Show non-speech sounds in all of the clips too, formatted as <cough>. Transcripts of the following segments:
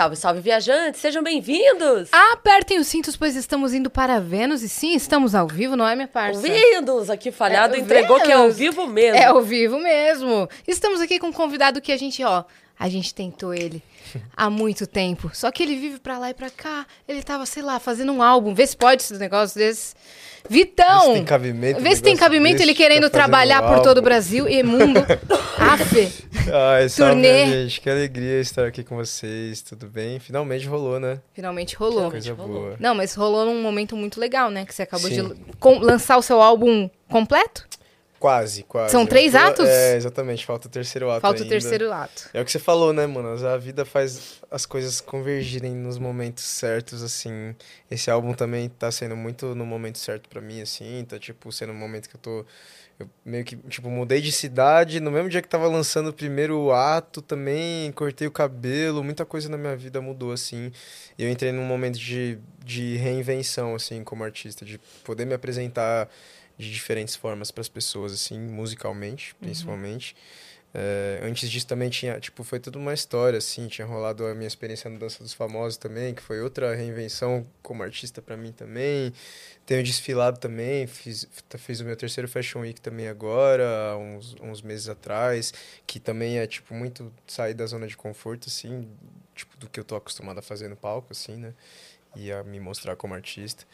Salve, salve, viajantes! Sejam bem-vindos! Apertem os cintos, pois estamos indo para Vênus. E sim, estamos ao vivo, não é, minha parça? Ouvidos! Aqui falhado É, entregou Vênus. que é ao vivo mesmo. É ao vivo mesmo. Estamos aqui com um convidado que a gente, ó, a gente tentou ele há muito tempo. Só que ele vive pra lá e pra cá. Ele tava, sei lá, fazendo um álbum. Vê se pode esse negócio desse. Vitão! Vê se tem cabimento, Vê um se tem cabimento desse, ele fica querendo fazendo trabalhar por todo o Brasil e mundo. <laughs> Afe. Ai, salve, Turnê. gente. Que alegria estar aqui com vocês. Tudo bem? Finalmente rolou, né? Finalmente rolou. Coisa rolou. boa. Não, mas rolou num momento muito legal, né? Que você acabou de Sim. com- lançar o seu álbum completo? Quase, quase. São três atos? É, exatamente. Falta o terceiro ato Falta o ainda. terceiro ato. É o que você falou, né, mano? A vida faz as coisas convergirem nos momentos certos, assim. Esse álbum também tá sendo muito no momento certo pra mim, assim. Tá, tipo, sendo um momento que eu tô... Eu meio que, tipo, mudei de cidade. No mesmo dia que tava lançando o primeiro ato também, cortei o cabelo. Muita coisa na minha vida mudou, assim. E eu entrei num momento de, de reinvenção, assim, como artista. De poder me apresentar de diferentes formas para as pessoas, assim, musicalmente, principalmente. É, antes disso também tinha, tipo, foi tudo uma história, assim, tinha rolado a minha experiência no Dança dos Famosos também, que foi outra reinvenção como artista para mim também. Tenho desfilado também, fiz, fiz o meu terceiro Fashion Week também agora, uns, uns meses atrás, que também é, tipo, muito sair da zona de conforto, assim, tipo, do que eu tô acostumado a fazer no palco, assim, né? E a me mostrar como artista.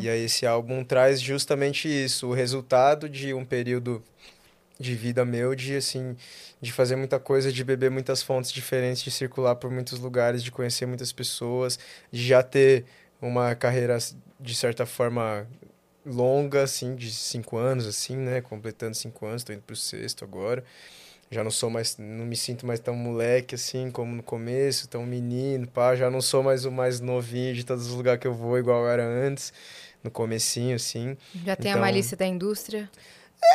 E aí esse álbum traz justamente isso, o resultado de um período de vida meu de assim de fazer muita coisa de beber muitas fontes diferentes de circular por muitos lugares de conhecer muitas pessoas de já ter uma carreira de certa forma longa assim de cinco anos assim né completando cinco anos estou indo pro sexto agora já não sou mais não me sinto mais tão moleque assim como no começo tão menino pá já não sou mais o mais novinho de todos os lugares que eu vou igual era antes no comecinho assim Já tem a Então- malícia da indústria?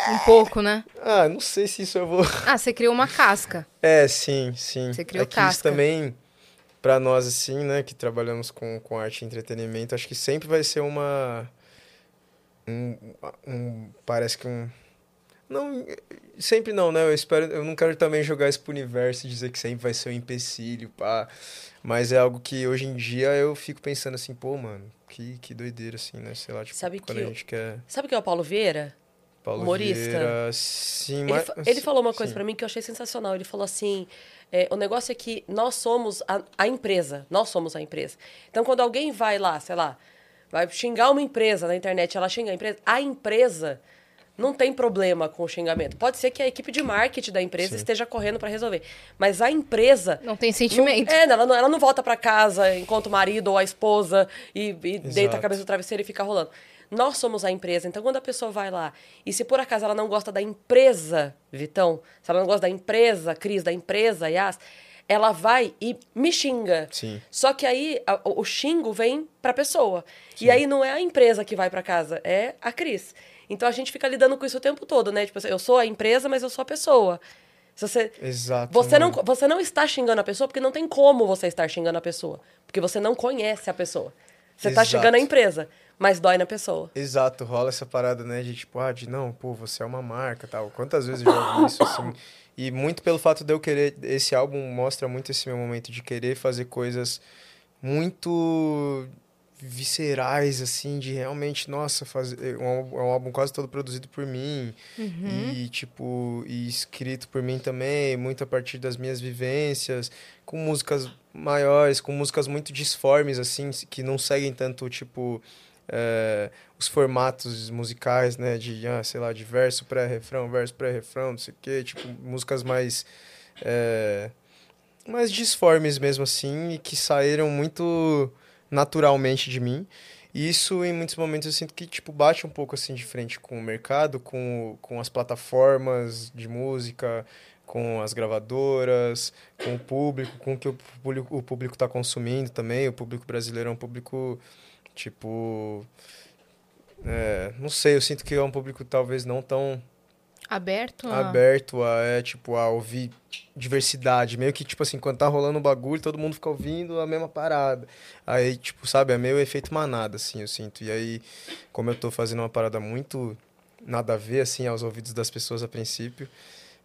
Um pouco, né? ah não sei se isso eu vou <laughs> Ah, você criou uma casca. É, sim, sim. Você criou é que isso casca. também, pra nós, assim, né, que trabalhamos com, com arte e entretenimento, acho que sempre vai ser uma. Um, um- parece que um. Não, sempre não, né? Eu espero. Eu não quero também jogar isso pro universo e dizer que sempre vai ser um empecilho, pá. Mas é algo que hoje em dia eu fico pensando assim, pô, mano, que, que doideira, assim, né? Sei lá, tipo, Sabe quando que a gente quer. Sabe quem é o Paulo Vieira? Paulo humorista. Vieira, sim, Ele, mas. ele falou uma coisa pra mim que eu achei sensacional. Ele falou assim: é, o negócio é que nós somos a, a empresa. Nós somos a empresa. Então, quando alguém vai lá, sei lá, vai xingar uma empresa na internet, ela xinga a empresa, a empresa não tem problema com o xingamento. Pode ser que a equipe de marketing da empresa Sim. esteja correndo pra resolver. Mas a empresa. Não tem sentimento. É, ela não, ela não volta pra casa, encontra o marido ou a esposa e, e deita a cabeça no travesseiro e fica rolando. Nós somos a empresa. Então, quando a pessoa vai lá e se por acaso ela não gosta da empresa, Vitão, se ela não gosta da empresa, Cris, da empresa, Yas, ela vai e me xinga. Sim. Só que aí a- o, o xingo vem pra pessoa. E aí não é a empresa que vai pra casa, é a Cris. Então a gente fica lidando com isso o tempo todo, né? Tipo, assim, eu sou a empresa, mas eu sou a pessoa. Se você, Exato. você não, mano. você não está xingando a pessoa porque não tem como você estar xingando a pessoa. Porque você não conhece a pessoa. Você está xingando a empresa, mas dói na pessoa. Exato, rola essa parada, né? De tipo, ah, de não, pô, você é uma marca tal. Quantas vezes eu já ouvi isso assim? E muito pelo fato de eu querer. Esse álbum mostra muito esse meu momento de querer fazer coisas muito viscerais, assim, de realmente, nossa, fazer. É um, álbum- é um álbum quase todo produzido por mim. E, tipo, e escrito por mim também, muito a partir das minhas vivências, com músicas maiores, com músicas muito disformes, assim, que não seguem tanto, tipo, é, os formatos musicais, né, de, ah, sei lá, de verso, pré-refrão, verso, pré-refrão, não sei o quê, tipo, músicas mais, é, mais disformes mesmo, assim, e que saíram muito naturalmente de mim. E isso, em muitos momentos, eu sinto que, tipo, bate um pouco, assim, de frente com o mercado, com, com as plataformas de música, com as gravadoras, com o público, com o que o público, o público tá consumindo também. O público brasileiro é um público, tipo... é, não sei, eu sinto que é um público talvez não tão Aberto? a- aberto a, é, tipo, a ouvir diversidade. Meio que, tipo assim, quando tá rolando um bagulho, todo mundo fica ouvindo a mesma parada. Aí, tipo, sabe, é meio efeito manada, assim, eu sinto. E aí, como eu tô fazendo uma parada muito nada a ver, assim, aos ouvidos das pessoas a princípio,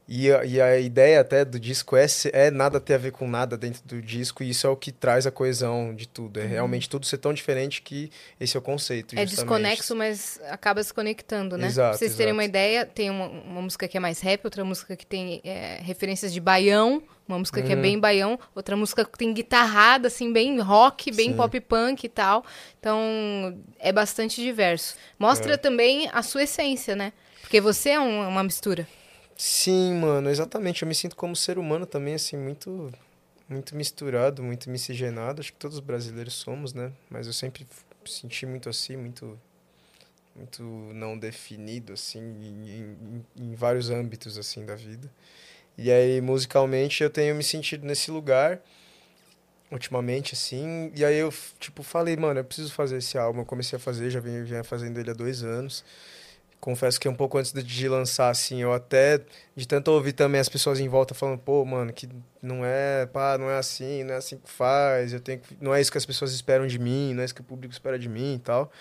E a, e a ideia até do disco é, é nada ter a ver com nada dentro do disco, e isso é o que traz a coesão de tudo. É realmente tudo ser tão diferente que esse é o conceito. Uhum. É justamente. desconexo, mas acaba se conectando, né? Exato, pra vocês terem exato. uma ideia, tem uma, uma música que é mais rap, outra música que tem é, referências de baião, uma música que é Uhum. bem baião, outra música que tem guitarrada, assim, bem rock, bem Sim. pop punk e tal. Então, é bastante diverso. Mostra É. também a sua essência, né? Porque você é um- uma mistura. Sim, mano, exatamente. Eu me sinto como ser humano também, assim, muito, muito misturado, muito miscigenado. Acho que todos os brasileiros somos, né? Mas eu sempre senti muito assim, muito, muito não definido, assim, em, em- em vários âmbitos, assim, da vida. E aí, musicalmente, eu tenho me sentido nesse lugar, ultimamente, assim. E aí eu, tipo, falei, mano, eu preciso fazer esse álbum. Eu comecei a fazer, já venho fazendo ele há dois anos. Confesso que um pouco antes de- lançar, assim, eu até, de tanto ouvir também as pessoas em volta falando, pô, mano, que não é, pá, não é assim, não é assim que faz, eu tenho que, não é isso que as pessoas esperam de mim, não é isso que o público espera de mim e tal.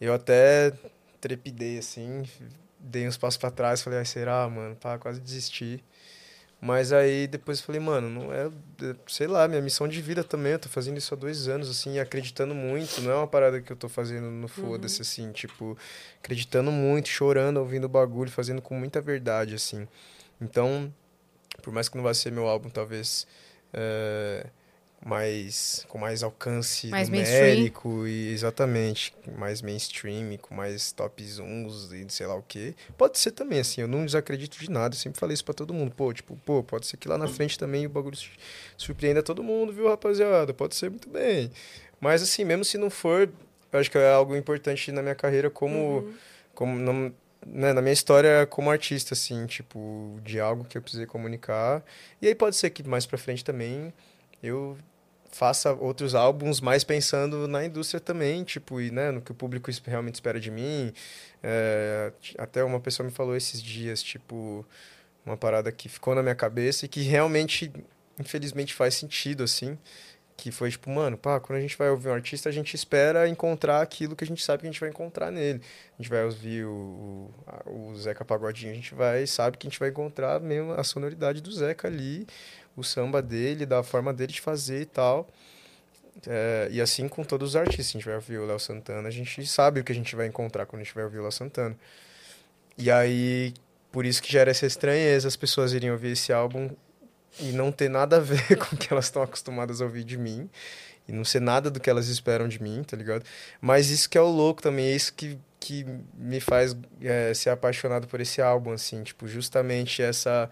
Eu até trepidei, assim, dei uns passos pra trás, falei, ai, será, mano, pá, quase desisti. Mas aí depois eu falei, mano, não é, sei lá, minha missão de vida também, eu tô fazendo isso há dois anos, assim, acreditando muito, não é uma parada que eu tô fazendo no foda-se, assim, tipo, acreditando muito, chorando, ouvindo o bagulho, fazendo com muita verdade, assim. Então, por mais que não vá ser meu álbum, talvez, é, mais, com mais alcance Mais numérico e exatamente, mais mainstream, com mais top zooms e sei lá o quê. Pode ser também, assim, eu não desacredito de nada, eu sempre falei isso pra todo mundo. Pô, tipo, pô, pode ser que lá na frente também o bagulho su- surpreenda todo mundo, viu, rapaziada? Pode ser muito bem. Mas, assim, mesmo se não for, eu acho que é algo importante na minha carreira como, como não- né, na minha história como artista, assim, tipo, de algo que eu precisei comunicar. E aí pode ser que mais pra frente também eu faça outros álbuns mais pensando na indústria também, tipo, e né, no que o público realmente espera de mim. É, até uma pessoa me falou esses dias, tipo, uma parada que ficou na minha cabeça e que realmente, infelizmente, faz sentido, assim. Que foi tipo, mano, pá, quando a gente vai ouvir um artista, a gente espera encontrar aquilo que a gente sabe que a gente vai encontrar nele. A gente vai ouvir o, o, o Zeca Pagodinho, a gente vai, sabe que a gente vai encontrar mesmo a sonoridade do Zeca ali, o samba dele, da forma dele de fazer e tal. É, e assim com todos os artistas, a gente vai ouvir o Léo Santana, a gente sabe o que a gente vai encontrar quando a gente vai ouvir o Léo Santana. E aí, por isso que gera essa estranheza, as pessoas irem ouvir esse álbum e não ter nada a ver <laughs> com o que elas estão acostumadas a ouvir de mim. E não ser nada do que elas esperam de mim, tá ligado? Mas isso que é o louco também, é isso que, que me faz é, ser apaixonado por esse álbum, assim. Tipo, justamente essa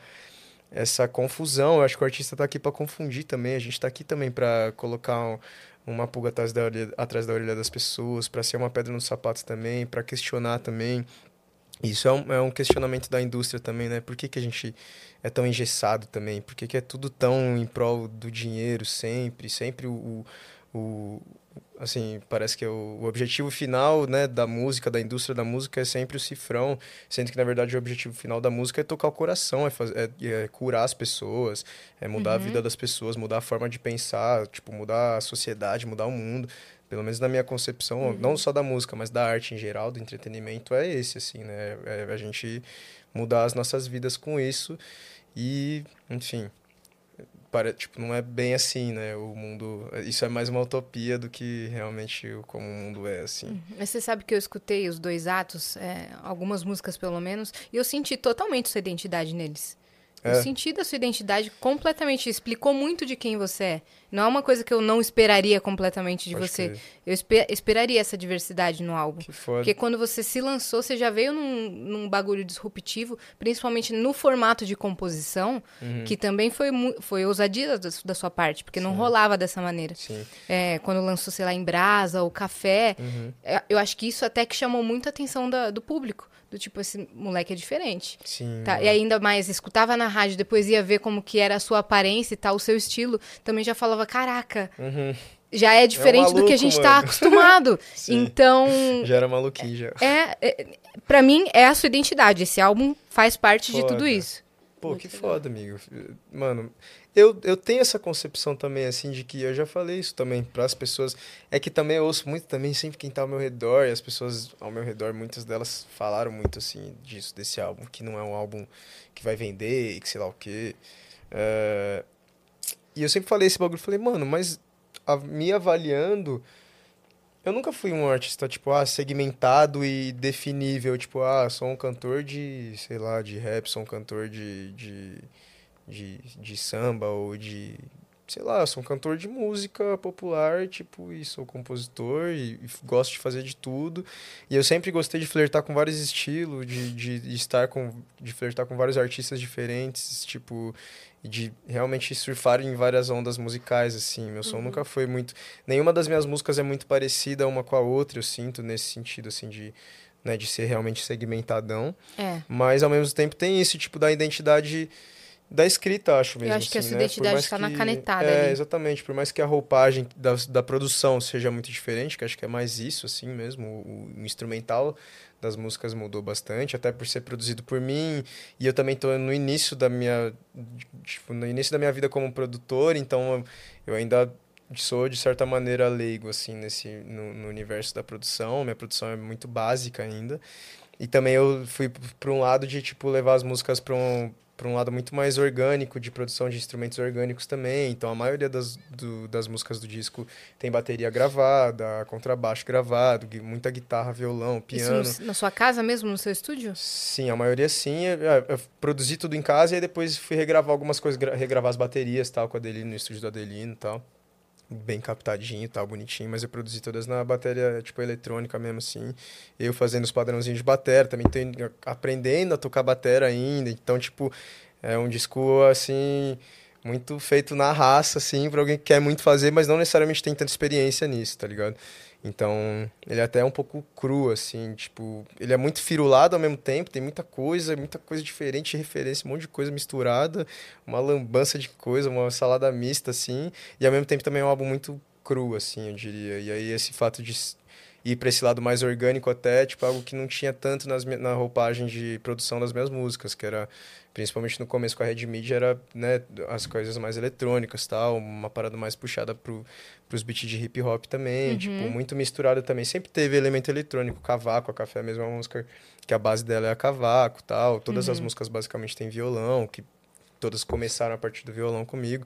essa confusão. Eu acho que o artista tá aqui para confundir também. A gente tá aqui também para colocar um- uma pulga atrás da orelha, atrás da orelha das pessoas, para ser uma pedra nos sapatos também, para questionar também. Isso é um, é um questionamento da indústria também, né? Por que, que a gente é tão engessado também? Por que, que é tudo tão em prol do dinheiro sempre? Sempre o, o- assim, parece que é o, o objetivo final, né, da música, da indústria da música é sempre o cifrão, sendo que na verdade o objetivo final da música é tocar o coração, é, fazer, é, é curar as pessoas, é mudar a vida das pessoas, mudar a forma de pensar, tipo, mudar a sociedade, mudar o mundo. Pelo menos na minha concepção, não só da música, mas da arte em geral, do entretenimento, é esse, assim, né? É a gente mudar as nossas vidas com isso e, enfim, tipo, não é bem assim, né? O mundo, isso é mais uma utopia do que realmente como o mundo é, assim. Mas você sabe que eu escutei os dois atos, é, algumas músicas pelo menos, e eu senti totalmente sua identidade neles. É. senti da sua identidade completamente, explicou muito de quem você é. Não é uma coisa que eu não esperaria completamente de Pode você. crer. Eu espe- esperaria essa diversidade no álbum. Que foda. Porque quando você se lançou, você já veio num, num bagulho disruptivo, principalmente no formato de composição, Uhum. que também foi, foi ousadia da, da sua parte, porque não rolava dessa maneira. Sim. É, quando lançou, sei lá, em Brasa, o Café, Uhum. é, eu acho que isso até que chamou muito a atenção da- do público. Do tipo, esse moleque é diferente. Sim. Tá? E ainda mais, escutava na rádio, depois ia ver como que era a sua aparência e tal, o seu estilo, também já falava, caraca, Uhum. já é diferente do que a maluco, gente tá mano." acostumado. <laughs> Então, <laughs> Já era maluquinho, já. é, é, para mim, é a sua identidade. Esse álbum faz parte de Foda. tudo isso. Pô, Muito que legal. foda, amigo. Mano, eu, eu tenho essa concepção também, assim, de que eu já falei isso também pras pessoas. É que também eu ouço muito também, sempre quem tá ao meu redor, e as pessoas ao meu redor, muitas delas falaram muito, assim, disso, desse álbum, que não é um álbum que vai vender e que sei lá o quê. É, E eu sempre falei esse bagulho, falei, mano, mas a- me avaliando, eu nunca fui um artista, tipo, ah, segmentado e definível, tipo, ah, sou um cantor de, sei lá, de rap, sou um cantor de, de, de, de samba ou de, sei lá, sou um cantor de música popular, tipo, e sou compositor e, e gosto de fazer de tudo. E eu sempre gostei de flertar com vários estilos, de, de, de estar com, de flertar com vários artistas diferentes, tipo, de realmente surfar em várias ondas musicais, assim. Meu som nunca foi muito. Nenhuma das minhas músicas é muito parecida uma com a outra, eu sinto, nesse sentido, assim, de, né, de ser realmente segmentadão. É. Mas ao mesmo tempo tem esse tipo da identidade da escrita, acho mesmo. acho que assim, essa né? Identidade mais tá na que- canetada É, ali. exatamente. Por mais que a roupagem da, da produção seja muito diferente, que acho que é mais isso, assim mesmo. O, o instrumental das músicas mudou bastante, até por ser produzido por mim. E eu também tô no início da minha. Tipo, no início da minha vida como produtor, então eu ainda sou de certa maneira leigo assim nesse no, no universo da produção minha produção é muito básica ainda e também eu fui para um lado de tipo levar as músicas para um para um lado muito mais orgânico de produção de instrumentos orgânicos também então a maioria das, do, das músicas do disco tem bateria gravada contrabaixo gravado muita guitarra violão piano Isso no- na sua casa mesmo, no seu estúdio? Sim, a maioria sim. Eu, eu produzi tudo em casa e aí depois fui regravar algumas coisas, gra- regravar as baterias tal, com a Adelino, no estúdio do Adelino e tal. Bem captadinho e tal, bonitinho, mas eu produzi todas na bateria, tipo, eletrônica mesmo, assim. Eu fazendo os padrãozinhos de bateria, também tô aprendendo a tocar bateria ainda. Então, tipo, é um disco, assim, muito feito na raça, assim, pra alguém que quer muito fazer, mas não necessariamente tem tanta experiência nisso, tá ligado? Então, ele é até um pouco cru, assim, tipo, ele é muito firulado ao mesmo tempo, tem muita coisa, muita coisa diferente, referência, um monte de coisa misturada, uma lambança de coisa, uma salada mista, assim, e ao mesmo tempo também é um álbum muito cru, assim, eu diria. E aí esse fato de ir para esse lado mais orgânico até, tipo, algo que não tinha tanto nas, na roupagem de produção das minhas músicas, que era, principalmente no começo com a Red Media, era, né, as coisas mais eletrônicas, tal, uma parada mais puxada pro, pros beats de hip hop também, tipo, muito misturada também. Sempre teve elemento eletrônico, cavaco, a Café é uma música que a base dela é a cavaco, tal. Todas as músicas basicamente têm violão, que todas começaram a partir do violão comigo,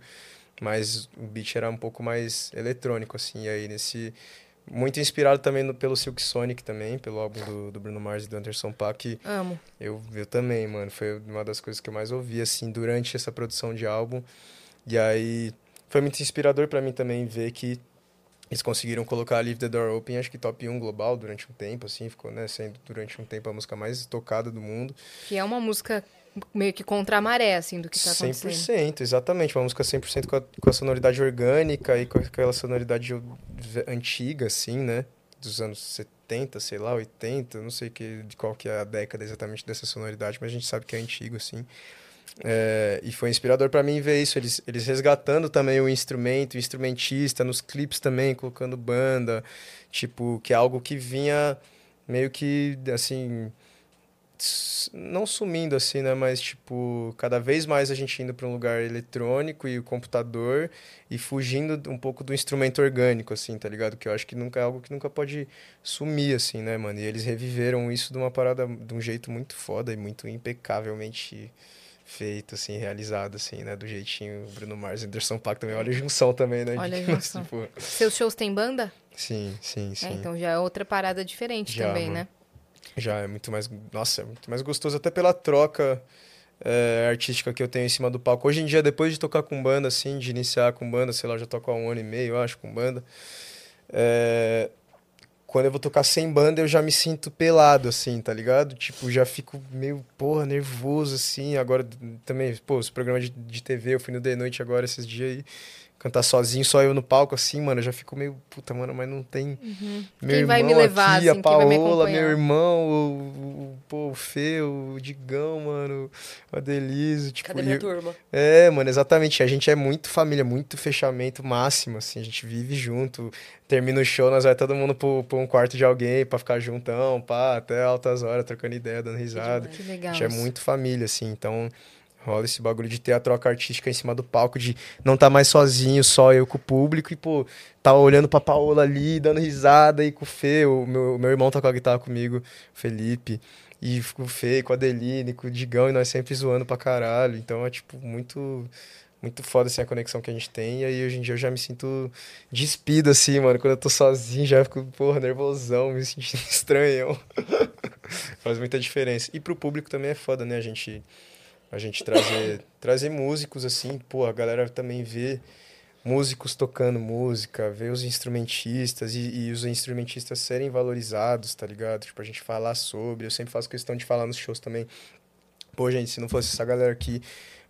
mas o beat era um pouco mais eletrônico, assim, e aí nesse... Muito inspirado também no- pelo Silk Sonic também, pelo álbum do, do Bruno Mars e do Anderson Paak, Amo. eu, eu também, mano. Foi uma das coisas que eu mais ouvi, assim, durante essa produção de álbum. E aí, foi muito inspirador pra mim também ver que eles conseguiram colocar Leave the Door Open, acho que top 1 global durante um tempo, assim. Ficou, né, sendo durante um tempo a música mais tocada do mundo. Que é uma música meio que contra a maré, assim, do que tá acontecendo. 100%, exatamente. Uma música 100% com a, com a sonoridade orgânica e com aquela sonoridade antiga, assim, né? Dos anos 70, sei lá, 80, não sei que, de qual que é a década exatamente dessa sonoridade, mas a gente sabe que é antigo, assim. É, e foi inspirador pra mim ver isso, eles, eles resgatando também o instrumento, o instrumentista, nos clipes também, colocando banda, tipo, que é algo que vinha meio que, assim, não sumindo assim, né? Mas, tipo, cada vez mais a gente indo para um lugar eletrônico e o computador e fugindo um pouco do instrumento orgânico, assim, tá ligado? Que eu acho que nunca é algo que nunca pode sumir, assim, né, mano? E eles reviveram isso de uma parada, de um jeito muito foda e muito impecavelmente feito, assim, realizado, assim, né? Do jeitinho Bruno Mars e Anderson Paak também. Olha a junção também, né? Olha a Mas, <laughs> junção. tipo, Seus shows têm banda? sim, sim, sim. É, então já é outra parada diferente Já, também, mano. né? Já é muito mais. Nossa, é muito mais gostoso, até pela troca é, artística que eu tenho em cima do palco. Hoje em dia, depois de tocar com banda, assim, de iniciar com banda, sei lá, já toco há um ano e meio, eu acho, com banda. é, quando eu vou tocar sem banda, eu já me sinto pelado, assim, tá ligado? Tipo, já fico meio, porra, nervoso, assim. Agora também, pô, os programas de, de TV, eu fui no The Noite agora esses dias aí. Cantar sozinho, só eu no palco, assim, mano, eu já fico meio, puta, mano, mas não tem meu Uhum. Quem vai me irmão levar, aqui, assim, a Paola, meu irmão, o, o, pô, o Fê, o Digão, mano, o Adeliso, tipo... Cadê minha eu- turma? É, mano, exatamente, a gente é muito família, muito fechamento máximo, assim, a gente vive junto, termina o show, nós vai todo mundo pro, pro um quarto de alguém pra ficar juntão, pá, até altas horas, trocando ideia, dando risada. Que legal. A gente é muito família, assim, então Rola esse bagulho de ter a troca artística em cima do palco, de não tá mais sozinho, só eu com o público, e, pô, tá olhando pra Paola ali, dando risada, e com o Fê, o meu, meu irmão tá com a guitarra comigo, Felipe, e com o Fê, com a Adeline, com o Digão, e nós sempre zoando pra caralho. Então é, tipo, muito muito foda assim a conexão que a gente tem. E aí hoje em dia eu já me sinto despido assim, mano. Quando eu tô sozinho, já fico, porra, nervosão, me sentindo <laughs> estranhão. <laughs> Faz muita diferença. E pro público também é foda, né? A gente, a gente trazer, <laughs> trazer músicos assim, pô, a galera também vê músicos tocando música, ver os instrumentistas e, e, os instrumentistas serem valorizados, tá ligado? Tipo, a gente falar sobre. Eu sempre faço questão de falar nos shows também. Pô, gente, se não fosse essa galera aqui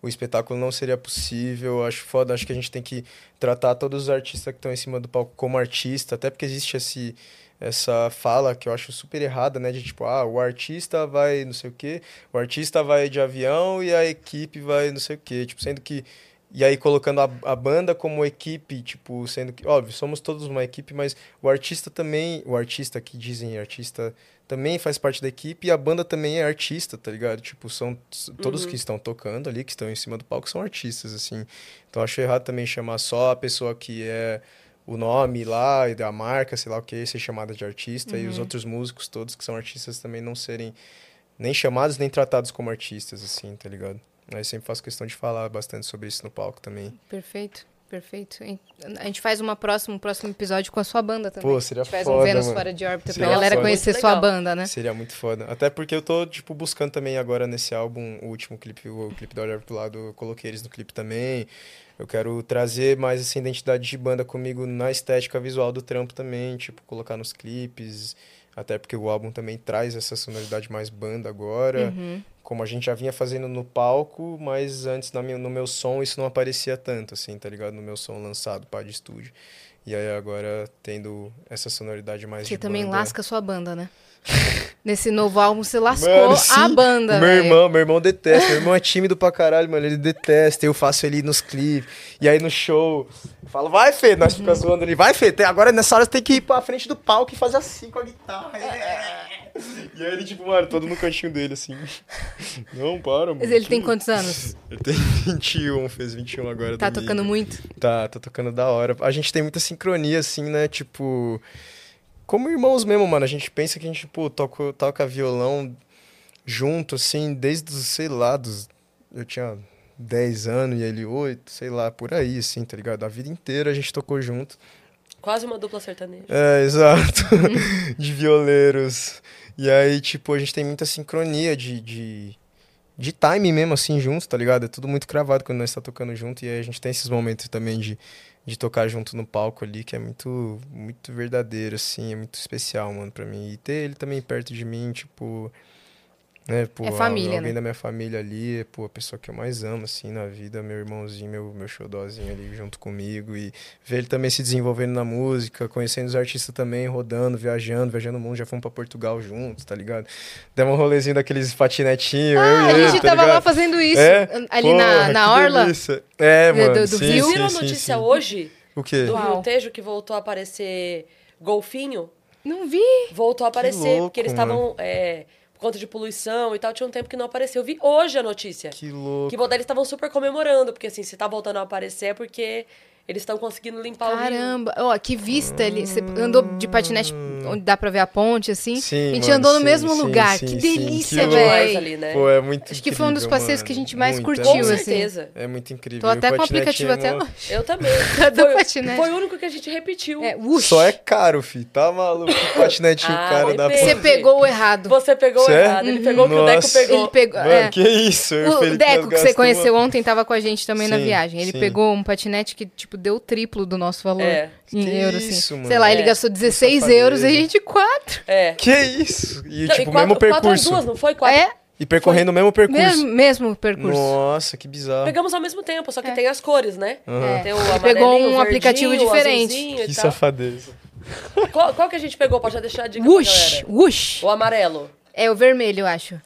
o espetáculo não seria possível. Acho foda, acho que a gente tem que tratar todos os artistas que estão em cima do palco como artista, até porque existe esse, essa fala que eu acho super errada, né? De tipo, ah, o artista vai não sei o quê, o artista vai de avião e a equipe vai não sei o quê. Tipo, sendo que. E aí colocando a, a banda como equipe, tipo, sendo que, óbvio, somos todos uma equipe, mas o artista também, o artista que dizem artista também faz parte da equipe e a banda também é artista, tá ligado? Tipo, são todos uhum. que estão tocando ali, que estão em cima do palco, são artistas, assim. Então acho errado também chamar só a pessoa que é o nome lá e da marca, sei lá o que, ser chamada de artista uhum. e os uhum. outros músicos todos que são artistas também não serem nem chamados nem tratados como artistas, assim, tá ligado? Aí sempre faço questão de falar bastante sobre isso no palco também. Perfeito. Perfeito. A gente faz uma próxima, um próximo episódio com a sua banda também. Pô, seria a gente faz foda, um Vênus mano. fora de órbita seria pra galera foda. conhecer sua banda, né? Seria muito foda. Até porque eu tô, tipo, buscando também agora nesse álbum, o último clipe, o clipe da Olhar pro Lado, eu coloquei eles no clipe também. Eu quero trazer mais essa identidade de banda comigo na estética visual do trampo também, tipo, colocar nos clipes. Até porque o álbum também traz essa sonoridade mais banda agora. Uhum como a gente já vinha fazendo no palco, mas antes no meu, no meu som isso não aparecia tanto, assim, tá ligado? No meu som lançado para de estúdio. E aí agora tendo essa sonoridade mais Você de também banda. lasca a sua banda, né? Nesse novo álbum você lascou mano, a banda, Meu véio. irmão, meu irmão detesta. meu irmão é tímido pra caralho, mano. Ele detesta. Eu faço ele nos clipes. E aí no show, eu falo, vai, Fê. Nós uhum. ficamos zoando ali. Vai, Fê. Agora nessa hora você tem que ir pra frente do palco e fazer assim com a guitarra. E aí ele, tipo, mano, todo no cantinho dele, assim. Não, para, mano. Mas ele tem quantos anos? <laughs> Ele tem 21, fez 21 agora. Tá tocando muito? Tá, tá tocando da hora. A gente tem muita sincronia, assim, né? Tipo como irmãos mesmo, mano. A gente pensa que a gente, pô, toca, toca violão junto, assim, desde, sei lá, dos, eu tinha 10 anos e ele 8, sei lá, por aí, assim, tá ligado? A vida inteira a gente tocou junto. Quase uma dupla sertaneja. É, <laughs> exato. de violeiros. E aí, tipo, a gente tem muita sincronia de, de, de time mesmo, assim, juntos, tá ligado? É tudo muito cravado quando nós tá tocando junto. E aí a gente tem esses momentos também de de tocar junto no palco ali, que é muito, muito verdadeiro, assim, é muito especial, mano, pra mim. E ter ele também perto de mim, tipo, né, pô, é família, alguém né? da minha família ali, pô, a pessoa que eu mais amo, assim, na vida, meu irmãozinho, meu, meu xodózinho ali junto comigo, e ver ele também se desenvolvendo na música, conhecendo os artistas também, rodando, viajando, viajando o mundo, já fomos pra Portugal juntos, tá ligado? Demos um rolezinho daqueles patinetinhos, ah, eu e a ele, gente tá tava ligado? lá fazendo isso, é? ali Porra, na, na Orla. Delícia. É, mano, do, do sim, Rio. sim, Viram sim, notícia sim. hoje O quê? do Uau. Rio Tejo que voltou a aparecer golfinho? Não vi. Voltou a aparecer, louco, porque eles estavam... É, por conta de poluição e tal, tinha um tempo que não apareceu. Eu vi hoje a notícia. Que louco. Que eles estavam super comemorando, porque assim, se tá voltando a aparecer é porque eles estão conseguindo limpar Caramba, ó, que vista ali. Você andou de patinete onde dá pra ver a ponte, assim. Sim, a gente mano, andou no sim, mesmo sim, lugar. sim, que sim. delícia, velho. ali, né? Pô, é muito Acho que foi um dos incrível, passeios que a mano. gente mais Muito, curtiu, é Com assim. certeza. É muito incrível. Tô até o com o aplicativo patinete é até mó- hoje. Eu também. <laughs> Do foi, patinete. foi o único que a gente repetiu. É, ush. Só é caro, fi. Tá maluco? O patinetinho Ah, caro da. Você pegou o errado. Você pegou Cê é? errado. Ele pegou o que o Deco pegou. Ele pegou. Mano, é. que isso? Eu O Deco, que você conheceu ontem, tava com a gente também na viagem. Ele pegou um patinete que, tipo, deu o triplo do nosso valor É. em Que euros, assim. isso, mano. Sei lá, ele É. gastou 16 safadeza. euros e a gente 4. É. Que isso? E, Não, tipo, o quatro, mesmo quatro percurso. duas, não foi? Quatro. É, E percorrendo o mesmo percurso. mesmo, mesmo percurso. Nossa, que bizarro. Pegamos ao mesmo tempo, só que É. tem as cores, né? Aham. Tem o pegou um aplicativo verdinho, o diferente. Que safadeza. Qual, qual que a gente pegou? Pode já deixar a dica pra. O amarelo. É o vermelho, eu acho.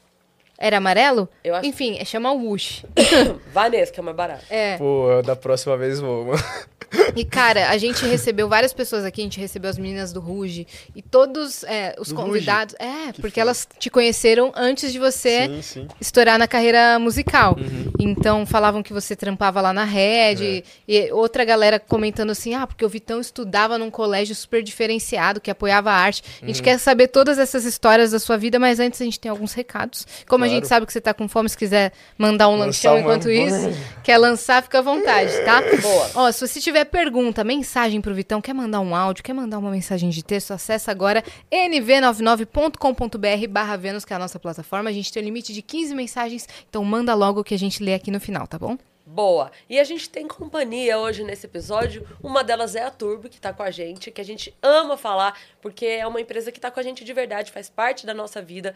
Era amarelo? Eu acho- Enfim, é chama Wush. <coughs> Vanessa, que é mais barato. É. Pô, da próxima vez vou, mano. <laughs> E, cara, a gente recebeu várias pessoas aqui, a gente recebeu as meninas do Ruge e todos é, os Do convidados. É, Que porque foda. elas te conheceram antes de você Sim, sim. estourar na carreira musical. Uhum. Então falavam que você trampava lá na rede. E outra galera comentando assim: ah, porque o Vitão estudava num colégio super diferenciado, que apoiava a arte. A gente quer saber todas essas histórias da sua vida, mas antes a gente tem alguns recados. Como a Claro. gente sabe que você tá com fome, se quiser mandar um Lançar lanchão uma- enquanto isso, quer lançar, fica à vontade, tá? Boa. Ó, se você tiver pergunta, mensagem pro Vitão, quer mandar um áudio, quer mandar uma mensagem de texto, acessa agora nv99.com.br barra Vênus, que é a nossa plataforma. A gente tem um limite de 15 mensagens, então manda logo que a gente lê aqui no final, tá bom? Boa. E a gente tem companhia hoje nesse episódio. Uma delas é a Turbo, que tá com a gente, que a gente ama falar, porque é uma empresa que tá com a gente de verdade, faz parte da nossa vida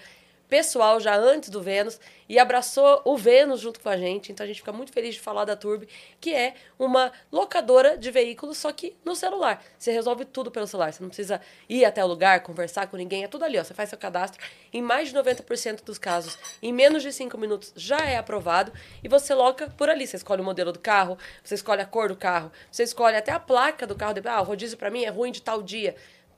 pessoal já antes do Vênus e abraçou o Vênus junto com a gente. Então a gente fica muito feliz de falar da Turbo, que é uma locadora de veículos, só que no celular. Você resolve tudo pelo celular. Você não precisa ir até o lugar, conversar com ninguém. É tudo ali, ó. Você faz seu cadastro. Em mais de 90% dos casos, em menos de 5 minutos, já é aprovado. E você loca por ali. Você escolhe o modelo do carro, você escolhe a cor do carro, você escolhe até a placa do carro. Ah, o rodízio pra mim é ruim de tal dia.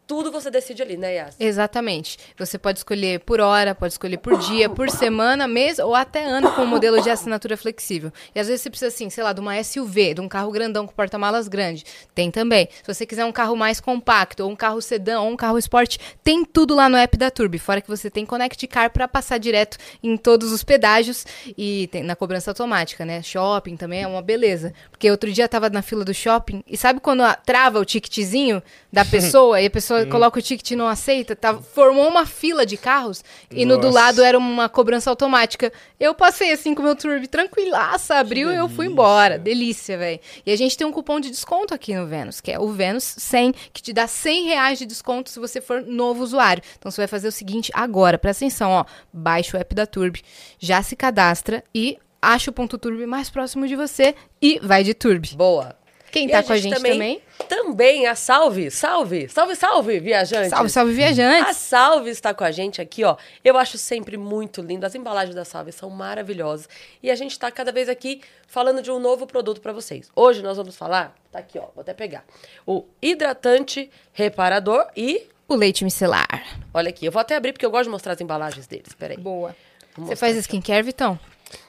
Tudo você decide ali, né, Yas? Exatamente. Você pode escolher por hora, pode escolher por dia, por semana, mês ou até ano com o modelo de assinatura flexível. E às vezes você precisa, assim, sei lá, de uma SUV, de um carro grandão com porta-malas grande. Tem também. Se você quiser um carro mais compacto, ou um carro sedã, ou um carro esporte, tem tudo lá no app da Turbi. Fora que você tem Connect Car para passar direto em todos os pedágios e tem na cobrança automática, né? Shopping também é uma beleza. Porque outro dia eu tava na fila do shopping e sabe quando a- trava o ticketzinho da <laughs> pessoa e a pessoa coloca o ticket e não aceita? Tá, formou uma fila de carros e no do Nossa. lado era uma cobrança automática. Eu passei assim com o meu turbo tranquilaça, abriu e eu fui embora. Delícia, velho. E a gente tem um cupom de desconto aqui no Vênus, que é o Vênus 100, que te dá 100 reais de desconto se você for novo usuário. Então você vai fazer o seguinte agora, presta atenção, ó. Baixa o app da Turbi, já se cadastra e acha o ponto Turbi mais próximo de você e vai de Turbi. Boa. Quem E tá com a gente também? Também a Salve, salve, salve, salve, viajante. Salve, salve, A viajantes! Salve está com a gente aqui, ó. Eu acho sempre muito lindo. As embalagens da Salve são maravilhosas. E a gente está cada vez aqui falando de um novo produto para vocês. Hoje nós vamos falar, tá aqui, ó, vou até pegar. O hidratante reparador e O leite micelar. olha aqui, eu vou até abrir porque eu gosto de mostrar as embalagens deles. Peraí. Boa. Você faz skincare, Vitão?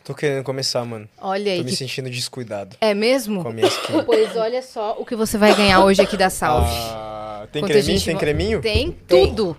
Tô querendo começar, mano. Olha aí. Tô me que- sentindo descuidado É mesmo? com a minha skin. <laughs> Pois olha só o que você vai ganhar hoje aqui da Salve. Ah, tem Enquanto a creminho? gente Tem vo- creminho? Tem tudo.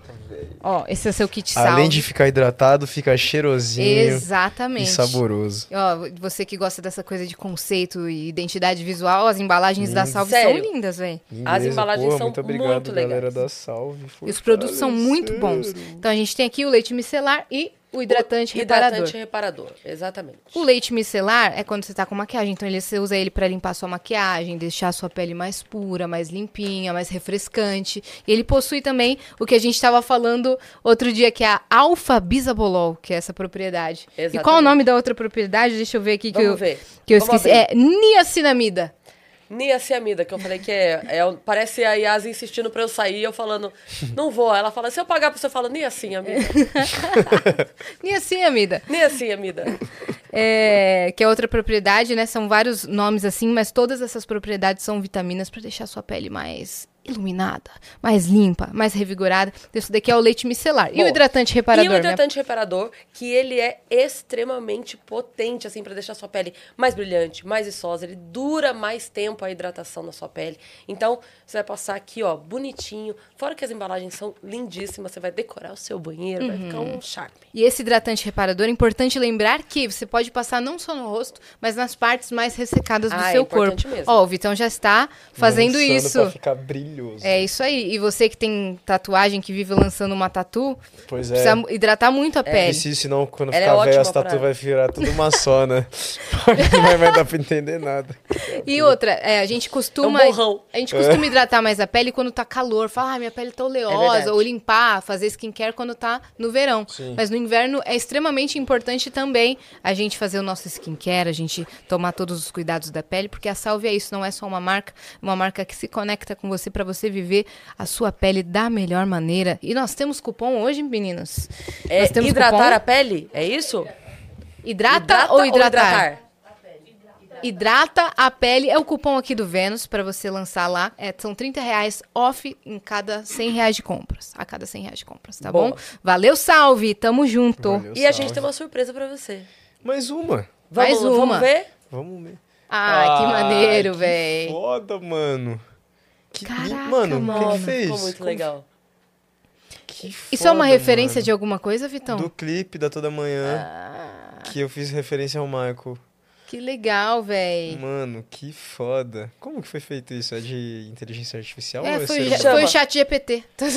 Ó, esse é seu kit salve. Além de ficar hidratado, fica cheirosinho e Exatamente. saboroso. Ó, você que gosta dessa coisa de conceito e identidade visual, as embalagens da Salve Sério? são lindas, velho. As embalagens Pô, são muito obrigado, muito legais. galera da Salve. E os produtos são muito bons. Então a gente tem aqui o leite micelar e o hidratante reparador. Hidratante reparador, exatamente. O leite micelar é quando você tá com maquiagem, então ele, você usa ele pra limpar sua maquiagem, deixar a sua pele mais pura, mais limpinha, mais refrescante. E ele possui também o que a gente tava falando outro dia, que é a alfa bisabolol, que é essa propriedade. E qual o Exatamente. nome da outra propriedade? Deixa eu ver aqui que Vamos eu, ver. que eu Vamos esqueci. abrir. É niacinamida. Niacinamida, que eu falei que é, é Parece a Yas insistindo pra eu sair, eu falando, não vou. Ela fala, se eu pagar pra você, eu falo, niacinamida. Niacinamida. Niacinamida. É, que é outra propriedade, né? São vários nomes assim, mas todas essas propriedades são vitaminas pra deixar sua pele mais iluminada, mais limpa, mais revigorada. Isso daqui é o leite micelar. e Bom, o hidratante reparador, E o né? hidratante reparador, que ele é extremamente potente, assim, pra deixar sua pele mais brilhante, mais viçosa. Ele dura mais tempo a hidratação na sua pele. Então, você vai passar aqui, ó, bonitinho. Fora que as embalagens são lindíssimas, você vai decorar o seu banheiro, vai ficar Uhum. um charme. E esse hidratante reparador, é importante lembrar que você pode passar não só no rosto, mas nas partes mais ressecadas do Ah, é seu corpo. importante mesmo. Ó, o Vitão já está fazendo Lançando isso. Pra ficar brilhoso. É isso aí. E você que tem tatuagem, que vive lançando uma tatu, Pois é. precisa hidratar muito a pele. Preciso, senão quando Ela é ficar velho ótima as tatu pra- vai virar tudo uma <laughs> só, né? não vai, dar pra entender nada. E outra, é, a gente costuma. É um. A gente costuma hidratar mais a pele quando tá calor. Fala, ah, minha pele tá É oleosa. ou limpar, fazer skincare quando tá no verão. Sim. Mas no inverno é extremamente importante também a gente fazer o nosso skincare, a gente tomar todos os cuidados da pele, porque a Salve é isso, não é só uma marca, é uma marca que se conecta com você para você viver a sua pele da melhor maneira. E nós temos cupom hoje, meninos. É, nós temos hidratar cupom a pele? É isso? Hidrata, ou hidratar? Hidrata a pele é o cupom aqui do Vênus para você lançar lá. É, são 30 reais off em cada 100 reais de compras. A cada 100 reais de compras, tá Boa. bom? Valeu, salve! Tamo junto. Valeu, E a gente salve. tem uma surpresa pra você. Mais uma. Vamos, Mais uma. vamos ver? Vamos ver. Ah, que maneiro, velho. Foda, mano. Que Caraca. Mano, mano. quem Nossa, fez? ficou muito Como- legal. Que Isso é uma foda, referência mano. de alguma coisa, Vitão? Do clipe da Toda Manhã, Ah, que eu fiz referência ao Michael. que legal, velho. Mano, que foda. Como que foi feito isso? É de inteligência artificial É, ou é foi? Chama. foi o chat GPT. Foi.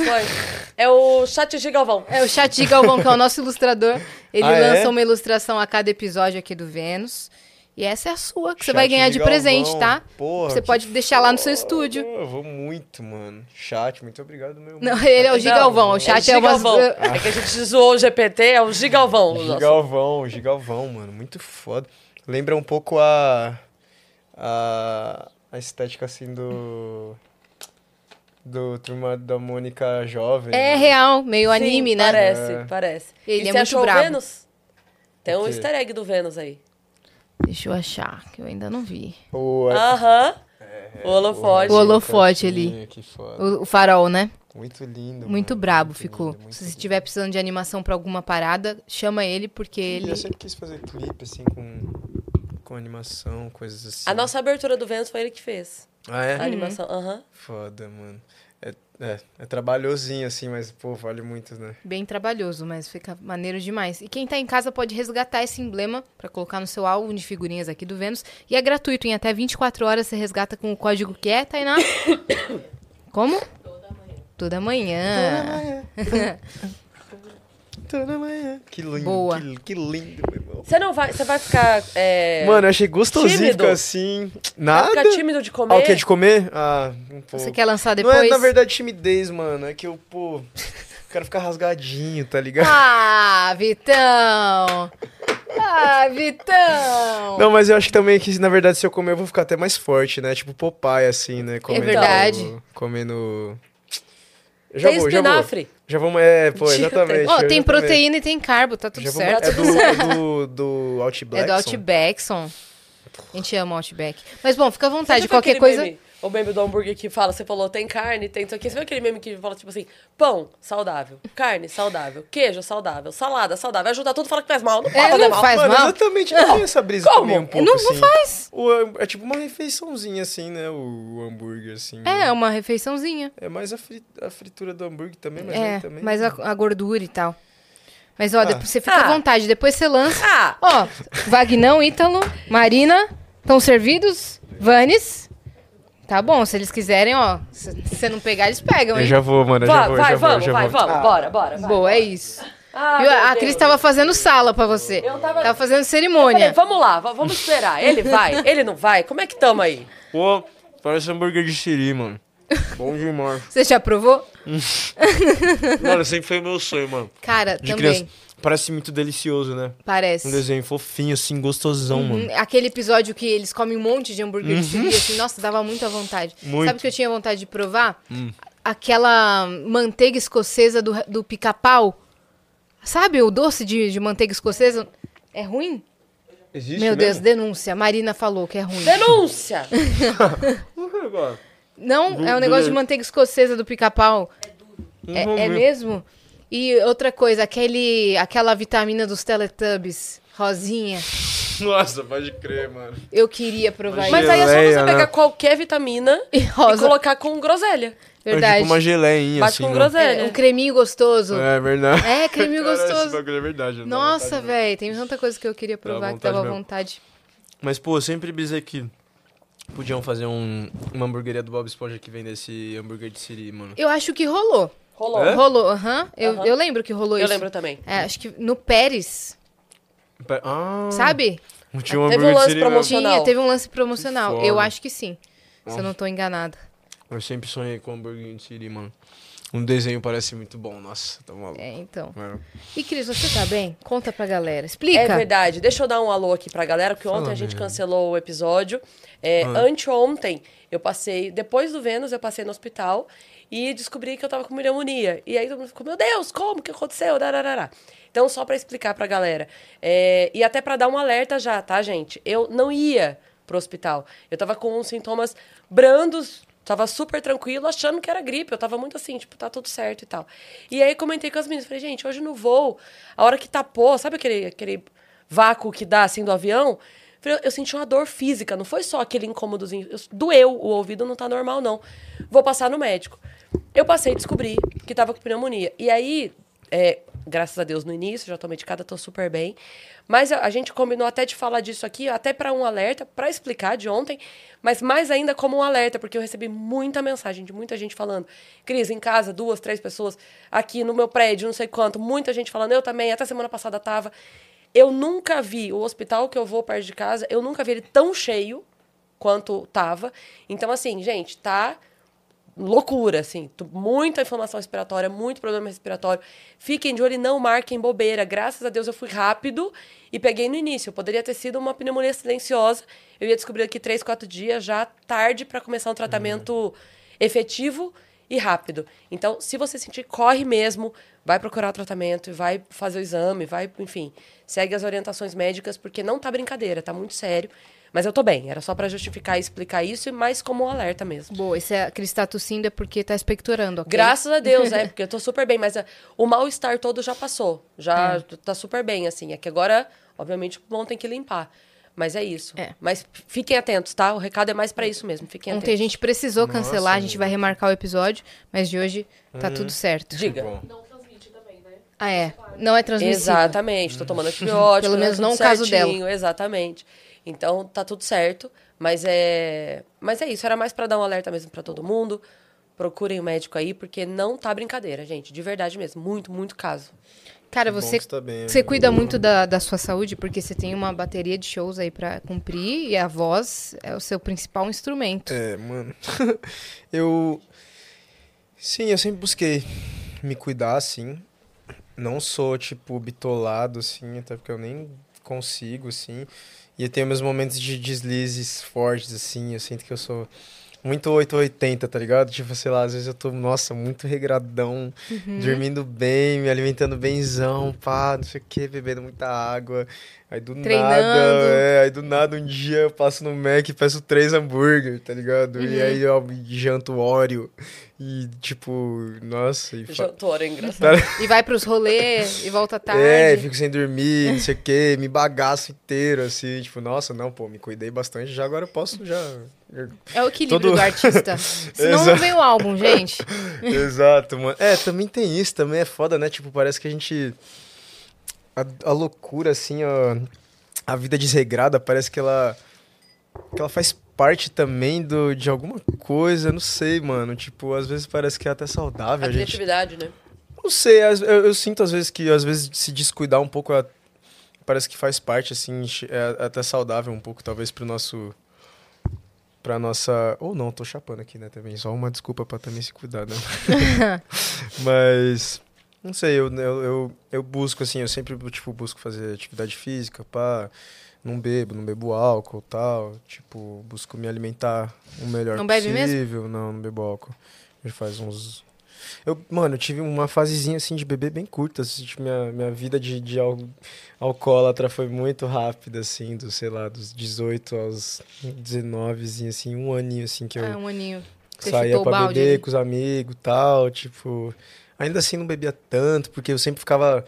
É o chat de Galvão. É o chat de Galvão, que é o nosso ilustrador. Ele Ah, lança é? uma ilustração a cada episódio aqui do Vênus. E essa é a sua, que você vai ganhar de, Galvão. presente, tá? Porra, Você pode deixar lá no seu estúdio. Eu vou muito, mano. Chat, muito obrigado, meu. Não, ele é o Gigalvão. O chat é, é, uma. Gigalvão. É que a gente zoou o GPT, é o Gigalvão. o. Gigalvão, Gigalvão, mano. Muito foda. Lembra um pouco a. A, a estética assim do. Do Turma da Mônica Jovem. É mano. real, meio Sim, anime, né? Parece, É. parece. Ele e é você muito achou brabo. o Vênus? Tem um O easter egg do Vênus aí. Deixa eu achar, que eu ainda não vi. O, Aham. O holofote. O holofote ali. Que foda. O, o farol, né? Muito lindo. Muito mano. brabo Muito ficou. lindo, muito Se você estiver precisando de animação pra alguma parada, chama ele, porque ele. Eu sempre quis fazer clipe assim com. Com animação, coisas assim. A nossa abertura do Vênus foi ele que fez. Ah, é? A animação. Aham. Foda, mano. É, é, trabalhosinho, assim, mas, pô, vale muito, né? Bem trabalhoso, mas fica maneiro demais. E quem tá em casa pode resgatar esse emblema pra colocar no seu álbum de figurinhas aqui do Vênus. E é gratuito, em até 24 horas você resgata com o código que é, Tainá? <coughs> Como? Toda manhã. Toda manhã. <laughs> Que lindo. Boa. Que, que lindo, meu irmão. Você não vai. Você vai ficar. É, Mano, eu achei gostosinho tímido? ficar assim. vai Nada. ficar tímido de comer? Ah, o que? De comer? Ah, um pouco. Você quer lançar Não depois? é, na verdade, timidez, mano. É que eu, pô, quero ficar rasgadinho, tá ligado? Ah, Vitão! Ah, Vitão! Não, mas eu acho que também que, na verdade, se eu comer, eu vou ficar até mais forte, né? Tipo Popeye, assim, né? Comendo, verdade. Comendo... Já Tem vou, já vou. espinafre. Já vamos, é, pô, exatamente. Eu tem proteína e tem carbo, tá tudo Já vamos- certo. É do, é do, do Outback. <laughs> É do Outbackson. A gente ama o Outback. Mas bom, fica à vontade. Qualquer coisa. Meme, o meme do hambúrguer que fala, você falou, tem carne, tem isso aqui. Você viu aquele meme que fala, tipo assim, pão, saudável. Carne, saudável. Queijo, saudável. Salada, saudável. Ajuda tudo, fala que faz mal. Não É, fazer não mal. faz Mano, mal. exatamente. Eu tenho essa brisa Como? também um pouco, Não, não assim. faz. O é tipo uma refeiçãozinha, assim, né? O, o hambúrguer, assim. É, né? uma refeiçãozinha. É mais a, fri- a fritura do hambúrguer também, mas É, aí também... mas a, a gordura e tal. Mas ó, Ah. depois você fica Ah. à vontade. Depois você lança. Ah, Ó, Vagnão, Ítalo, Marina, estão servidos? Vanes. Tá bom, se eles quiserem, ó. Se você não pegar, eles pegam, Eu hein? já vou, mano, eu já vai, vou, vai, já vou, vamos, já vai, vou. vamos. Bora, bora. vai. Boa, é isso. Ah, A Deus. Cris tava fazendo sala pra você. Eu tava- Tava fazendo Eu falei, cerimônia. vamos lá, va- vamos esperar. Ele vai, <laughs> ele não vai. Como é que tamo aí? Pô, parece hambúrguer de siri, mano. Bom demais. Você já provou? <laughs> mano, sempre foi meu sonho, mano. Cara, De também. criança. Parece muito delicioso, né? Parece. Um desenho fofinho, assim, gostosão, mano. Hum, Aquele episódio que eles comem um monte de hambúrguer de siri, assim, nossa, dava muita vontade. Muito. <laughs> Sabe o que eu tinha vontade de provar? Aquela manteiga escocesa do, do pica-pau. Sabe o doce de, de manteiga escocesa? É ruim? Existe Meu Deus, denúncia. Marina falou que é ruim. Denúncia! <laughs> Não, é um negócio de manteiga escocesa do pica-pau. É, é mesmo? E outra coisa, aquele, aquela vitamina dos Teletubbies, rosinha. <laughs> Nossa, pode crer, mano. Eu queria provar Mas isso. aí é só você né? pegar qualquer vitamina E e rosa, colocar com groselha. verdade. É tipo uma geleinha, Bate assim. com né? groselha. É, um creminho gostoso. É verdade. É, creminho Cara, gostoso. é verdade. Nossa, velho, tem tanta coisa que eu queria provar que dava mesmo. vontade. Mas, pô, eu sempre brisei que podiam fazer um, uma hamburgueria do Bob Esponja que vendesse hambúrguer de siri, mano. Eu acho que rolou. Rolou. É? Rolou, aham. Eu, Aham. eu lembro que rolou Eu isso. lembro também. É, acho que no Pérez, Pe- Ah, sabe? Tinha um Teve um lance promocional. Tinha, teve um lance promocional. Eu acho que sim. Se eu não tô enganada. Eu sempre sonhei com hambúrguer de siri, mano. Um desenho parece muito bom, nossa, tá maluco. É, então. É. E Cris, você tá bem? Conta pra galera. É Explica. verdade. Deixa eu dar um alô aqui pra galera, porque ontem Fala a gente mesmo. cancelou o episódio. É, Ah. Anteontem, eu passei, depois do Vênus, eu passei no hospital e descobri que eu tava com pneumonia. E aí todo mundo ficou, meu Deus, como que aconteceu? Dararara. Então, só pra explicar pra galera. é, e até pra dar um alerta já, tá, gente? Eu não ia pro hospital. Eu tava com uns sintomas brandos, tava super tranquilo, achando que era gripe. Eu tava muito assim, tipo, tá tudo certo e tal. E aí comentei com as meninas, falei, gente, hoje no voo, a hora que tapou, sabe aquele, aquele vácuo que dá, assim, do avião. Eu, senti uma dor física, não foi só aquele incômodozinho. Eu, doeu, o ouvido não tá normal, não. Vou passar no médico. Eu passei e descobri que tava com pneumonia. E aí, é, graças a Deus, no início, já tô medicada, tô super bem. Mas a, a gente combinou até de falar disso aqui, até para um alerta, para explicar de ontem, mas mais ainda como um alerta, porque eu recebi muita mensagem de muita gente falando, Cris, em casa, duas, três pessoas, aqui no meu prédio, não sei quanto, muita gente falando, eu também, até semana passada tava. Eu nunca vi o hospital que eu vou perto de casa, eu nunca vi ele tão cheio quanto tava. Então, assim, gente, tá loucura, assim. Muita inflamação respiratória, muito problema respiratório. Fiquem de olho e não marquem bobeira. Graças a Deus eu fui rápido e peguei no início. Poderia ter sido uma pneumonia silenciosa. Eu ia descobrir aqui três, quatro dias, já tarde para começar um tratamento uhum. efetivo e rápido. Então, se você sentir, corre mesmo, vai procurar o tratamento, vai fazer o exame, vai, enfim, segue as orientações médicas, porque não tá brincadeira, tá muito sério. Mas eu tô bem, era só para justificar e explicar isso, e mais como um alerta mesmo. Boa, esse é aquele está tossindo é porque tá expectorando, ok? Graças a Deus, é, <laughs> porque eu tô super bem, mas uh, o mal-estar todo já passou. Já é. tá super bem, assim. É que agora, obviamente, o pulmão tem que limpar. Mas é isso. É. Mas fiquem atentos, tá? O recado é mais para isso mesmo. Fiquem Ontem atentos. a gente precisou cancelar, Nossa, a gente vai remarcar o episódio, mas de hoje tá uhum. tudo certo. Diga. Não transmite também, né? Ah, é. Não é transmissível. Exatamente. Tô tomando antibiótico. Pelo menos não o caso dela. Exatamente. Então tá tudo certo, mas é, mas é isso, era mais para dar um alerta mesmo para todo mundo. Procurem o um médico aí, porque não tá brincadeira, gente, de verdade mesmo, muito, muito caso. Cara, você, tá bem, você cuida muito da, da sua saúde, porque você tem uma bateria de shows aí para cumprir e a voz é o seu principal instrumento. É, mano. <laughs> eu. Sim, eu sempre busquei me cuidar, assim. Não sou, tipo, bitolado, assim, até porque eu nem consigo, assim. E eu tenho meus momentos de deslizes fortes, assim. Eu sinto que eu sou muito 880, tá ligado? Tipo, sei lá, às vezes eu tô, nossa, muito regradão, uhum. dormindo bem, me alimentando benzão, pá, não sei o que, bebendo muita água. Aí do Treinando. nada, é, aí do nada um dia eu passo no Mac e peço três hambúrguer, tá ligado? Uhum. E aí eu janto óleo. E tipo, nossa. E janto óleo é engraçado. e vai pros rolês e volta <laughs> tarde. É, fico sem dormir, não sei o quê, me bagaço inteiro, assim. Tipo, nossa, não, pô, me cuidei bastante, já agora eu posso já. É o equilíbrio Todo... do artista. <laughs> Senão não vem o álbum, gente. Exato, mano. É, também tem isso, também é foda, né? Tipo, parece que a gente a, a loucura, assim, ó, a vida desregrada, parece que ela, que ela faz parte também do, de alguma coisa, não sei, mano. Tipo, às vezes parece que é até saudável. A, a criatividade, gente... né? Não sei, eu, eu, sinto às vezes que às vezes se descuidar um pouco é, parece que faz parte, assim, é até saudável um pouco, talvez, pro nosso. Pra nossa. Ou não, tô chapando aqui, né, também. Só uma desculpa pra também se cuidar, né? <laughs> Mas. Não sei, eu, eu, eu, eu, busco, assim, eu sempre, tipo, busco fazer atividade física, pá, não bebo, não bebo álcool tal, tipo, busco me alimentar o melhor não possível. Não, não bebo álcool. Já faz uns... Eu, mano, eu tive uma fasezinha, assim, de beber bem curta, assim, tipo, minha, minha vida de, de al alcoólatra foi muito rápida, assim, dos, sei lá, dos 18 aos 19, assim, um aninho, assim, que eu... Ah, um aninho. Você saía pra beber ali. com os amigos tal, tipo... Ainda assim não bebia tanto, porque eu sempre ficava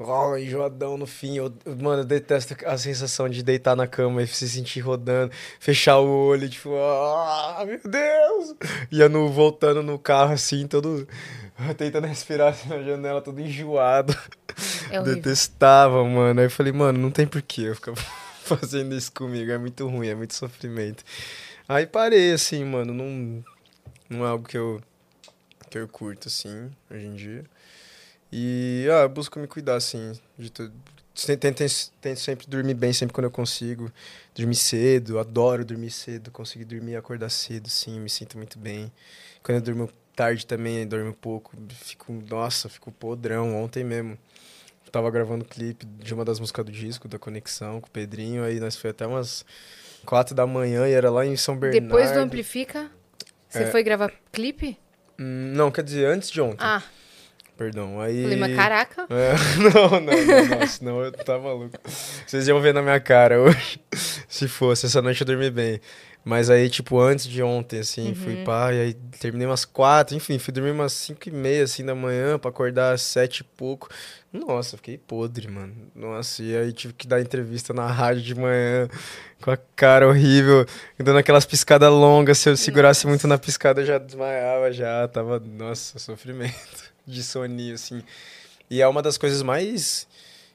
oh, enjoadão no fim. Eu, mano, eu detesto a sensação de deitar na cama e se sentir rodando, fechar o olho, tipo, ah, meu Deus! Ia no, voltando no carro assim, todo. Tentando respirar assim, na janela, todo enjoado. É Detestava, mano. Aí eu falei, mano, não tem porquê eu ficar <laughs> fazendo isso comigo. É muito ruim, é muito sofrimento. Aí parei, assim, mano. Não, não é algo que eu que eu curto, assim, hoje em dia. E, ah, eu busco me cuidar, assim, de tudo. Tento, tento, sempre dormir bem, sempre quando eu consigo. Dormir cedo, adoro dormir cedo, conseguir dormir e acordar cedo, sim, me sinto muito bem. Quando eu durmo tarde também, dormo pouco, fico, nossa, fico podrão. Ontem mesmo, eu tava gravando clipe de uma das músicas do disco, da Conexão, com o Pedrinho, aí nós foi até umas quatro da manhã e era lá em São Bernardo. Depois do Amplifica, você é... foi gravar clipe? Hum, não, quer dizer, antes de ontem. Ah. Perdão, aí... Falei, mas caraca. É, <laughs> não, não, não, não, senão eu tá maluco. Vocês iam ver na minha cara hoje. <laughs> Se fosse, essa noite eu dormi bem. Mas aí, tipo, antes de ontem, assim, Uhum. fui pá, e aí terminei umas quatro, enfim, fui dormir umas cinco e meia, assim, da manhã, pra acordar às sete e pouco. Nossa, fiquei podre, mano. Nossa, e aí tive que dar entrevista na rádio de manhã, com a cara horrível, dando aquelas piscadas longas. Se eu segurasse muito na piscada, eu já desmaiava, já. Tava, nossa, sofrimento de soninho, assim. E é uma das coisas mais.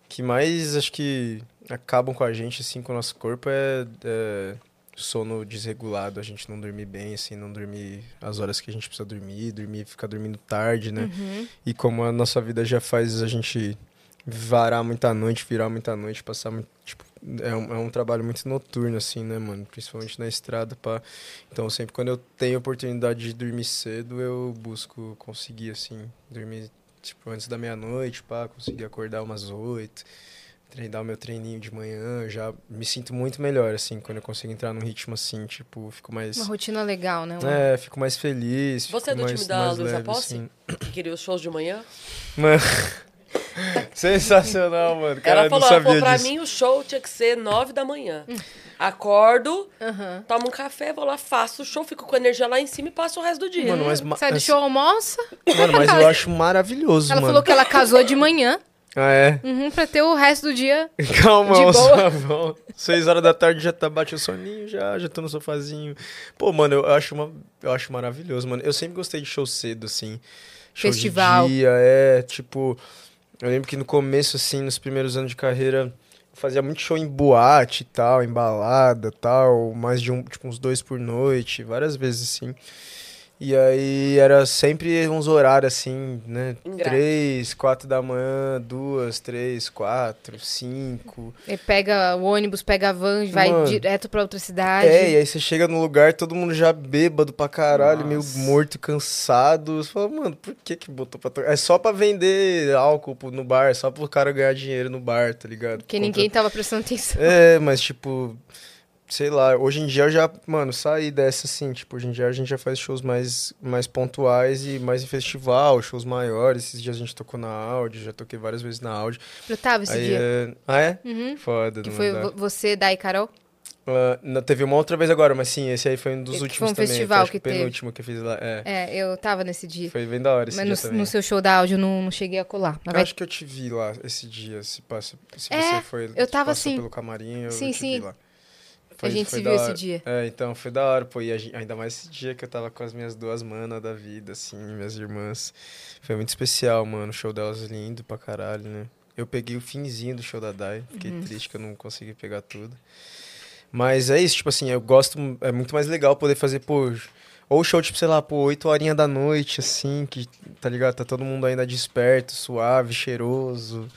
que mais, acho que, acabam com a gente, assim, com o nosso corpo é. é sono desregulado, a gente não dormir bem, assim, não dormir as horas que a gente precisa dormir, dormir, ficar dormindo tarde, né? Uhum. E como a nossa vida já faz a gente varar muita noite, virar muita noite, passar muito, tipo, é um, é um trabalho muito noturno, assim, né, mano? Principalmente na estrada, pá. Então, sempre quando eu tenho oportunidade de dormir cedo, eu busco conseguir, assim, dormir, tipo, antes da meia-noite, pá, conseguir acordar umas oito, treinar o meu treininho de manhã, já me sinto muito melhor, assim, quando eu consigo entrar num ritmo assim, tipo, fico mais... Uma rotina legal, né? Uma- É, fico mais feliz. Você é do mais, time da Posse? assim. Que queria os shows de manhã? Mano, sensacional, mano. Cara, ela falou, não falou pra disso. mim o show tinha que ser nove da manhã. Acordo, Aham. tomo um café, vou lá, faço o show, fico com energia lá em cima e passo o resto do dia. Mano, mas, ma- Sai do show, almoça. mano, mas eu <laughs> acho maravilhoso, Ela mano. falou que ela casou de manhã Ah, é? uhum, pra ter o resto do dia. <laughs> Calma, De boa. <laughs> Seis horas da tarde já tá bate o soninho, já, já tô no sofazinho. Pô, mano, eu acho, uma, eu acho maravilhoso, mano. Eu sempre gostei de show cedo, assim. Show Festival. De dia, é, tipo... Eu lembro que no começo, assim, nos primeiros anos de carreira, fazia muito show em boate e tal, em balada tal, mais de um, tipo, uns dois por noite, várias vezes, assim. E aí era sempre uns horários assim, né? Ingrato. Três, quatro da manhã, duas, três, quatro, cinco. Ele pega o ônibus, pega a van, vai Mano. direto pra outra cidade. É, e aí você chega no lugar, todo mundo já bêbado pra caralho, meio Nossa. morto e cansado. Você fala, mano, por que que botou pra tocar? É só pra vender álcool no bar, só pro cara ganhar dinheiro no bar, tá ligado? Porque Contra- ninguém tava prestando atenção. É, mas tipo, sei lá, hoje em dia eu já, mano, saí dessa assim, tipo, hoje em dia a gente já faz shows mais, mais pontuais e mais em festival, shows maiores. Esses dias a gente tocou na Audi, já toquei várias vezes na Audi. Eu tava esse Aí, dia. é... Ah, é? Uhum. Foda, Que foi dá. vo- você, Dai Carol? Ah, não, teve uma outra vez agora, mas sim, esse aí foi um dos últimos foi um também. festival acho que o penúltimo que eu fiz lá. É, É, eu tava nesse dia. foi bem da hora esse Mas dia no, também. no seu show da áudio eu não, não cheguei a colar. Mas Eu vai- acho que eu te vi lá esse dia, se, passa, se É, você foi eu tava assim. pelo camarim, eu Sim, te sim. vi lá. A gente se viu esse dia. É, então foi da hora, pô. E a gen- ainda mais esse dia que eu tava com as minhas duas manas da vida, assim, minhas irmãs. Foi muito especial, mano. O show delas lindo pra caralho, né? Eu peguei o finzinho do show da Dai. Fiquei Uhum. triste que eu não consegui pegar tudo. Mas é isso, tipo assim, eu gosto. É muito mais legal poder fazer, pô. Ou show, tipo, sei lá, pô, 8 horinhas da noite, assim, que, tá ligado? Tá todo mundo ainda desperto, suave, cheiroso,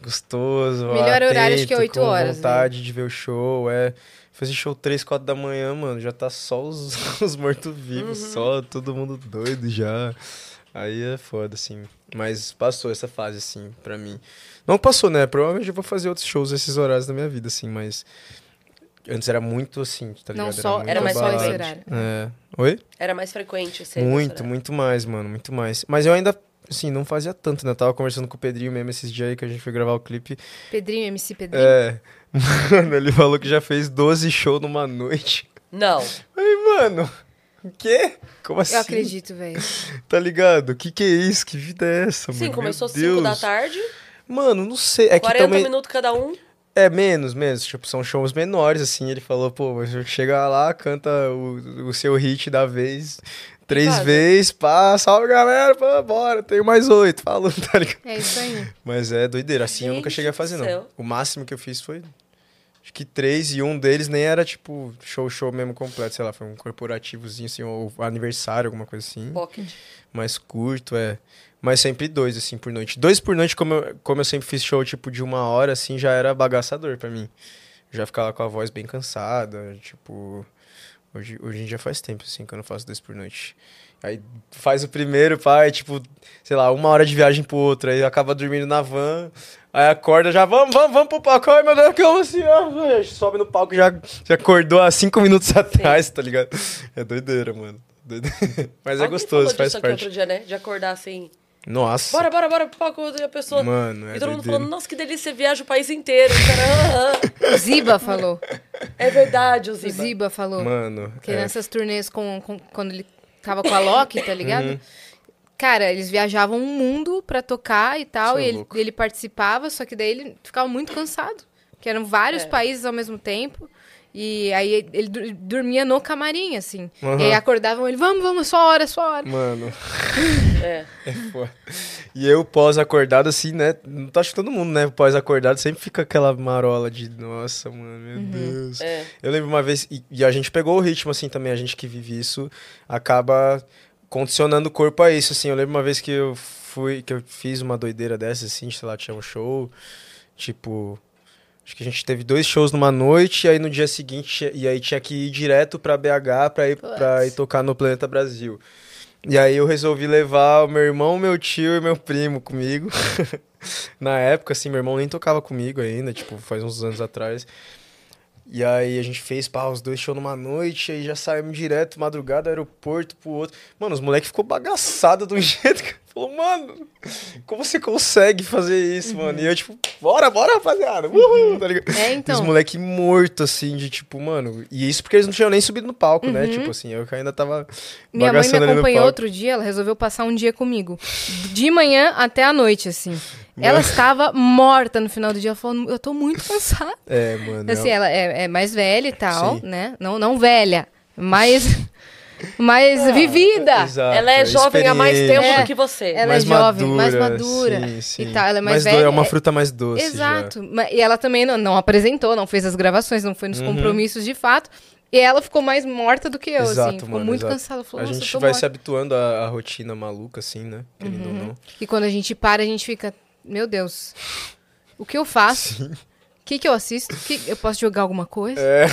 gostoso. Melhor horário, acho que é atento, 8 com horas, né? vontade de ver o show, é. Fazer show 3, 4 da manhã, mano, já tá só os, <laughs> os mortos-vivos, Uhum. só todo mundo doido já. Aí é foda, assim. Mas passou essa fase, assim, pra mim. Não passou, né? Provavelmente eu vou fazer outros shows esses horários da minha vida, assim, mas. Antes era muito assim, tá Não ligado? só- muito era mais só esse horário. É. Oi? Era mais frequente Muito, esse horário. muito mais, mano, muito mais. Mas eu ainda, assim, não fazia tanto, né? Eu tava conversando com o Pedrinho mesmo esses dias aí que a gente foi gravar o clipe. Pedrinho, MC Pedrinho. É. Mano, ele falou que já fez 12 shows numa noite. Não. Aí, mano, o quê? Como assim? Eu acredito, velho. Tá ligado? O que que é isso? Que vida é essa, mano? Sim, começou 5 Deus. da tarde, Mano, não sei. É que 40 também. minutos cada um. É, menos, menos. Tipo, são shows menores, assim. Ele falou, pô, você chega lá, canta o, o seu hit da vez, três vezes, pá, salve galera, pá, bora, tenho mais oito, falou, <laughs> tá ligado? É isso aí. Mas é doideira, assim eu nunca Gente cheguei a fazer, não. céu. O máximo que eu fiz foi, que três, e um deles nem era, tipo, show, show mesmo completo, sei lá, foi um corporativozinho, assim, ou aniversário, alguma coisa assim. Pocket. mais curto, é. Mas sempre dois, assim, por noite. Dois por noite, como eu, como eu sempre fiz show, tipo, de uma hora, assim, já era bagaçador pra mim. Já ficava com a voz bem cansada, tipo... Hoje, hoje em dia faz tempo, assim, que eu não faço dois por noite. Aí faz o primeiro, pai, tipo, sei lá, uma hora de viagem pro outro, aí acaba dormindo na van, aí acorda, já, vamos, vamos, vamos pro palco, ai meu Deus, calma assim, ó, sobe no palco, já, já acordou há cinco minutos atrás, tá ligado? É doideira, mano. Doideira. <laughs> Mas é Alguém gostoso, falou faz disso aqui parte. outro dia, né? De acordar assim. Nossa. Bora, bora, bora, pipoca. E a pessoa. Mano, é e todo mundo doideira. falando, nossa, que delícia, você viaja o país inteiro. O cara, "Aham." O <laughs> Ziba falou. é verdade, o O Ziba. Ziba falou. Mano, Que é. nessas turnês com, com- quando ele tava com a Loki, tá ligado? Uhum. Cara, eles viajavam um mundo pra tocar e tal, Isso é e ele, ele participava, só que daí ele ficava muito cansado. Que eram vários É. países ao mesmo tempo. E aí ele dormia no camarim, assim. Uhum. E aí acordavam ele, vamos, vamos, só hora, só hora. Mano, <laughs> É. foda. E eu pós-acordado, assim, né? Não tá acho que todo mundo, né? Pós-acordado sempre fica aquela marola de, nossa, mano, meu Deus. É. Eu lembro uma vez, e, e a gente pegou o ritmo, assim, também, a gente que vive isso, acaba condicionando o corpo a isso, assim. Eu lembro uma vez que eu fui, que eu fiz uma doideira dessa, assim, sei lá, tinha um show, tipo... Acho que a gente teve dois shows numa noite, e aí no dia seguinte, e aí tinha que ir direto pra BH pra ir, pra ir tocar no Planeta Brasil. E aí eu resolvi levar o meu irmão, meu tio e meu primo comigo. <laughs> Na época, assim, meu irmão nem tocava comigo ainda, tipo, faz uns anos atrás. E aí a gente fez, pá, os dois shows numa noite, aí já saímos direto, madrugada, aeroporto pro outro. Mano, os moleques ficou bagaçado um <laughs> jeito que falou, mano, como você consegue fazer isso, mano? E eu, tipo, bora, bora, rapaziada, uhul, tá ligado? É, E os então. moleques mortos, assim, de tipo, mano. E isso porque eles não tinham nem subido no palco, né? Uhum. Tipo assim, eu ainda tava. Minha mãe me acompanhou outro dia, ela resolveu passar um dia comigo. De manhã até a noite, assim. Ela estava morta no final do dia. Ela falou, eu tô muito <laughs> cansada. É, mano. Assim, é- ela é, é mais velha e tal, Sim. né? Não, não velha, mais, <laughs> mais vivida. Exato, Ela é jovem há mais tempo É. do que você. Ela mais é jovem, mais madura Sim, sim. e tal, ela é mais do- velha, É uma é- fruta mais doce. Exato. Ma- E ela também não, não apresentou, não fez as gravações, não foi nos Uhum. compromissos de fato. E ela ficou mais morta do que eu, Exato, assim. Ficou mano, muito exato. cansada. Já. Falou, A gente vai morta. se habituando à, à rotina maluca, assim, né? Querendo Uhum. ou não. E quando a gente para, a gente fica, meu Deus, o que eu faço? O que, que eu assisto? Que- eu posso jogar alguma coisa? É,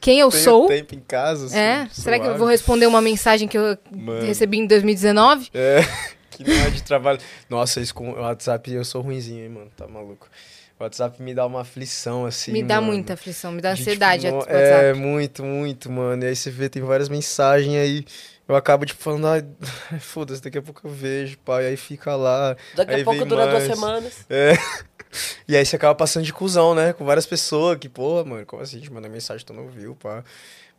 Quem eu <laughs> tenho sou? tempo em casa, assim, É? Será que eu vou responder uma mensagem que eu Mano. recebi em 2019? É, <laughs> que não é de trabalho. Nossa, isso com o WhatsApp eu sou ruinzinho, hein, mano. Tá maluco. O WhatsApp me dá uma aflição, assim. me dá mano. muita aflição, me dá De, ansiedade tipo, o no- WhatsApp. É, muito, muito, mano. E aí você vê, tem várias mensagens aí. Eu acabo, tipo, falando, ai, <laughs> foda-se, daqui a pouco eu vejo, pai. Aí fica lá. Daqui aí a pouco dura duas mais. semanas. É. <laughs> E aí você acaba passando de cuzão, né? Com várias pessoas que, porra, mano, como assim? Te manda mensagem, tu não viu, pá.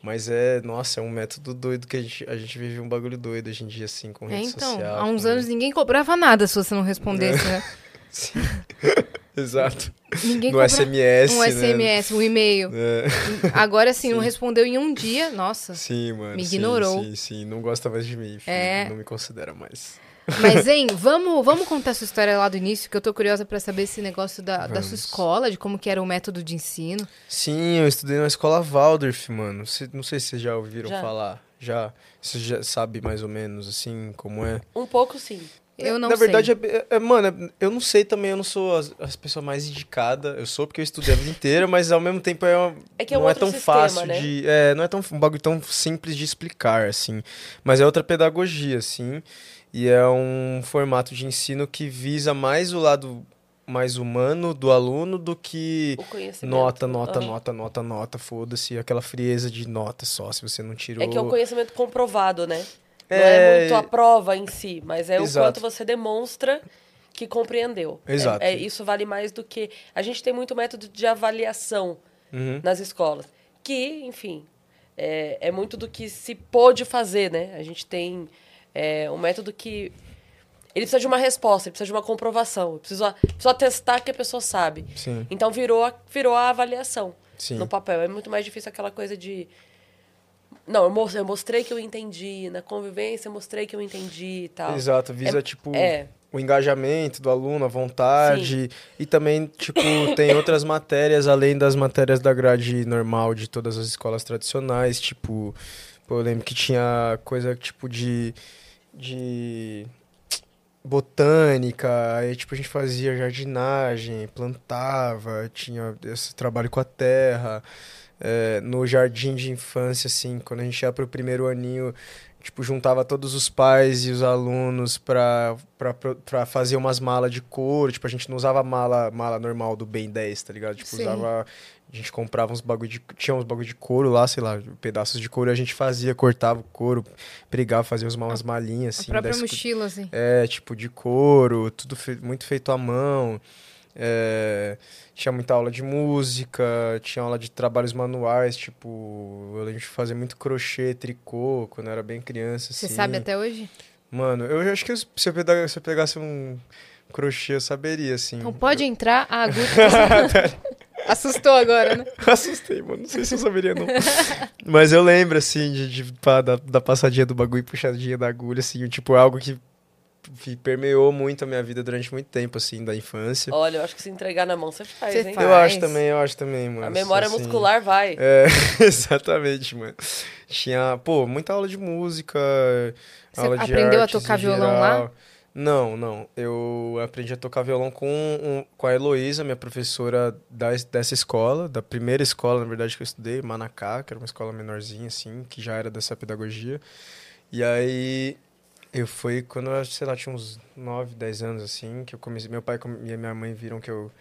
Mas é, nossa, é um método doido que a gente, a gente vive um bagulho doido hoje em dia, assim, com É, rede então, social. há uns com- anos ninguém cobrava nada se você não respondesse, né? <laughs> Sim. <laughs> Exato. Ninguém no SMS, um né? SMS, um e-mail. É. <laughs> Agora sim, não respondeu em um dia, nossa. Sim, mano. Me sim, ignorou. Sim, sim, não gosta mais de mim, filho. É. Não me considera mais. Mas, hein, <laughs> vamos, vamos contar sua história lá do início, que eu tô curiosa pra saber esse negócio da, da sua escola, de como que era o método de ensino. Sim, eu estudei na escola Waldorf, mano. Cê- não sei se vocês já ouviram Já. falar. Já? Você já sabe mais ou menos, assim, como é? Um pouco sim. Eu não Na sei. verdade, é, é- é- mano, eu não sei também, eu não sou as, as pessoas mais indicadas. Eu sou porque eu estudei a vida inteira, mas ao mesmo tempo é, uma- É que é um não é tão sistema, fácil né? de. É, não é tão, um bagulho tão simples de explicar, assim. Mas é outra pedagogia, assim. E é um formato de ensino que visa mais o lado mais humano do aluno do que nota, nota, Aham. nota, nota, nota, foda-se, aquela frieza de nota só, se você não tirou. É que é o conhecimento comprovado, né? Não É, é muito a prova em si, mas é Exato. o quanto você demonstra que compreendeu. É- Exato. É, isso vale mais do que. A gente tem muito método de avaliação Uhum. nas escolas. Que, enfim, é, é muito do que se pôde fazer, né? A gente tem é, um método que. Ele precisa de uma resposta, ele precisa de uma comprovação, precisa, precisa atestar que a pessoa sabe. Sim, Então virou a, virou a avaliação sim. no papel. É muito mais difícil aquela coisa de. Não, eu mos- eu mostrei que eu entendi. Na convivência, eu mostrei que eu entendi e tal. Exato, visa, tipo, É, o engajamento do aluno, a vontade. E também, tipo, tem <coughs> outras matérias além das matérias da grade normal de todas as escolas tradicionais. Tipo, eu lembro que tinha coisa tipo de. de botânica, aí tipo a gente fazia jardinagem, plantava, tinha esse trabalho com a terra. É, no jardim de infância, assim, quando a gente ia pro primeiro aninho, tipo, juntava todos os pais e os alunos pra, pra, pra- fazer umas malas de couro. Tipo, a gente não usava mala, mala normal do Ben 10, tá ligado? Tipo, Sim. usava. A gente comprava uns bagulho de. Tinha uns bagulho de couro lá, sei lá, pedaços de couro. e A gente fazia, cortava o couro, pregava, fazia umas, malinhas A assim. própria da escu- mochila, assim. é, tipo, de couro, tudo fe- muito feito à mão. É, tinha muita aula de música, tinha aula de trabalhos manuais, tipo, eu lembro de fazer muito crochê, tricô, quando eu era bem criança, Você assim. sabe até hoje? Mano, eu acho que se eu pegar- se eu pegasse um crochê, eu saberia, assim. Então pode entrar a <laughs> agulha. Assustou agora, né? <laughs> Assustei, mano. Não sei se eu saberia, não. Mas eu lembro, assim, de, de- da, da passadinha do bagulho e puxadinha da agulha, assim, tipo, algo que permeou muito a minha vida durante muito tempo, assim, da infância. Olha, eu acho que se entregar na mão você faz, Você hein? faz. Eu acho também, eu acho também, mano. A memória assim, muscular vai. É, <laughs> exatamente, mano. Tinha, pô, muita aula de música, Você aula de aprendeu a artes tocar em violão geral. lá? Não, não. Eu aprendi a tocar violão com, um- com a Heloísa, minha professora da, dessa escola, da primeira escola, na verdade, que eu estudei, Manacá, que era uma escola menorzinha, assim, que já era dessa pedagogia. E aí, eu fui quando eu, sei lá, tinha uns 9, 10 anos, assim, que eu comecei. Meu pai e minha mãe viram que eu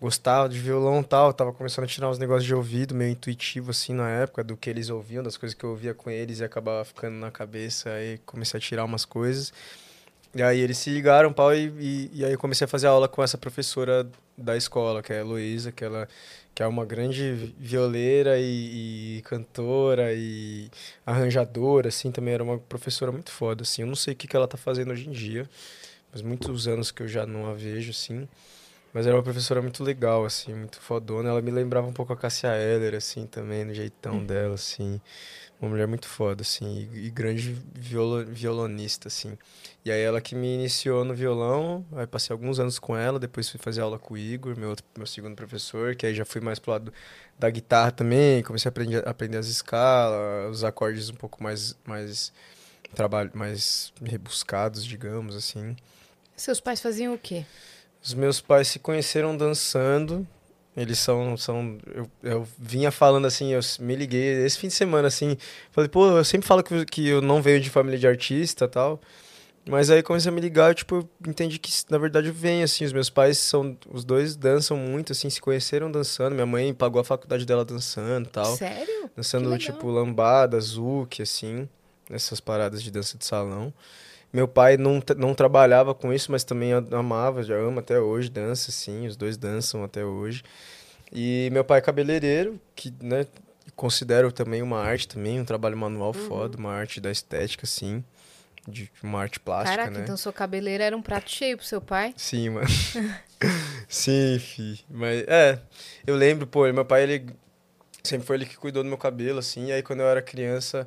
gostava de violão e tal, tava começando a tirar uns negócios de ouvido, meio intuitivo, assim, na época, do que eles ouviam, das coisas que eu ouvia com eles e acabava ficando na cabeça, aí comecei a tirar umas coisas. E aí eles se ligaram, pau, e, e, e aí eu comecei a fazer aula com essa professora da escola, que é a Heloísa, que ela que é uma grande violeira e, e cantora e arranjadora, assim, também era uma professora muito foda, assim. Eu não sei o que, que ela tá fazendo hoje em dia, mas muitos anos que eu já não a vejo, assim. Mas era uma professora muito legal, assim, muito fodona. Ela me lembrava um pouco a Cássia Eller, assim, também, no jeitão dela, assim. Uma mulher muito foda, assim, e, e grande violo, violonista, assim. E aí ela que me iniciou no violão, aí passei alguns anos com ela, depois fui fazer aula com o Igor, meu, outro, meu segundo professor, que aí já fui mais pro lado da guitarra também, comecei a aprender, aprender as escalas, os acordes um pouco mais, mais, trabalho, mais rebuscados, digamos, assim. Seus pais faziam o quê? Os meus pais se conheceram dançando. Eles são. são eu, eu vinha falando assim, eu me liguei esse fim de semana assim. Falei, pô, eu sempre falo que, que eu não venho de família de artista e tal. Mas aí comecei a me ligar, tipo, eu entendi que na verdade vem assim, os meus pais são os dois dançam muito assim, se conheceram dançando. Minha mãe pagou a faculdade dela dançando, e tal. Sério? Dançando tipo lambada, zouk, assim, essas paradas de dança de salão. Meu pai não, não trabalhava com isso, mas também amava, já ama até hoje, dança, sim, os dois dançam até hoje. E meu pai é cabeleireiro, que, né, considero também uma arte também, um trabalho manual Uhum. foda, uma arte da estética, sim, de uma arte plástica, Caraca, né? então sua cabeleira era um prato cheio pro seu pai? Sim, mano. <laughs> Sim, fi. Mas, é, eu lembro, pô, meu pai, ele sempre foi ele que cuidou do meu cabelo, assim, e aí quando eu era criança,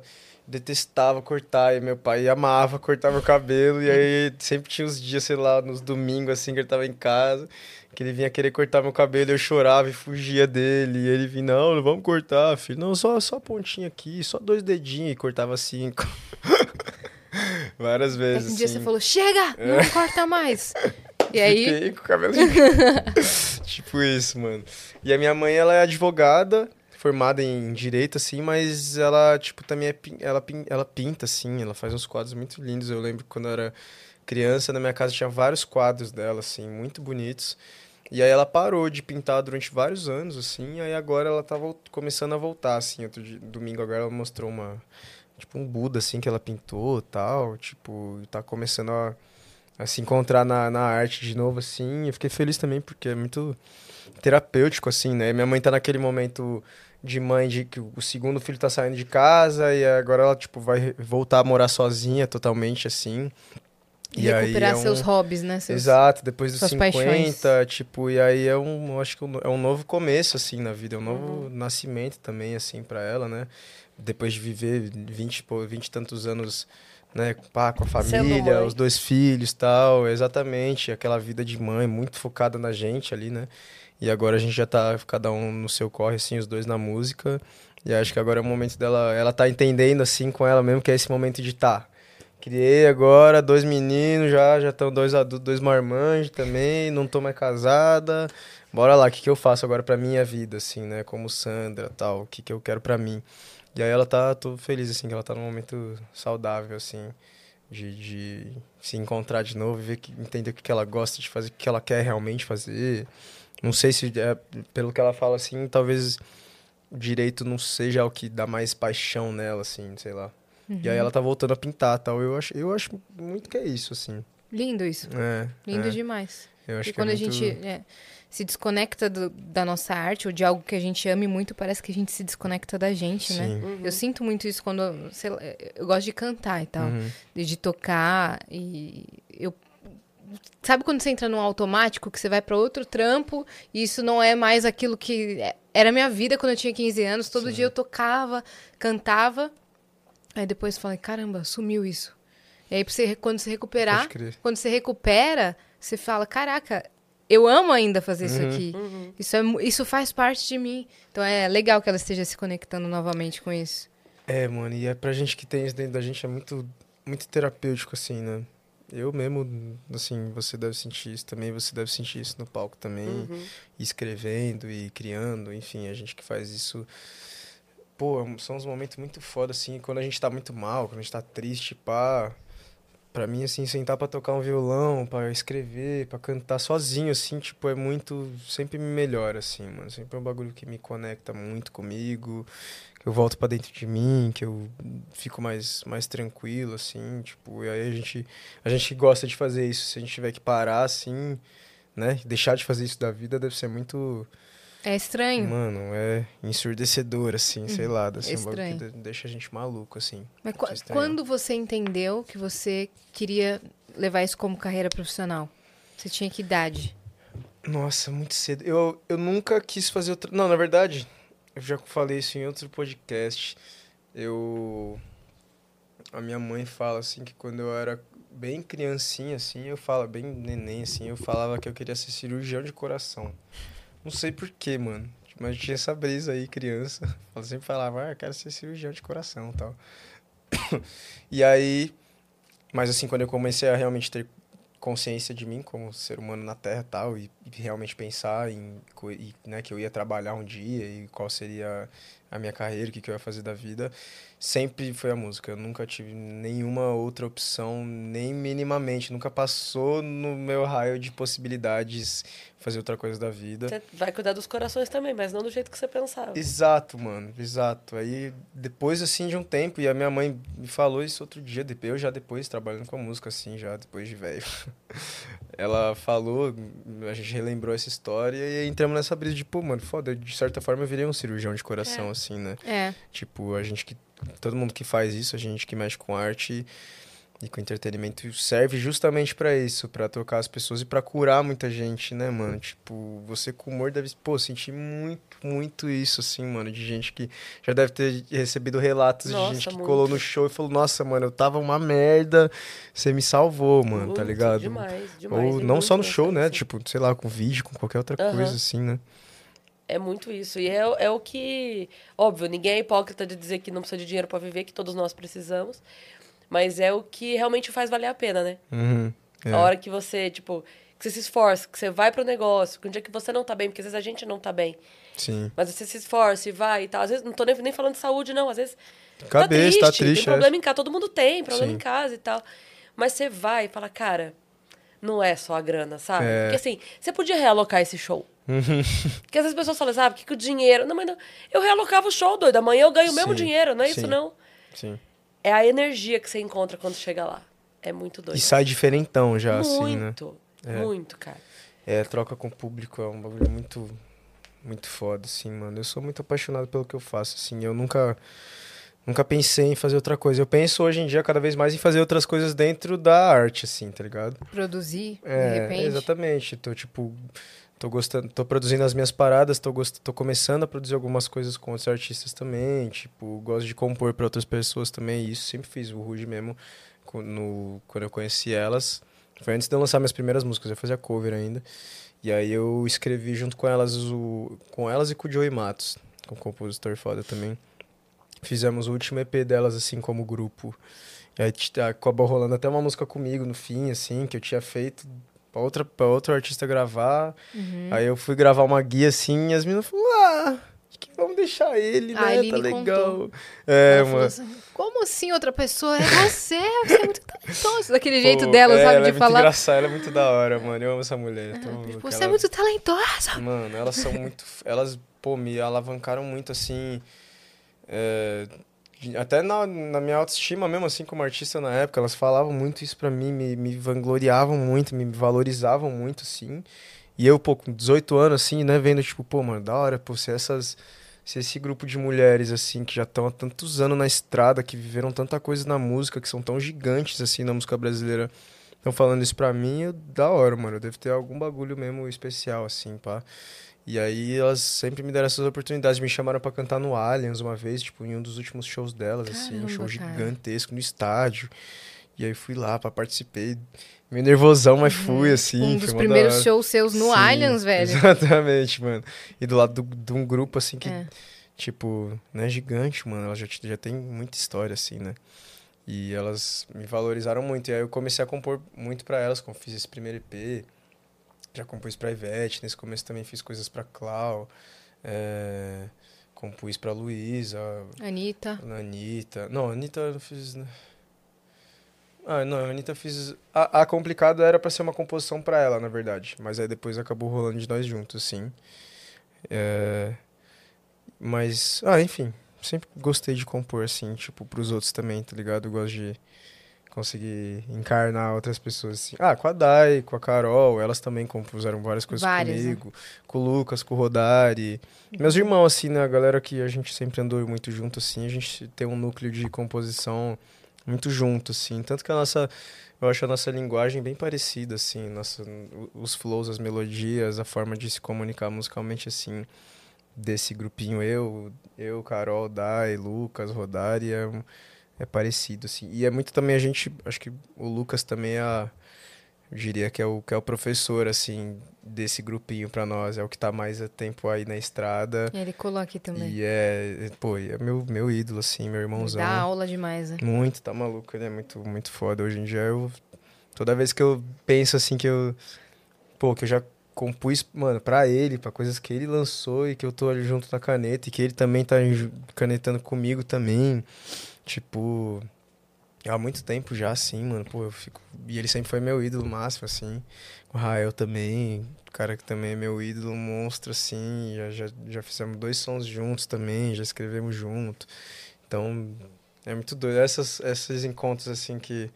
detestava cortar, e meu pai amava cortar meu cabelo, e aí sempre tinha uns dias, sei lá, nos domingos, assim, que ele tava em casa, que ele vinha querer cortar meu cabelo, e eu chorava e fugia dele, e ele vinha, não, não vamos cortar, filho, não, só, só a pontinha aqui, só dois dedinhos, e cortava cinco. <laughs> Várias vezes, um dia assim. você falou, chega, não corta mais. <laughs> E aí, Fiquei com o cabelo <laughs> tipo isso, mano. E a minha mãe, ela é advogada, formada em direito, assim, mas ela, tipo, também é... Ela, ela pinta, assim, ela faz uns quadros muito lindos. Eu lembro quando eu era criança, na minha casa tinha vários quadros dela, assim, muito bonitos. E aí ela parou de pintar durante vários anos, assim, aí agora ela tá começando a voltar, assim. Outro dia- domingo agora ela mostrou uma... Tipo, um Buda, assim, que ela pintou tal. Tipo, tá começando a a se encontrar na, na arte de novo, assim. Eu fiquei feliz também, porque é muito terapêutico, assim, né? Minha mãe tá naquele momento de mãe de que o segundo filho tá saindo de casa e agora ela, tipo, vai voltar a morar sozinha totalmente, assim. E aí recuperar é um- seus hobbies, né? Seus... Exato, depois dos suas 50, paixões. tipo, e aí é um, acho que é um novo começo, assim, na vida, é um novo nascimento também, assim, pra ela, né? Depois de viver 20, pô, 20 e tantos anos, né, pá, com a família, os dois filhos tal, exatamente, aquela vida de mãe muito focada na gente ali, né? E agora a gente já tá, cada um no seu corre, assim, os dois na música, e acho que agora é o momento dela, ela tá entendendo, assim, com ela mesmo, que é esse momento de tá. Criei agora dois meninos já, já estão dois adultos, dois marmanjos também, não tô mais casada. Bora lá, o que, que eu faço agora pra minha vida, assim, né? Como Sandra tal, o que, que eu quero pra mim. E aí ela tá, tô feliz, assim, que ela tá num momento saudável, assim, de, de se encontrar de novo, ver que, entender o que, que ela gosta de fazer, o que ela quer realmente fazer. Não sei se, é, pelo que ela fala, assim, talvez o direito não seja o que dá mais paixão nela, assim, sei lá. Uhum. E aí ela tá voltando a pintar tal. Eu acho, eu acho muito que é isso, assim. Lindo isso. É, Lindo é. demais. Eu acho e que é quando a muito- gente é, se desconecta do- da nossa arte ou de algo que a gente ame muito, parece que a gente se desconecta da gente, né? Sim. Eu sinto muito isso quando, sei lá, eu gosto de cantar e tal, Uhum. de, de tocar e eu sabe quando você entra num automático que você vai pra outro trampo e isso não é mais aquilo que é- era a minha vida quando eu tinha 15 anos, todo Sim. dia eu tocava, cantava. Aí depois eu falei, caramba, sumiu isso. E aí você, quando você recuperar, quando você recupera, você fala, caraca, eu amo ainda fazer isso Uhum. aqui. Isso, é, isso faz parte de mim. Então é legal que ela esteja se conectando novamente com isso. É, mano, e é pra gente que tem isso dentro da gente, é muito, muito terapêutico, assim, né? Eu mesmo, assim, você deve sentir isso também, você deve sentir isso no palco também, Uhum. escrevendo e criando, enfim, a gente que faz isso. Pô, são uns momentos muito foda, assim, quando a gente tá muito mal, quando a gente tá triste, pá. Pra mim, assim, sentar pra tocar um violão, pra escrever, pra cantar sozinho, assim, tipo, é muito. Sempre me melhora, assim, mano. Sempre é um bagulho que me conecta muito comigo, que eu volto pra dentro de mim, que eu fico mais, mais tranquilo, assim, tipo, e aí a gente, a gente gosta de fazer isso. Se a gente tiver que parar, assim, né, deixar de fazer isso da vida, deve ser muito. É estranho. Mano, é ensurdecedor, assim, sei lá, deve ser um estranho. que de- deixa a gente maluco, assim. Mas qu- estranho. quando você entendeu que você queria levar isso como carreira profissional? Você tinha que idade? Nossa, muito cedo. Eu, eu nunca quis fazer outra. Não, na verdade, eu já falei isso em outro podcast. Eu. A minha mãe fala assim que quando eu era bem criancinha, assim, eu falo, bem neném, assim, eu falava que eu queria ser cirurgião de coração. Não sei porquê, mano. Mas tinha essa brisa aí, criança. <laughs> Eu sempre falava, ah, eu quero ser cirurgião de coração e tal. <coughs> E aí. Mas assim, quando eu comecei a realmente ter consciência de mim como ser humano na Terra tal, e, e realmente pensar em e, né, que eu ia trabalhar um dia e qual seria a minha carreira, o que, que eu ia fazer da vida, sempre foi a música. Eu nunca tive nenhuma outra opção, nem minimamente. Nunca passou no meu raio de possibilidades fazer outra coisa da vida. Você vai cuidar dos corações também, mas não do jeito que você pensava. Exato, mano, exato. Aí depois assim de um tempo, e a minha mãe me falou isso outro dia, depois- eu já depois trabalhando com a música assim, já depois de velho. <laughs> Ela falou, a gente relembrou essa história e entramos nessa brisa de, pô, mano, foda, de certa forma eu virei um cirurgião de coração É. assim, né? É. Tipo, a gente que todo mundo que faz isso, a gente que mexe com arte e com entretenimento serve justamente pra isso, pra tocar as pessoas e pra curar muita gente, né, mano? Tipo, você com humor deve, pô, sentir muito, muito isso assim, mano, de gente que já deve ter recebido relatos Nossa, de gente que muito. colou no show e falou: "Nossa, mano, eu tava uma merda, você me salvou, mano", tá Muito, ligado? Demais, demais. Ou e não só no show, né? assim. Tipo, sei lá, com vídeo, com qualquer outra coisa assim, né? É muito isso. E é, é o que. Óbvio, ninguém é hipócrita de dizer que não precisa de dinheiro pra viver, que todos nós precisamos. Mas é o que realmente faz valer a pena, né? Uhum. É. A hora que você, tipo, que você se esforça, que você vai pro negócio, que um dia que você não tá bem, porque às vezes a gente não tá bem. Sim. Mas você se esforça e vai e tal. Às vezes, não tô nem, nem falando de saúde, não. Às vezes. Cabeça, tá triste, Tem é. problema em casa. Todo mundo tem problema Sim. em casa e tal. Mas você vai e fala, cara, não é só a grana, sabe? É. Porque assim, você podia realocar esse show. Porque às vezes as pessoas falam, sabe, que, que o dinheiro. Não, mas não. Eu realocava o show, doido. Amanhã eu ganho o mesmo dinheiro, não é isso, sim. não? Sim. É a energia que você encontra quando chega lá. É muito doido. E sai diferentão já, assim, né? muito, É. muito, cara. É, troca com o público é um bagulho muito, muito foda, assim, mano. Eu sou muito apaixonado pelo que eu faço, assim. Eu nunca, nunca pensei em fazer outra coisa. Eu penso hoje em dia cada vez mais em fazer outras coisas dentro da arte, assim, tá ligado? Produzir, de É, repente. exatamente. Tô, tipo, tô gostando, tô produzindo as minhas paradas, tô, gost... tô começando a produzir algumas coisas com outros artistas também, tipo, gosto de compor para outras pessoas também, isso sempre fiz, o Ruge mesmo, no... quando eu conheci elas, foi antes de eu lançar minhas primeiras músicas, eu fazia cover ainda, e aí eu escrevi junto com elas, o... com elas e com o Joey Matos, com o compositor foda também, fizemos o último EP delas, assim, como grupo, e aí acabou rolando até uma música comigo no fim, assim, que eu tinha feito pra, outra, pra outro artista gravar. Uhum. Aí eu fui gravar uma guia assim e as meninas falaram, ah, que vamos deixar ele, Ah, né? ele tá legal. contou. É, Ela mano. assim, como assim outra pessoa? É você, você é muito talentoso. Daquele jeito Pô, dela, é, sabe, ela de é muito falar. engraçada, ela é muito da hora, mano. Eu amo essa mulher. tô Você ela- é muito talentosa. Mano, elas são muito. Elas, pô, me alavancaram muito assim. É, até na, na minha autoestima mesmo, assim, como artista na época, elas falavam muito isso pra mim, me, me vangloriavam muito, me valorizavam muito, assim. E eu, pô, com 18 anos, assim, né, vendo, tipo, pô, mano, da hora, pô, se essas. Se esse grupo de mulheres, assim, que já estão há tantos anos na estrada, que viveram tanta coisa na música, que são tão gigantes, assim, na música brasileira, estão falando isso pra mim, eu, da hora, mano. Eu devo ter algum bagulho mesmo especial, assim, pá. E aí elas sempre me deram essas oportunidades. Me chamaram pra cantar no Aliens uma vez, tipo, em um dos últimos shows delas, assim, um show Caramba, cara. gigantesco no estádio. E aí fui lá, pá, participei. Meio nervosão, mas fui, assim. um dos da primeiros shows seus no Sim, Aliens, velho. Exatamente, mano. E do lado do- de um grupo, assim, que, É. tipo, né, gigante, mano. Ela já, já tem muita história, assim, né? E elas me valorizaram muito. E aí eu comecei a compor muito pra elas, como fiz esse primeiro EP. Já compus pra Ivete, nesse começo também fiz coisas pra Clau. É, compus pra Luísa, Anitta. Anitta. Não, Anitta eu fiz. né? Ah, não, a Anitta fiz. A, a complicada era pra ser uma composição pra ela, na verdade. Mas aí depois acabou rolando de nós juntos, sim. É... Mas. Ah, enfim. Sempre gostei de compor, assim, tipo, pros outros também, tá ligado? Eu gosto de conseguir encarnar outras pessoas, assim. Ah, com a Dai, com a Carol, elas também compuseram várias coisas Várias, né? comigo. Com o Lucas, com o Rodari. Meus irmãos, assim, né? A galera que a gente sempre andou muito junto, assim, a gente tem um núcleo de composição muito junto, assim. Tanto que a nossa. Eu acho a nossa linguagem bem parecida, assim. Nossa, os flows, as melodias, a forma de se comunicar musicalmente, assim. Desse grupinho, eu, eu, Carol, Dai, Lucas, Rodari, é, um- é parecido, assim. E é muito também a gente. Acho que o Lucas também é a. Eu diria que é o, que é o professor, assim, desse grupinho pra nós. É o que tá mais a tempo aí na estrada. Ele colou aqui também. E é, pô, é meu, meu ídolo, assim, meu irmãozão. Dá aula demais, né? Muito, tá maluco, ele é muito, muito foda. Hoje em dia eu. Toda vez que eu penso assim que eu. Pô, que eu já compus, mano, pra ele, pra coisas que ele lançou e que eu tô ali junto na caneta e que ele também tá canetando comigo também. Tipo. Há muito tempo já, assim, mano. Pô, eu fico. E ele sempre foi meu ídolo máximo, assim. O Rael também. O cara que também é meu ídolo, um monstro, assim. Já, já, já fizemos dois sons juntos também, já escrevemos junto. Então, é muito doido. Essas, esses encontros, assim, que,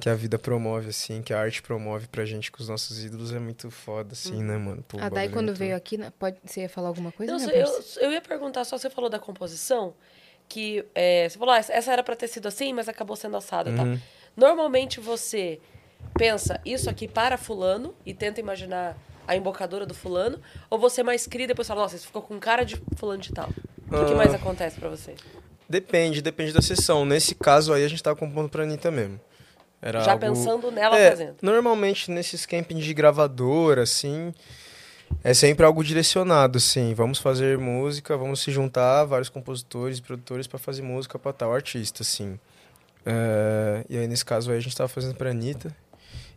que a vida promove, assim, que a arte promove pra gente com os nossos ídolos é muito foda, assim, né, mano? Pô, a Dai, bagulho é quando veio aqui, né, pode, você ia falar alguma coisa? Não, né, eu, eu ia perguntar, só você falou da composição, que é, você falou, ah, essa era pra ter sido assim, mas acabou sendo assada, tá? Uhum. Normalmente você pensa isso aqui para fulano e tenta imaginar a embocadura do fulano, ou você mais cria e depois fala, nossa, isso ficou com cara de fulano de tal. O que, que Ah. mais acontece pra você? Depende, depende da sessão. Nesse caso aí, a gente tava compondo pra Anitta mesmo. Era Já algo- pensando nela É, fazendo. Normalmente, nesses campings de gravadora, assim, é sempre algo direcionado, assim. Vamos fazer música, vamos se juntar, vários compositores e produtores para fazer música para tal artista, assim. É, e aí, nesse caso aí, a gente tava fazendo pra Anitta.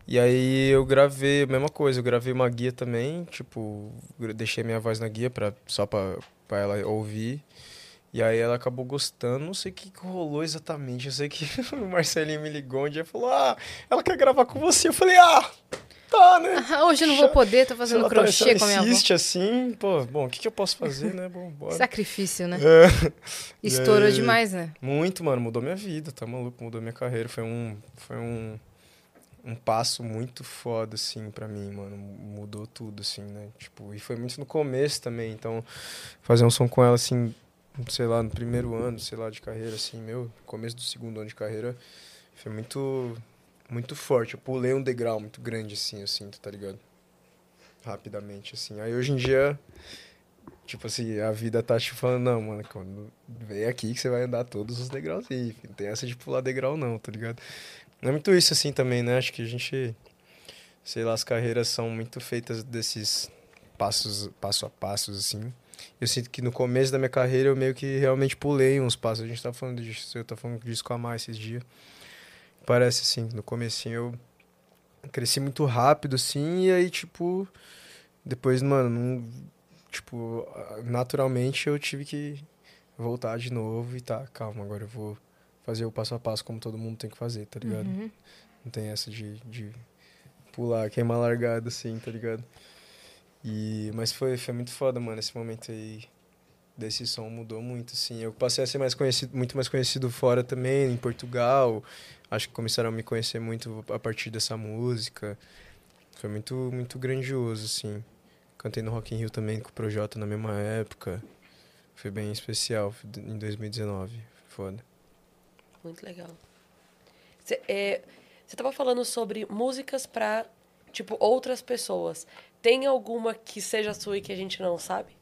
E aí eu gravei a mesma coisa, eu gravei uma guia também, tipo, deixei minha voz na guia pra, só pra ela ouvir. E aí ela acabou gostando, não sei o que que rolou exatamente. Eu sei que <laughs> o Marcelinho me ligou um dia e falou: Ah, ela quer gravar com você. Eu falei, ah, tá, né? <laughs> Ah, hoje eu não vou poder, tô fazendo tá- crochê ela com a minha avó. insiste assim, pô, bom, o que, que eu posso fazer, né? Bom, bora. Sacrifício, né? <laughs> É. Estourou aí- demais, né? Muito, mano, mudou minha vida, tá maluco, mudou minha carreira. Foi um, foi um, um passo muito foda, assim, pra mim, mano. Mudou tudo, assim, né? Tipo, e foi muito no começo também, então fazer um som com ela, assim, sei lá, no primeiro ano, sei lá, de carreira, assim, meu, começo do segundo ano de carreira, foi muito, muito forte. Eu pulei um degrau muito grande, assim, eu sinto, tá ligado? Rapidamente, assim. Aí hoje em dia, Tipo assim, a vida tá te falando, não, mano, quando vem aqui que você vai andar todos os degraus aí, filho. Não tem essa de pular degrau não, tá ligado? Não é muito isso assim também, né? Acho que a gente, sei lá, as carreiras são muito feitas desses passos, passo a passos, assim. Eu sinto que no começo da minha carreira eu meio que realmente pulei uns passos. A gente tá falando disso, eu tava falando disso com a Mai esses dias. Parece assim, no comecinho eu cresci muito rápido, assim, e aí, tipo, depois, mano, não tipo, naturalmente eu tive que voltar de novo e tá, calma, agora eu vou fazer o passo a passo como todo mundo tem que fazer, tá ligado? Uhum. Não tem essa de, de pular, queimar largada, assim, tá ligado? E, mas foi, foi muito foda, mano, esse momento aí desse som mudou muito, assim. Eu passei a ser mais conhecido, muito mais conhecido fora também, em Portugal. Acho que começaram a me conhecer muito a partir dessa música. Foi muito, muito grandioso, assim. Cantei no Rock in Rio também com o Projota na mesma época. Foi bem especial em 2019. Foi foda. Muito legal. Você é, tava falando sobre músicas pra, tipo, outras pessoas. Tem alguma que seja sua e que a gente não sabe?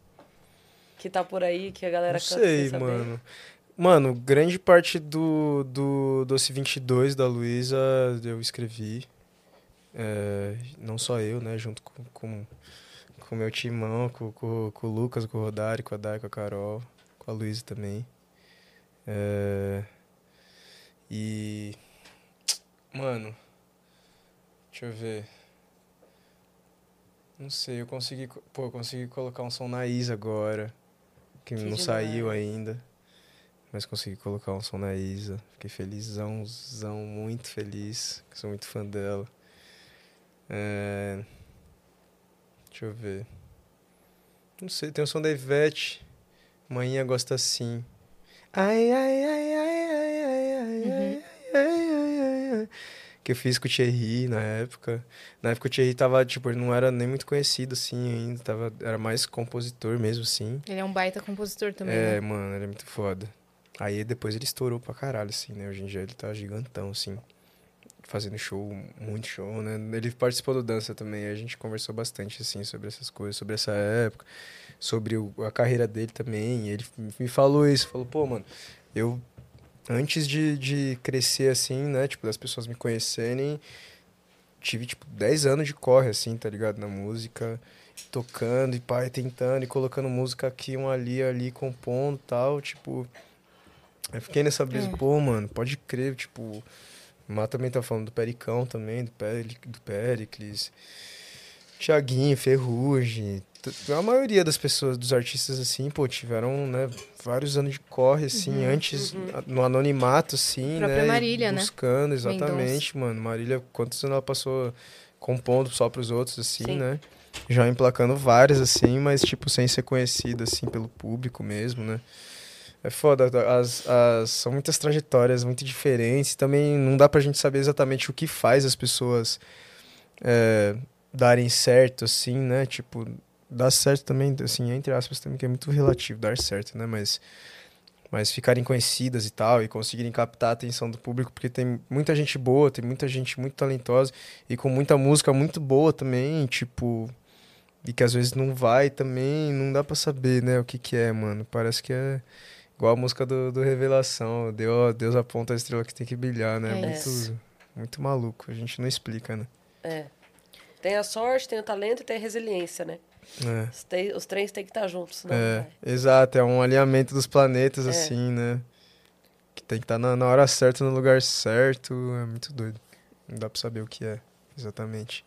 Que tá por aí, que a galera Não sei, mano. Mano, grande parte do, do Doce 22 da Luísa eu escrevi. É, não só eu, né? Junto com com com o meu timão, com, com, com o Lucas, com o Rodari, com a Dai, com a Carol, com a Luísa também. É, e. Mano. Deixa eu ver. Não sei, eu consegui. co- Pô, eu consegui colocar um som na Isa agora. Que, Que não demais. saiu ainda. Mas consegui colocar um som na Isa. Fiquei felizãozão, muito feliz. Sou muito fã dela. É... Deixa eu ver. Não sei, tem o som da Ivete. Manhã gosta assim. Ai, ai, ai, ai, ai, ai, ai, Uhum. ai, ai, ai, ai, ai. Que eu fiz com o Thierry na época. Na época o Thierry tava, tipo, ele não era nem muito conhecido assim ainda. Tava, era mais compositor mesmo, assim. Ele é um baita compositor também, É, né? mano, ele é muito foda. Aí depois ele estourou pra caralho, assim, né? Hoje em dia ele tá gigantão, assim. Fazendo show, muito show, né? Ele participou do Dança também. A gente conversou bastante, assim, sobre essas coisas, sobre essa época, sobre o- a carreira dele também. E ele me falou isso, falou, pô, mano, eu, antes de, de crescer, assim, né? Tipo, das pessoas me conhecerem, tive, tipo, 10 anos de corre, assim, tá ligado? Na música, tocando e pai tentando e colocando música aqui, um ali, ali, compondo e tal, tipo... Eu fiquei nessa brisa, É. pô, mano, pode crer, tipo... O Má também tá falando do Pericão também, do, Peri, do Pericles. Tiaguinho, Ferrugem. A maioria das pessoas, dos artistas, assim, pô, tiveram, né, vários anos de corre, assim, antes, a- no anonimato, assim, né? Marília, né? Buscando, exatamente, mano. Marília, quantos anos ela passou compondo só pros outros, assim, Sim. né? Já emplacando várias, assim, mas, tipo, sem ser conhecida, assim, pelo público mesmo, né? É foda, as, as, são muitas trajetórias muito diferentes. Também não dá pra gente saber exatamente o que faz as pessoas é, darem certo, assim, né? Tipo, dar certo também, assim, entre aspas, também que é muito relativo, dar certo, né? Mas, mas ficarem conhecidas e tal, e conseguirem captar a atenção do público, porque tem muita gente boa, tem muita gente muito talentosa, e com muita música muito boa também, tipo... E que às vezes não vai também, não dá pra saber, né, o que que é, mano. Parece que é... Igual a música do, do Revelação, Deus, Deus aponta a estrela que tem que brilhar, né? É muito, muito maluco, a gente não explica, né? É. Tem a sorte, tem o talento e tem a resiliência, né? É, Os, te- os três têm que estar juntos, senão não é, exato, é um alinhamento dos planetas, É. assim, né? Que tem que estar na, na hora certa, no lugar certo, é muito doido. Não dá pra saber o que é, exatamente.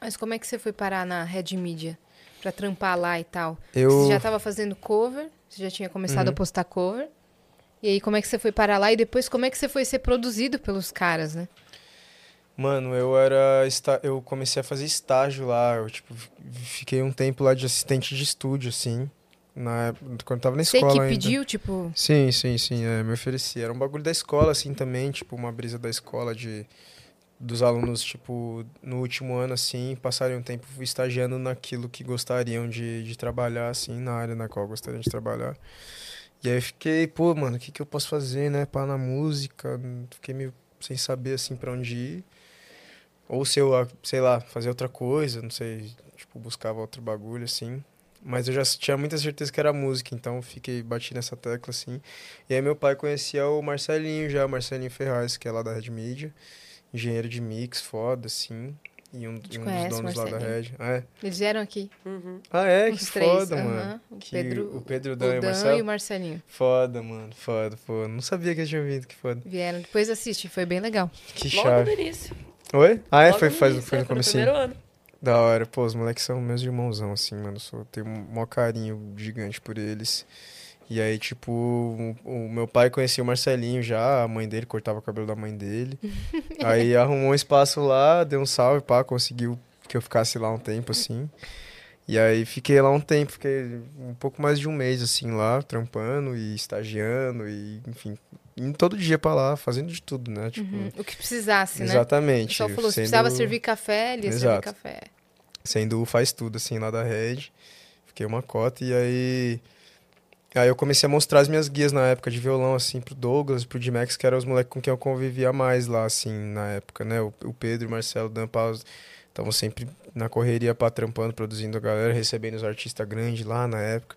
Mas como é que você foi parar na Red Media? Pra trampar lá e tal? Eu... Você já tava fazendo cover? Você já tinha começado Uhum. a postar cover? E aí, como é que você foi parar lá? E depois, como é que você foi ser produzido pelos caras, né? Mano, eu era. esta- Eu comecei a fazer estágio lá. Eu, tipo, fi- fiquei um tempo lá de assistente de estúdio, assim. Na, época- quando eu tava na Você escola que ainda. pediu, tipo... Sim, sim, sim, é, me ofereci. Era um bagulho da escola, assim, também, tipo, uma brisa da escola de dos alunos, tipo, no último ano, assim, passarem um tempo estagiando naquilo que gostariam de, de trabalhar, assim, na área na qual gostariam de trabalhar. E aí eu fiquei, pô, mano, o que que eu posso fazer, né, pá, na música? Fiquei meio sem saber, assim, pra onde ir. Ou se eu, ah, sei lá, fazer outra coisa, não sei, tipo, buscava outro bagulho, assim. Mas eu já tinha muita certeza que era música, então fiquei, bati nessa tecla, assim. E aí meu pai conhecia o Marcelinho já, o Marcelinho Ferraz, que é lá da Red Media. Engenheiro de mix, foda, assim. E um, um dos donos lá da? Red. Ah, é? Eles vieram aqui, Uhum. Ah, é? os Que três. foda, aham. mano. O Que Pedro, o Pedro o Dan e o Dan Marcelo. e o Marcelinho. Foda, mano. Foda, pô. Não sabia que eles tinham vindo, que foda. Vieram. Depois assiste, foi bem legal. Que Logo chave. no início. Oi? Ah, é? Logo Foi, no faz, início, foi é, no foi no comecinho. primeiro ano. Da hora. Pô, os moleques são meus irmãozão, assim, mano. Eu sou, tenho um maior carinho gigante por eles. E aí, tipo, o, o meu pai conhecia o Marcelinho já, a mãe dele cortava o cabelo da mãe dele. <laughs> aí arrumou um espaço lá, deu um salve, pá, conseguiu que eu ficasse lá um tempo, assim. E aí fiquei lá um tempo, fiquei um pouco mais de um mês, assim, lá, trampando e estagiando e, enfim, indo todo dia pra lá, fazendo de tudo, né? Tipo, Uhum. O que precisasse, né? O Exatamente. pessoal falou, se sendo- precisava servir café, ele ia servir café. sendo o faz tudo, assim, lá da Red. Fiquei uma cota e aí... Aí eu comecei a mostrar as minhas guias na época de violão, assim, pro Douglas, pro D-Max, que eram os moleques com quem eu convivia mais lá, assim, na época, né? O, o Pedro, o Marcelo, o Dan Paus, estavam sempre na correria, pá, trampando, produzindo a galera, recebendo os artistas grandes lá na época.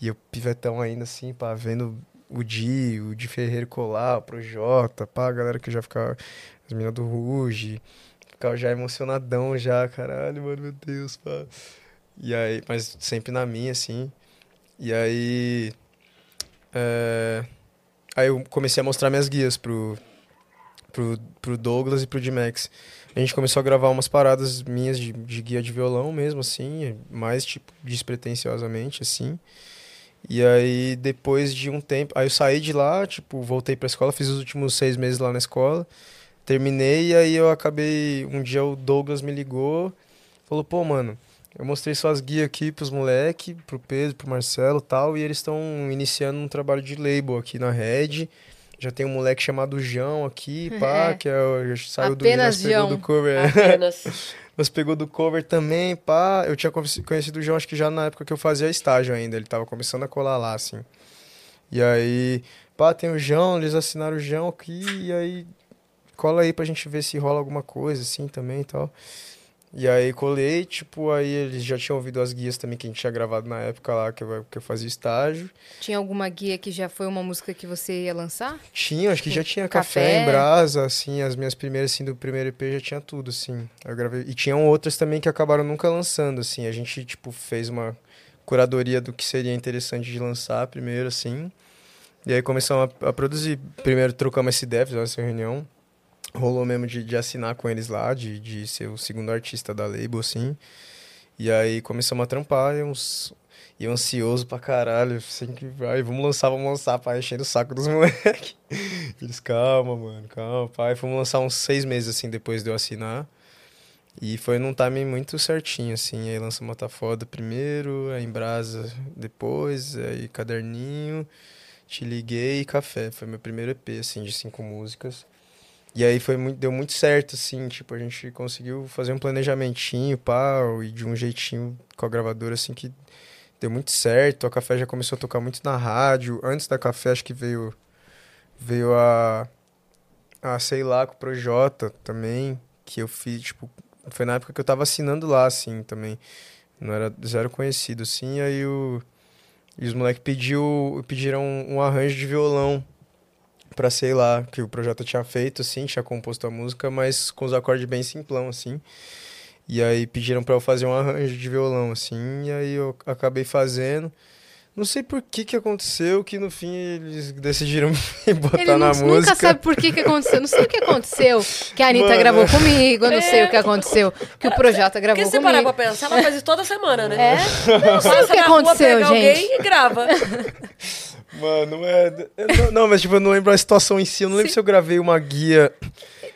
E eu, pivetão ainda, assim, pá, vendo o Di, o Di Ferreiro colar, o Projota, pá, a galera que já ficava... As meninas do Ruge, ficava já emocionadão já, caralho, mano, meu Deus, pá. E aí, mas sempre na minha, assim. E aí. é, Aí eu comecei a mostrar minhas guias pro, pro, pro Douglas e pro D-Max. A gente começou a gravar umas paradas minhas de, de guia de violão mesmo, assim, mais tipo despretensiosamente, assim. E aí, depois de um tempo. Aí eu saí de lá, tipo, voltei pra escola, fiz os últimos seis meses lá na escola. Terminei, e aí eu acabei. Um dia o Douglas me ligou, falou: pô, mano, eu mostrei suas guias aqui pros moleque, pro Pedro, pro Marcelo e tal, e eles estão iniciando um trabalho de label aqui na Red. Já tem um moleque chamado João aqui, pá, <laughs> É. que é, saiu Apenas do, pegou João. do cover. Apenas. <laughs> Mas pegou do cover também, pá. Eu tinha conheci- conhecido o João, acho que já na época que eu fazia estágio ainda. Ele tava começando a colar lá, assim. E aí, pá, tem o João, eles assinaram o João aqui, e aí cola aí pra gente ver se rola alguma coisa, assim, também e tal. E aí colei, tipo, aí eles já tinham ouvido as guias também que a gente tinha gravado na época lá, que eu, que eu fazia estágio. Tinha alguma guia que já foi uma música que você ia lançar? Tinha, acho que já tinha Café. café, em brasa, assim, as minhas primeiras, assim, do primeiro EP já tinha tudo, assim. Eu gravei. E tinham outras também que acabaram nunca lançando, assim. A gente, tipo, fez uma curadoria do que seria interessante de lançar primeiro, assim. E aí começamos a, a produzir. Primeiro trocamos essa ideia, fizemos essa reunião. Rolou mesmo de, de assinar com eles lá, de, de ser o segundo artista da label, assim. E aí começamos a trampar, e uns... E ansioso pra caralho, assim que vai, vamos lançar, vamos lançar, pai, enchendo o saco dos <laughs> moleques. Eles, calma, mano, calma, pai. Fomos lançar uns seis meses, assim, depois de eu assinar. E foi num timing muito certinho, assim. Aí lançamos Mata Foda primeiro, aí Embrasa depois, aí Caderninho, Te Liguei e Café. Foi meu primeiro EP, assim, de cinco músicas. E aí foi muito, deu muito certo, assim, tipo, a gente conseguiu fazer um planejamentinho, pá, e de um jeitinho com a gravadora, assim, que deu muito certo. A Café já começou a tocar muito na rádio. Antes da Café, acho que veio, veio a, a sei lá, com o Projota também, que eu fiz, tipo, foi na época que eu tava assinando lá, assim, também. Não era zero conhecido, assim, aí o... E os moleques pediram um, um arranjo de violão pra, sei lá, que o Projota tinha feito, assim, tinha composto a música, mas com os acordes bem simplão, assim. E aí pediram pra eu fazer um arranjo de violão, assim, e aí eu acabei fazendo. Não sei por que que aconteceu, que no fim eles decidiram <laughs> me botar Ele na música. nunca sabe por que, que aconteceu. Não sei o que aconteceu. Que a Anitta Mano. gravou comigo, eu não sei o que aconteceu. Que o Projota gravou Porque se você parar comigo. pra pensar, ela faz isso toda semana, né? É? Não sei o que rua, aconteceu, pega gente. alguém e grava. <laughs> Mano, é. eu Não, não, mas tipo, eu não lembro a situação em si. Eu não lembro Sim. se eu gravei uma guia.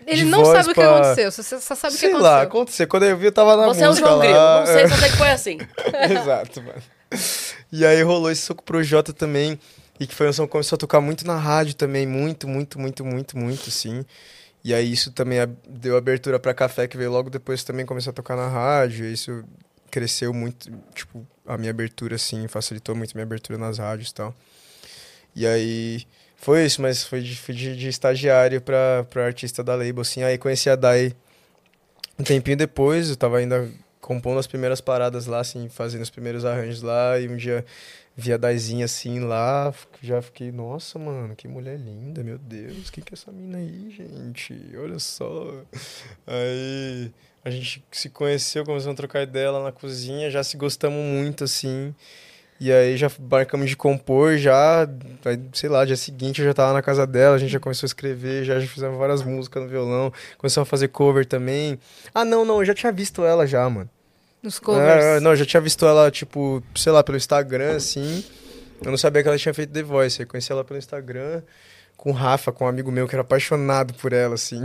Ele de não voz sabe o que pra- aconteceu. Você só sabe o que sei aconteceu. lá, aconteceu. Quando eu vi, eu tava na Você é o música João lá. Grilo. Não sei, é. só sei que foi assim. <laughs> Exato, mano. E aí rolou esse soco pro Jota também. E que foi um som que começou a tocar muito na rádio também. Muito, muito, muito, muito, muito, sim. E aí isso também deu abertura pra café, que veio logo depois também começou a tocar na rádio. E isso cresceu muito, tipo, a minha abertura, assim, facilitou muito a minha abertura nas rádios e tal. E aí foi isso, mas foi de, de, de estagiário pra, pra artista da label, assim. Aí conheci a Dai um tempinho depois, eu tava ainda compondo as primeiras paradas lá, assim, fazendo os primeiros arranjos lá, e um dia vi a Daizinha assim lá, já fiquei, nossa, mano, que mulher linda, meu Deus, quem que é essa mina aí, gente? Olha só. Aí a gente se conheceu, começamos a trocar ideia lá na cozinha, já se gostamos muito, assim. E aí já marcamos de compor, já, aí, sei lá, dia seguinte eu já tava na casa dela, a gente já começou a escrever, já, já fizemos várias músicas no violão, começamos a fazer cover também. Ah, não, não, eu já tinha visto ela já, mano. Nos covers. É, não, eu já tinha visto ela, tipo, sei lá, pelo Instagram, assim. Eu não sabia que ela tinha feito The Voice. Eu conheci ela pelo Instagram com o Rafa, com um amigo meu que era apaixonado por ela, assim.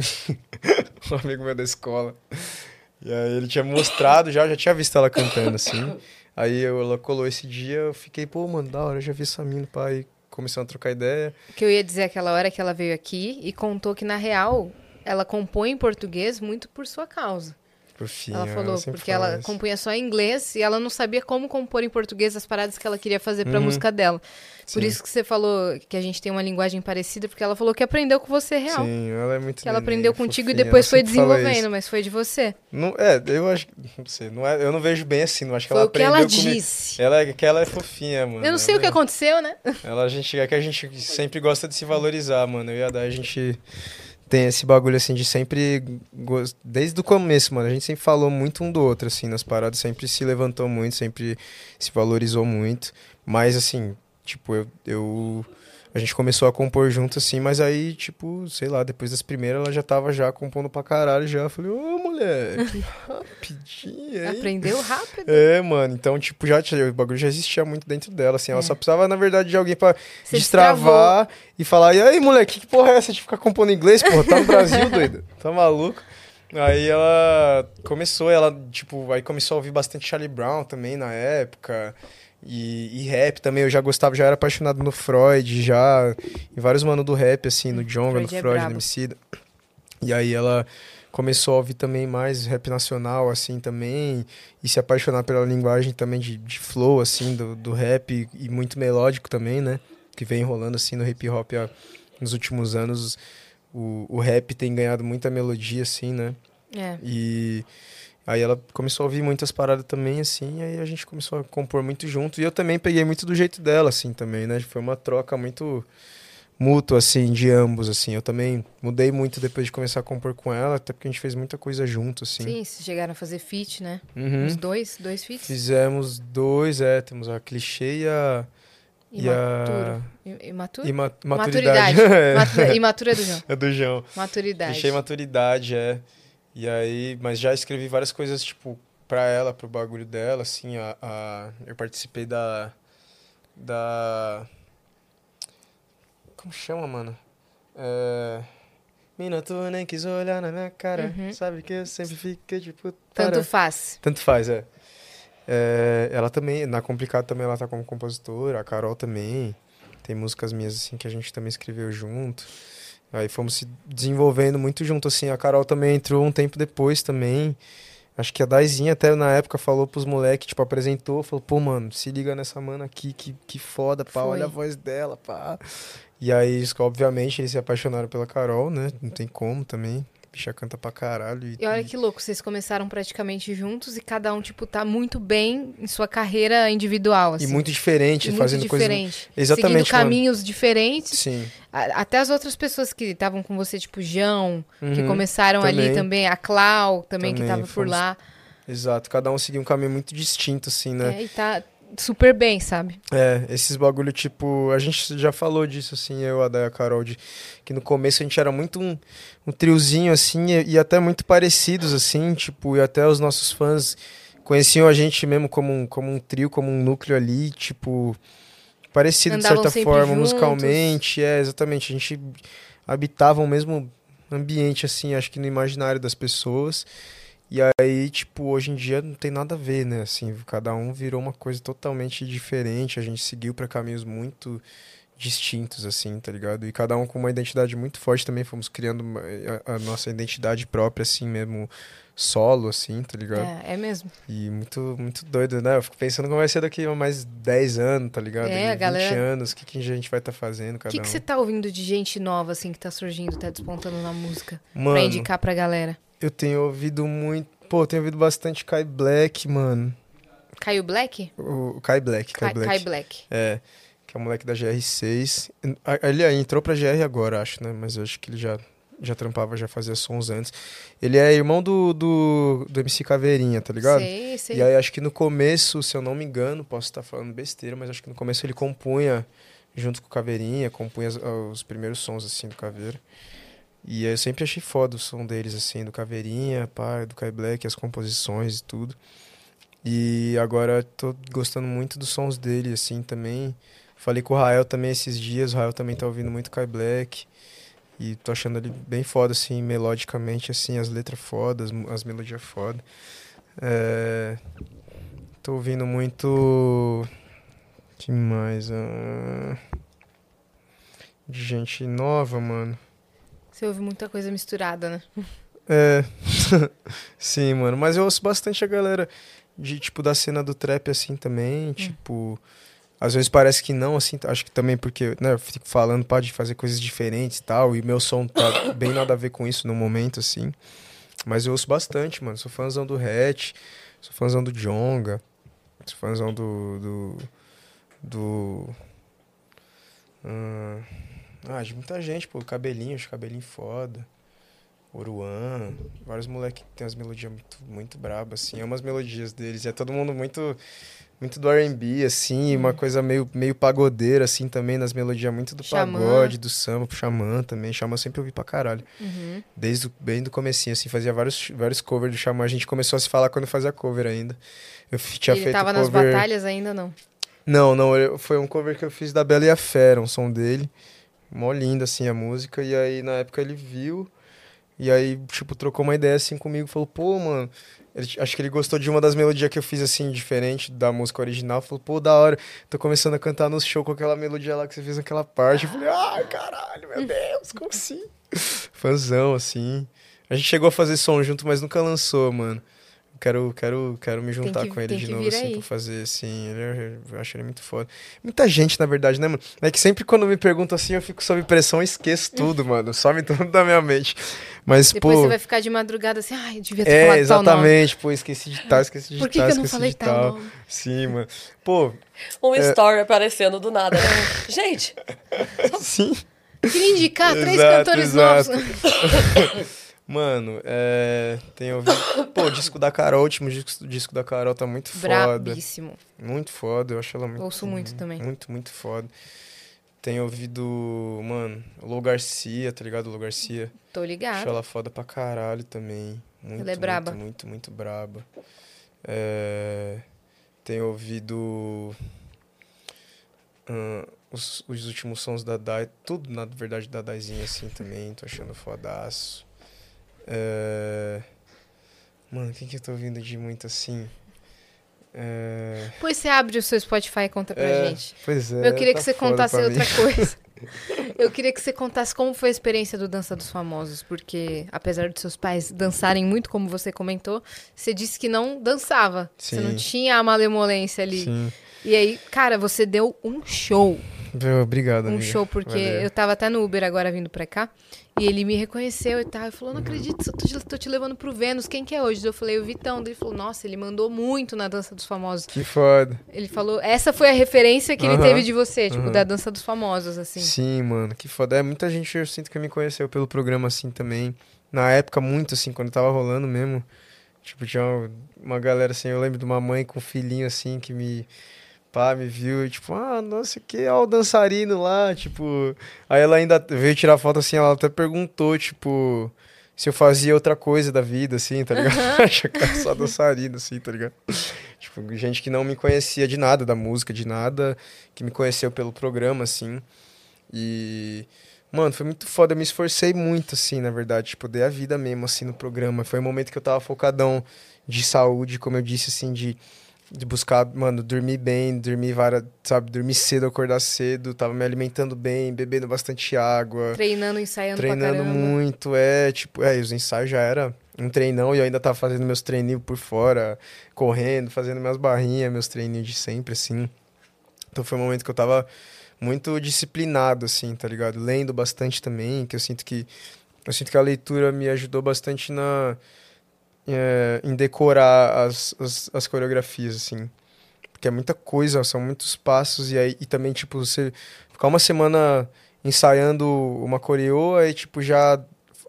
<laughs> um amigo meu da escola. E aí ele tinha mostrado já, já tinha visto ela cantando, assim. Aí ela colou esse dia, eu fiquei, pô, mano, da hora, já vi essa mina, pai. Começamos a trocar ideia. Que eu ia dizer aquela hora que ela veio aqui e contou que, na real, ela compõe em português muito por sua causa. Fofinha, ela falou, sempre porque ela compunha só em inglês e ela não sabia como compor em português as paradas que ela queria fazer pra Uhum. música dela. Por Sim. isso que você falou que a gente tem uma linguagem parecida, porque ela falou que aprendeu com você real. Sim, ela é muito Que ela neném, aprendeu contigo e depois ela foi desenvolvendo, mas foi de você. Não, é, eu acho, não sei, não é, eu não vejo bem assim, não acho que Foi ela o que aprendeu ela comigo. disse. Ela é que ela é fofinha, mano. Eu não sei o que Ela- aconteceu, né? Ela a gente é que a gente sempre gosta de se valorizar, mano. Eu e a Dai, a gente tem esse bagulho assim de sempre desde o começo, mano. A gente sempre falou muito um do outro assim nas paradas, sempre se levantou muito, sempre se valorizou muito. Mas assim, tipo, eu, eu a gente começou a compor junto assim, mas aí, tipo, sei lá, depois das primeiras ela já tava já compondo pra caralho já. Eu falei: "Ô, moleque, <laughs> rapidinho, hein?" Aprendeu rápido. É, mano, então, tipo, já o bagulho já existia muito dentro dela, assim. Ela É. só precisava, na verdade, de alguém pra Você destravar e falar, e aí, moleque, que porra é essa de ficar compondo inglês, porra? Tá no Brasil, <laughs> doido? Tá maluco? Aí ela começou, ela, tipo, aí começou a ouvir bastante Charlie Brown também na época. E, e rap também, eu já gostava, já era apaixonado no Freud, já. E vários mano do rap, assim, no Jonga, no Freud é Freud, no brabo. Emicida. E aí ela começou a ouvir também mais rap nacional, assim, também. E se apaixonar pela linguagem também de, de flow, assim, do, do rap. E muito melódico também, né? Que vem rolando, assim, no hip hop há, nos últimos anos. O, o rap tem ganhado muita melodia, assim, né? É. E aí ela começou a ouvir muitas paradas também, assim, aí a gente começou a compor muito junto. E eu também peguei muito do jeito dela, assim, também, né? Foi uma troca muito mútua, assim, de ambos, assim. Eu também mudei muito depois de começar a compor com ela, até porque a gente fez muita coisa junto, assim. Sim, vocês chegaram a fazer feat, né? Uhum. Uns dois, dois feats. Fizemos dois, é, temos a clichê e a... E a... Imaturo. Imaturo? Ima Maturidade. maturidade. <laughs> É. Matu- Imatura é do João. é do João. Maturidade. Deixei maturidade, é. E aí, mas já escrevi várias coisas, tipo, pra ela, pro bagulho dela, assim, a, a- eu participei da, da, como chama, mano? É, Mina, tu nem quis olhar na minha cara, Uhum. sabe que eu sempre fiquei, tipo, Tanto tará. faz. Tanto faz, é. É, Ela também, na Complicado também ela tá como compositora, a Carol também. Tem músicas minhas, assim, que a gente também escreveu junto. Aí fomos se desenvolvendo muito junto, assim. A Carol também entrou um tempo depois também. Acho que a Daizinha até na época falou pros moleques, tipo, apresentou, falou, pô, mano, se liga nessa mana aqui, que, que foda, pá, Foi. olha a voz dela, pá. E aí, obviamente, eles se apaixonaram pela Carol, né? Não tem como também. Bicha canta pra caralho. E, E olha que louco, vocês começaram praticamente juntos e cada um, tipo, tá muito bem em sua carreira individual, assim. e muito diferente, E muito fazendo coisas diferente. Exatamente, Seguindo mano. caminhos diferentes. Sim. A- Até as outras pessoas que estavam com você, tipo, que Uhum, começaram ali também. também, a Clau também, que Também, tava por fomos- lá. Exato. Cada um seguiu um caminho muito distinto, assim, né? É, e tá super bem, sabe? É, esses bagulho, tipo, a gente já falou disso, assim, eu, a Day a Carol, de, que no começo a gente era muito um, um triozinho, assim, e, e até muito parecidos, assim, tipo, e até os nossos fãs conheciam a gente mesmo como um, como um trio, como um núcleo ali, tipo, parecido Andavam de certa forma, juntos. musicalmente, é, exatamente, a gente habitava o mesmo ambiente, assim, acho que no imaginário das pessoas, e aí, tipo, hoje em dia não tem nada a ver, né? Assim, cada um virou uma coisa totalmente diferente. A gente seguiu para caminhos muito distintos, assim, tá ligado? E cada um com uma identidade muito forte também. Fomos criando uma- a, a nossa identidade própria, assim mesmo, solo, assim, tá ligado? É, é mesmo. E muito, muito doido, né? Eu fico pensando como vai ser daqui a mais 10 anos, tá ligado? É, a galera- anos, o que, que a gente vai estar fazendo, O cada que, que um. você tá ouvindo de gente nova, assim, que tá surgindo, tá despontando na música? Pra Mano, indicar pra galera. Eu tenho ouvido muito... Pô, eu tenho ouvido bastante Kai Black, mano. Caio Black? O, o Kai Black, Kai, Kai Black. Kai Black. É, que é o moleque da GR6. A- Ele aí entrou pra GR agora, acho, né? Mas eu acho que ele já, já trampava, já fazia sons antes. Ele é irmão do, do, do MC Caveirinha, tá ligado? Sei, sei. E aí acho que no começo, se eu não me engano, posso estar falando besteira, mas acho que no começo ele compunha junto com o Caveirinha, compunha as- os primeiros sons assim do Caveira. E eu sempre achei foda o som deles, assim, do Caveirinha, pá, do Kai Black, as composições e tudo. E agora tô gostando muito dos sons dele, assim, também. Falei com o Rael também esses dias, o Rael também tá ouvindo muito Kai Black. E tô achando ele bem foda, assim, melodicamente, assim, as letras fodas, as melodias foda. É... Tô ouvindo muito. Que mais? Ah, De gente nova, mano. Você ouve muita coisa misturada, né? É. <laughs> Sim, mano. Mas eu ouço bastante a galera de, tipo, da cena do trap, assim, também. Tipo. Às vezes parece que não, assim, acho que também porque, né, eu fico falando, pode fazer coisas diferentes e tal, e meu som tá <coughs> bem nada a ver com isso no momento, assim. Mas eu ouço bastante, mano. Sou fãzão do Hatch, sou fãzão do Jonga, sou fãzão do. do. do. hum, ah, de muita gente, pô. Cabelinho, acho cabelinho foda. Oruan, vários moleques que tem as melodias muito, muito brabas, assim. É umas melodias deles. E é todo mundo muito muito do R&B, assim, e uma coisa meio, meio pagodeira, assim, também, nas melodias muito do Xamã. pagode, do samba, pro xamã também. Xamã eu sempre ouvi pra caralho. Uhum. Desde o, bem do comecinho, assim, fazia vários, vários covers do xamã. A gente começou a se falar quando fazia cover ainda. Eu tinha Ele feito tava nas cover... batalhas ainda, não. Não, não, foi um cover que eu fiz da Bela e a Fera, um som dele. Mó lindo, assim, a música. E aí, na época, ele viu. E aí, tipo, trocou uma ideia, assim, comigo. Falou, pô, mano... ele- acho que ele gostou de uma das melodias que eu fiz, assim, diferente da música original. Falou, pô, da hora. Tô começando a cantar no show com aquela melodia lá que você fez naquela parte. Eu falei, ai, caralho, meu Deus, como assim? <laughs> Fãzão, assim. A gente chegou a fazer som junto, mas nunca lançou, mano. Quero, quero, quero me juntar que- com ele de novo, assim, aí. pra fazer, assim. Ele, é- eu acho ele muito foda. Muita gente, na verdade, né, mano? É que sempre quando me perguntam assim, eu fico sob pressão e esqueço <laughs> tudo, mano. Some tudo da minha mente. Mas, Depois pô. você vai ficar de madrugada assim, ai, eu devia ter É, falado tal nome. exatamente. Pô, esqueci de tal, esqueci de Por que, tal, que eu não esqueci falei de tal tal. nome? Sim, mano. Pô, Um É. story aparecendo do nada. né? Gente, <laughs> sim. Queria indicar três Exato, cantores exato. novos. <laughs> Mano, é. Tem ouvido. <coughs> Pô, o disco da Carol, o último disco, disco da Carol tá muito foda. Brabíssimo. Muito foda, eu acho ela muito. Ouço muito também. Muito, muito foda. Tenho ouvido, mano, Lou Garcia, tá ligado? Lou Garcia. Tô Acho ligado. ela foda pra caralho também. Muito, Ela é braba. Muito, muito, muito braba. É... Tenho ouvido ahn, os, os últimos sons da Dai. Tudo, na verdade, da Daizinha, assim, também. Tô achando fodaço. É... Mano, quem que eu tô ouvindo de muito assim? É... Depois você abre o seu Spotify e conta pra é, gente. Pois é. Eu queria tá que você contasse outra coisa. <laughs> Eu queria que você contasse como foi a experiência do Dança dos Famosos, porque apesar de seus pais dançarem muito, como você comentou, você disse que não dançava. Você não Sim. tinha a malemolência ali. Sim. E aí, cara, você deu um show. Obrigado, Um amiga. show, porque Valeu. eu tava até no Uber agora vindo pra cá. E ele me reconheceu e tal. E falou: Não acredito, eu tô te, tô te levando pro Vênus. Quem que é hoje? Eu falei: O Vitão. Ele falou: Nossa, ele mandou muito na Dança dos Famosos. Que foda. Ele falou: Essa foi a referência que ele Aham, teve de você, tipo, aham. da Dança dos Famosos, assim. Sim, mano, que foda. É, muita gente eu sinto que me conheceu pelo programa assim também. Na época, muito assim, quando tava rolando mesmo. Tipo, tinha uma, uma galera assim, eu lembro de uma mãe com um filhinho assim que me. Pá, me viu tipo, ah, nossa, que é o dançarino lá, tipo. Aí ela ainda veio tirar foto assim, ela até perguntou, tipo, se eu fazia outra coisa da vida, assim, tá ligado? <laughs> Era só dançarino, assim, tá ligado? Tipo, gente que não me conhecia de nada, da música, de nada, que me conheceu pelo programa, assim. E, mano, foi muito foda. Eu me esforcei muito, assim, na verdade. Tipo, dei a vida mesmo, assim, no programa. Foi um momento que eu tava focadão de saúde, como eu disse, assim, de, de buscar, mano, dormir bem, dormir várias, sabe, dormir cedo, acordar cedo. Tava me alimentando bem, bebendo bastante água. Treinando, ensaiando Treinando muito, é, tipo, é, os ensaios já era um treinão e eu ainda tava fazendo meus treininhos por fora, correndo, fazendo minhas barrinhas, meus treininhos de sempre, assim. Então foi um momento que eu tava muito disciplinado, assim, tá ligado? Lendo bastante também, que eu sinto que eu sinto que a leitura me ajudou bastante na é, em decorar as, as, as coreografias, assim. Porque é muita coisa, são muitos passos, e aí e também, tipo, você ficar uma semana ensaiando uma coreô, aí, tipo, já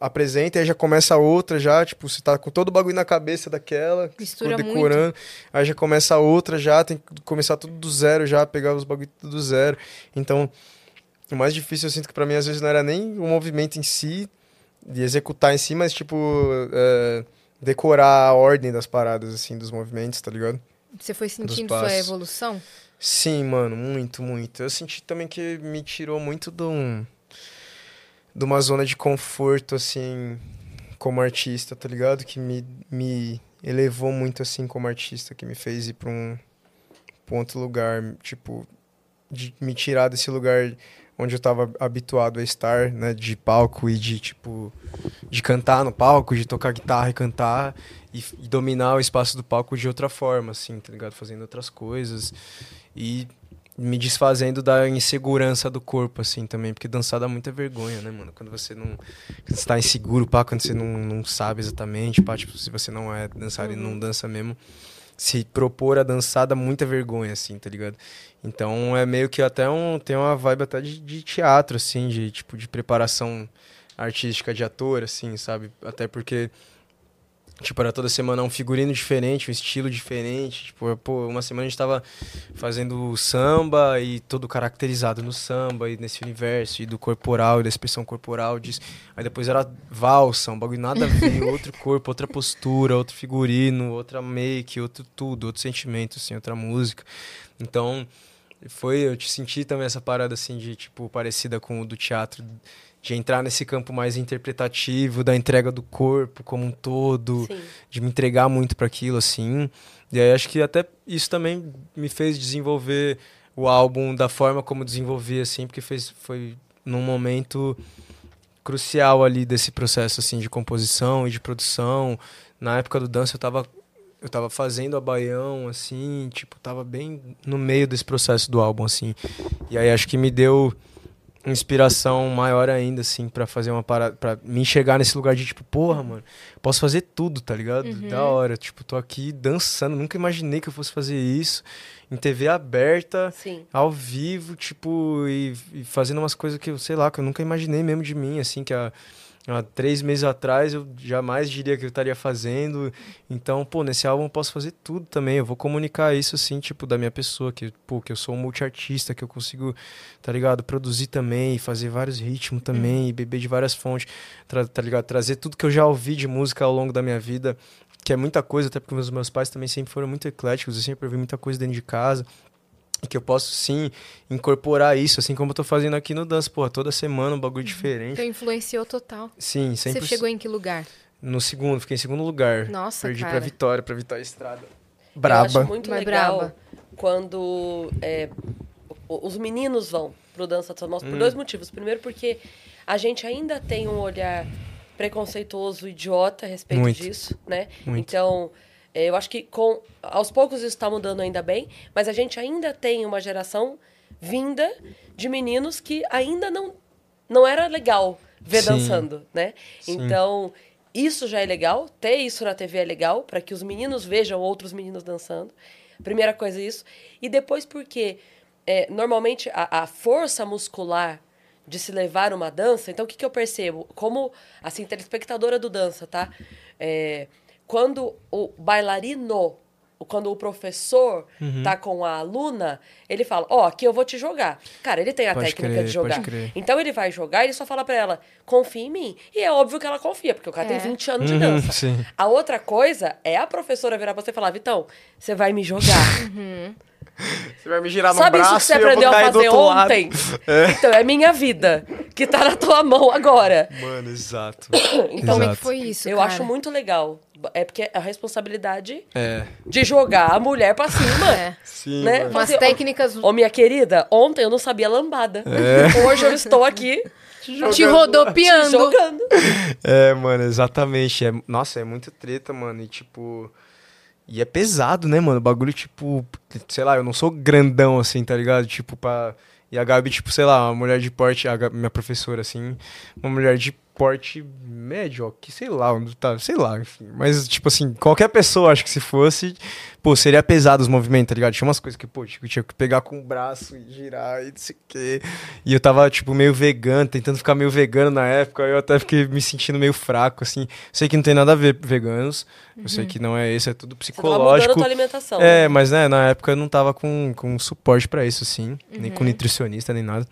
apresenta, aí já começa outra, já, tipo, você tá com todo o bagulho na cabeça daquela, Mistura decorando, aí já começa outra já, tem que começar tudo do zero já, pegar os bagulho tudo do zero. Então, o mais difícil eu sinto que pra mim às vezes não era nem o movimento em si, de executar em si, mas tipo, é, decorar a ordem das paradas, assim, dos movimentos, tá ligado? Você foi sentindo sua evolução? Sim, mano, muito, muito. Eu senti também que me tirou muito de, um, de uma zona de conforto, assim, como artista, tá ligado? Que me, me elevou muito, assim, como artista, que me fez ir pra um, pra um outro lugar, tipo, de me tirar desse lugar onde eu tava habituado a estar, né, de palco e de, tipo, de cantar no palco, de tocar guitarra e cantar e, e dominar o espaço do palco de outra forma, assim, tá ligado? Fazendo outras coisas e me desfazendo da insegurança do corpo, assim, também, porque dançar dá muita vergonha, né, mano? Quando você não. Quando você tá inseguro, pá, quando você não, não sabe exatamente, pá, tipo, se você não é dançarino e não dança mesmo, se propor a dançar dá muita vergonha, assim, tá ligado? Então é meio que até um. Tem uma vibe até de, de teatro, assim, de tipo, de preparação artística de ator, assim, sabe? Até porque. Tipo, era toda semana um figurino diferente, um estilo diferente. Tipo, pô, uma semana a gente tava fazendo samba e todo caracterizado no samba e nesse universo, e do corporal, e da expressão corporal. Disso. Aí depois era valsa, um bagulho nada a ver, <laughs> outro corpo, outra postura, outro figurino, outra make, outro tudo, outro sentimento, assim, outra música. Então, foi, eu te senti também essa parada, assim, de, tipo, parecida com o do teatro, de entrar nesse campo mais interpretativo, da entrega do corpo como um todo, Sim. de me entregar muito para aquilo, assim. E aí acho que até isso também me fez desenvolver o álbum da forma como desenvolvi, assim, porque fez, foi num momento crucial ali desse processo, assim, de composição e de produção. Na época do dança eu tava, eu tava fazendo a Baião, assim, tipo, tava bem no meio desse processo do álbum, assim. E aí acho que me deu inspiração maior ainda, assim, pra fazer uma parada, pra me enxergar nesse lugar de tipo, porra, mano, posso fazer tudo, tá ligado? Da hora, tipo, tô aqui dançando, nunca imaginei que eu fosse fazer isso em TV aberta, Sim. ao vivo, tipo, e, e fazendo umas coisas que eu, sei lá, que eu nunca imaginei mesmo de mim, assim, que há, há três meses atrás eu jamais diria que eu estaria fazendo. Então, pô, nesse álbum eu posso fazer tudo também. Eu vou comunicar isso, assim, tipo, da minha pessoa, que, pô, que eu sou um multiartista, que eu consigo, tá ligado, produzir também, fazer vários ritmos também, e beber de várias fontes, tá ligado? Trazer tudo que eu já ouvi de música ao longo da minha vida que é muita coisa, até porque os meus pais também sempre foram muito ecléticos, eu sempre ouvi muita coisa dentro de casa. E que eu posso sim incorporar isso, assim como eu tô fazendo aqui no Dance, pô, toda semana um bagulho diferente. Então influenciou total. Sim, sempre Você chegou em que lugar? no segundo, fiquei em segundo lugar. Nossa, Perdi cara. pra Vitória, pra Vitória Estrada. Eu Braba. acho muito Mas legal braba. quando é, os meninos vão pro Dança dos Famosos Hum. por dois motivos. Primeiro, porque a gente ainda tem um olhar preconceituoso, idiota a respeito Muito. disso, né? Muito. Então, eu acho que com aos poucos isso está mudando ainda bem, mas a gente ainda tem uma geração vinda de meninos que ainda não não era legal ver Sim. dançando, né? Sim. Então, isso já é legal, ter isso na TV é legal, para que os meninos vejam outros meninos dançando. Primeira coisa, isso. E depois, porque é, normalmente a, a força muscular de se levar uma dança, então o que, que eu percebo? Como, assim, telespectadora do dança, tá? É, quando o bailarino, quando o professor Uhum. tá com a aluna, ele fala, ó, aqui eu vou te jogar. Cara, ele tem a Pode técnica crer, de pode jogar. crer. Então ele vai jogar e ele só fala pra ela, confia em mim. E é óbvio que ela confia, porque o cara É. tem 20 anos de Uhum, dança. sim. A outra coisa é a professora virar pra você e falar, Vitão, você vai me jogar. Você vai me girar no Sabe braço isso que você aprendeu a fazer ontem? Então, é minha vida, que tá na tua mão agora. Mano, exato. <coughs> Então, Como é Exato. que foi isso, eu cara? acho muito legal. É porque a responsabilidade É, de jogar a mulher pra cima. É. sim, Né? Umas Fazer- técnicas... Ô, minha querida, ontem eu não sabia lambada. É. <laughs> Hoje eu estou aqui Te rodopiando. jogando. É, mano, exatamente. É, nossa, é muito treta, mano. E tipo. E é pesado, né, mano? O bagulho, tipo. Sei lá, eu não sou grandão assim, tá ligado? Tipo, pra. E a Gabi, tipo, sei lá, uma mulher de porte, a Gabi, minha professora, assim, uma mulher de porte médio, ó, que sei lá, onde tá, sei lá, enfim. Mas, tipo assim, qualquer pessoa, acho que se fosse, pô, seria pesado os movimentos, tá ligado? Tinha umas coisas que, pô, tipo, tinha que pegar com o braço e girar e não sei o quê. E eu tava, tipo, meio vegano, tentando ficar meio vegano na época, eu até fiquei me sentindo meio fraco, assim. Sei que não tem nada a ver veganos, eu sei que não é isso, é tudo Você psicológico. tua alimentação. É, né? mas né, na época eu não tava com, com suporte pra isso, assim. Nem com nutricionista, nem nada.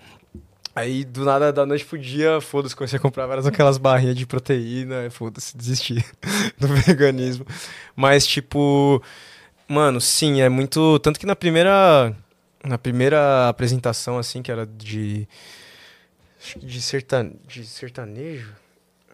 Aí, do nada, da noite pro dia, foda-se, comecei a comprar várias aquelas barrinhas de proteína, foda-se, desisti <laughs> do veganismo. Mas, tipo, Mano, sim, é muito. Tanto que na primeira. Na primeira apresentação, assim, que era de. De, sertan, de sertanejo.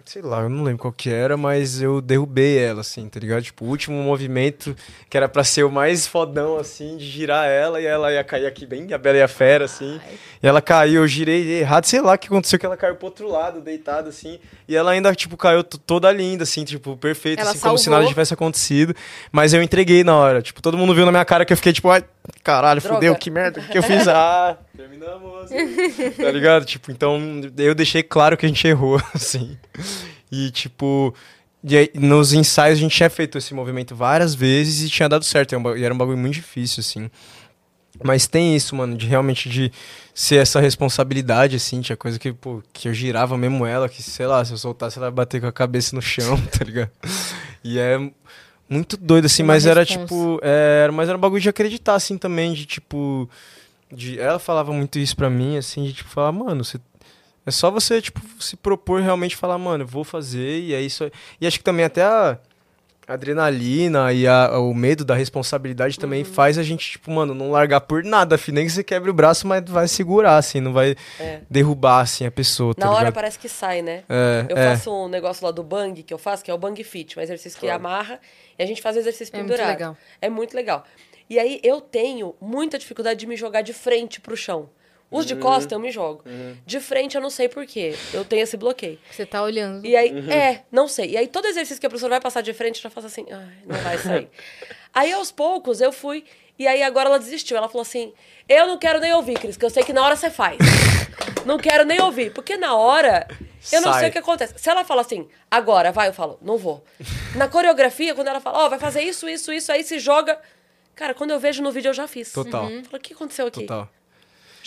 Sei lá, eu não lembro qual que era, mas eu derrubei ela, assim, tá ligado? Tipo, o último movimento, que era pra ser o mais fodão, assim, de girar ela, e ela ia cair aqui bem, a Bela e a Fera, assim. E ela caiu, eu girei errado, sei lá o que aconteceu, que ela caiu pro outro lado, deitada, assim. E ela ainda, tipo, caiu toda linda, assim, tipo, perfeita, assim, como se salvou. nada tivesse acontecido. Mas eu entreguei na hora. Tipo, todo mundo viu na minha cara que eu fiquei, tipo, ai, caralho, Droga. fudeu, que merda, o que eu fiz? <laughs> Ah, terminamos. tá ligado? Tipo, então, eu deixei claro que a gente errou, <laughs> assim. E, tipo... E aí, nos ensaios a gente tinha feito esse movimento várias vezes e tinha dado certo. E era um ba- era bagulho muito difícil, assim. Mas tem isso, mano, de realmente de ser essa responsabilidade, assim, tinha coisa que, pô, que eu girava mesmo ela, que, sei lá, se eu soltasse ela ia bater com a cabeça no chão, <laughs> tá ligado? E é muito doido, assim, Uma mas era responsa. tipo. É, era- mas era um bagulho de acreditar, assim, também, de tipo. De, ela falava muito isso pra mim, assim, de tipo, falar, mano, você. É só você, tipo, se propor realmente falar, mano, eu vou fazer, e é isso. aí. E acho que também até a adrenalina e a- o medo da responsabilidade também Uhum. faz a gente, tipo, mano, não largar por nada, filho. Nem que você quebre o braço, mas vai segurar, assim, não vai É. derrubar, assim, a pessoa, tá Na hora ligado? parece que sai, né? É, Eu é. faço um negócio lá do bang que eu faço, que é o bang fit, um exercício que amarra e a gente faz o exercício É muito pendurado. legal. É muito legal. E aí eu tenho muita dificuldade de me jogar de frente pro chão. Os de costa eu me jogo. De frente eu não sei por quê. Eu tenho esse bloqueio. Você tá olhando. E aí, é, não sei. E aí todo exercício que a professora vai passar de frente, eu já faço assim, ai, não vai sair. <laughs> aí aos poucos eu fui, e aí agora ela desistiu. Ela falou assim: eu não quero nem ouvir, Cris, que eu sei que na hora você faz. <laughs> não quero nem ouvir. Porque na hora, eu não Sai. sei o que acontece. Se ela fala assim, agora, vai, eu falo, não vou. Na coreografia, quando ela fala, ó, vai fazer isso, isso, isso, aí se joga. Cara, quando eu vejo no vídeo, eu já fiz. Total. Uhum. Falo, o que aconteceu aqui? Total.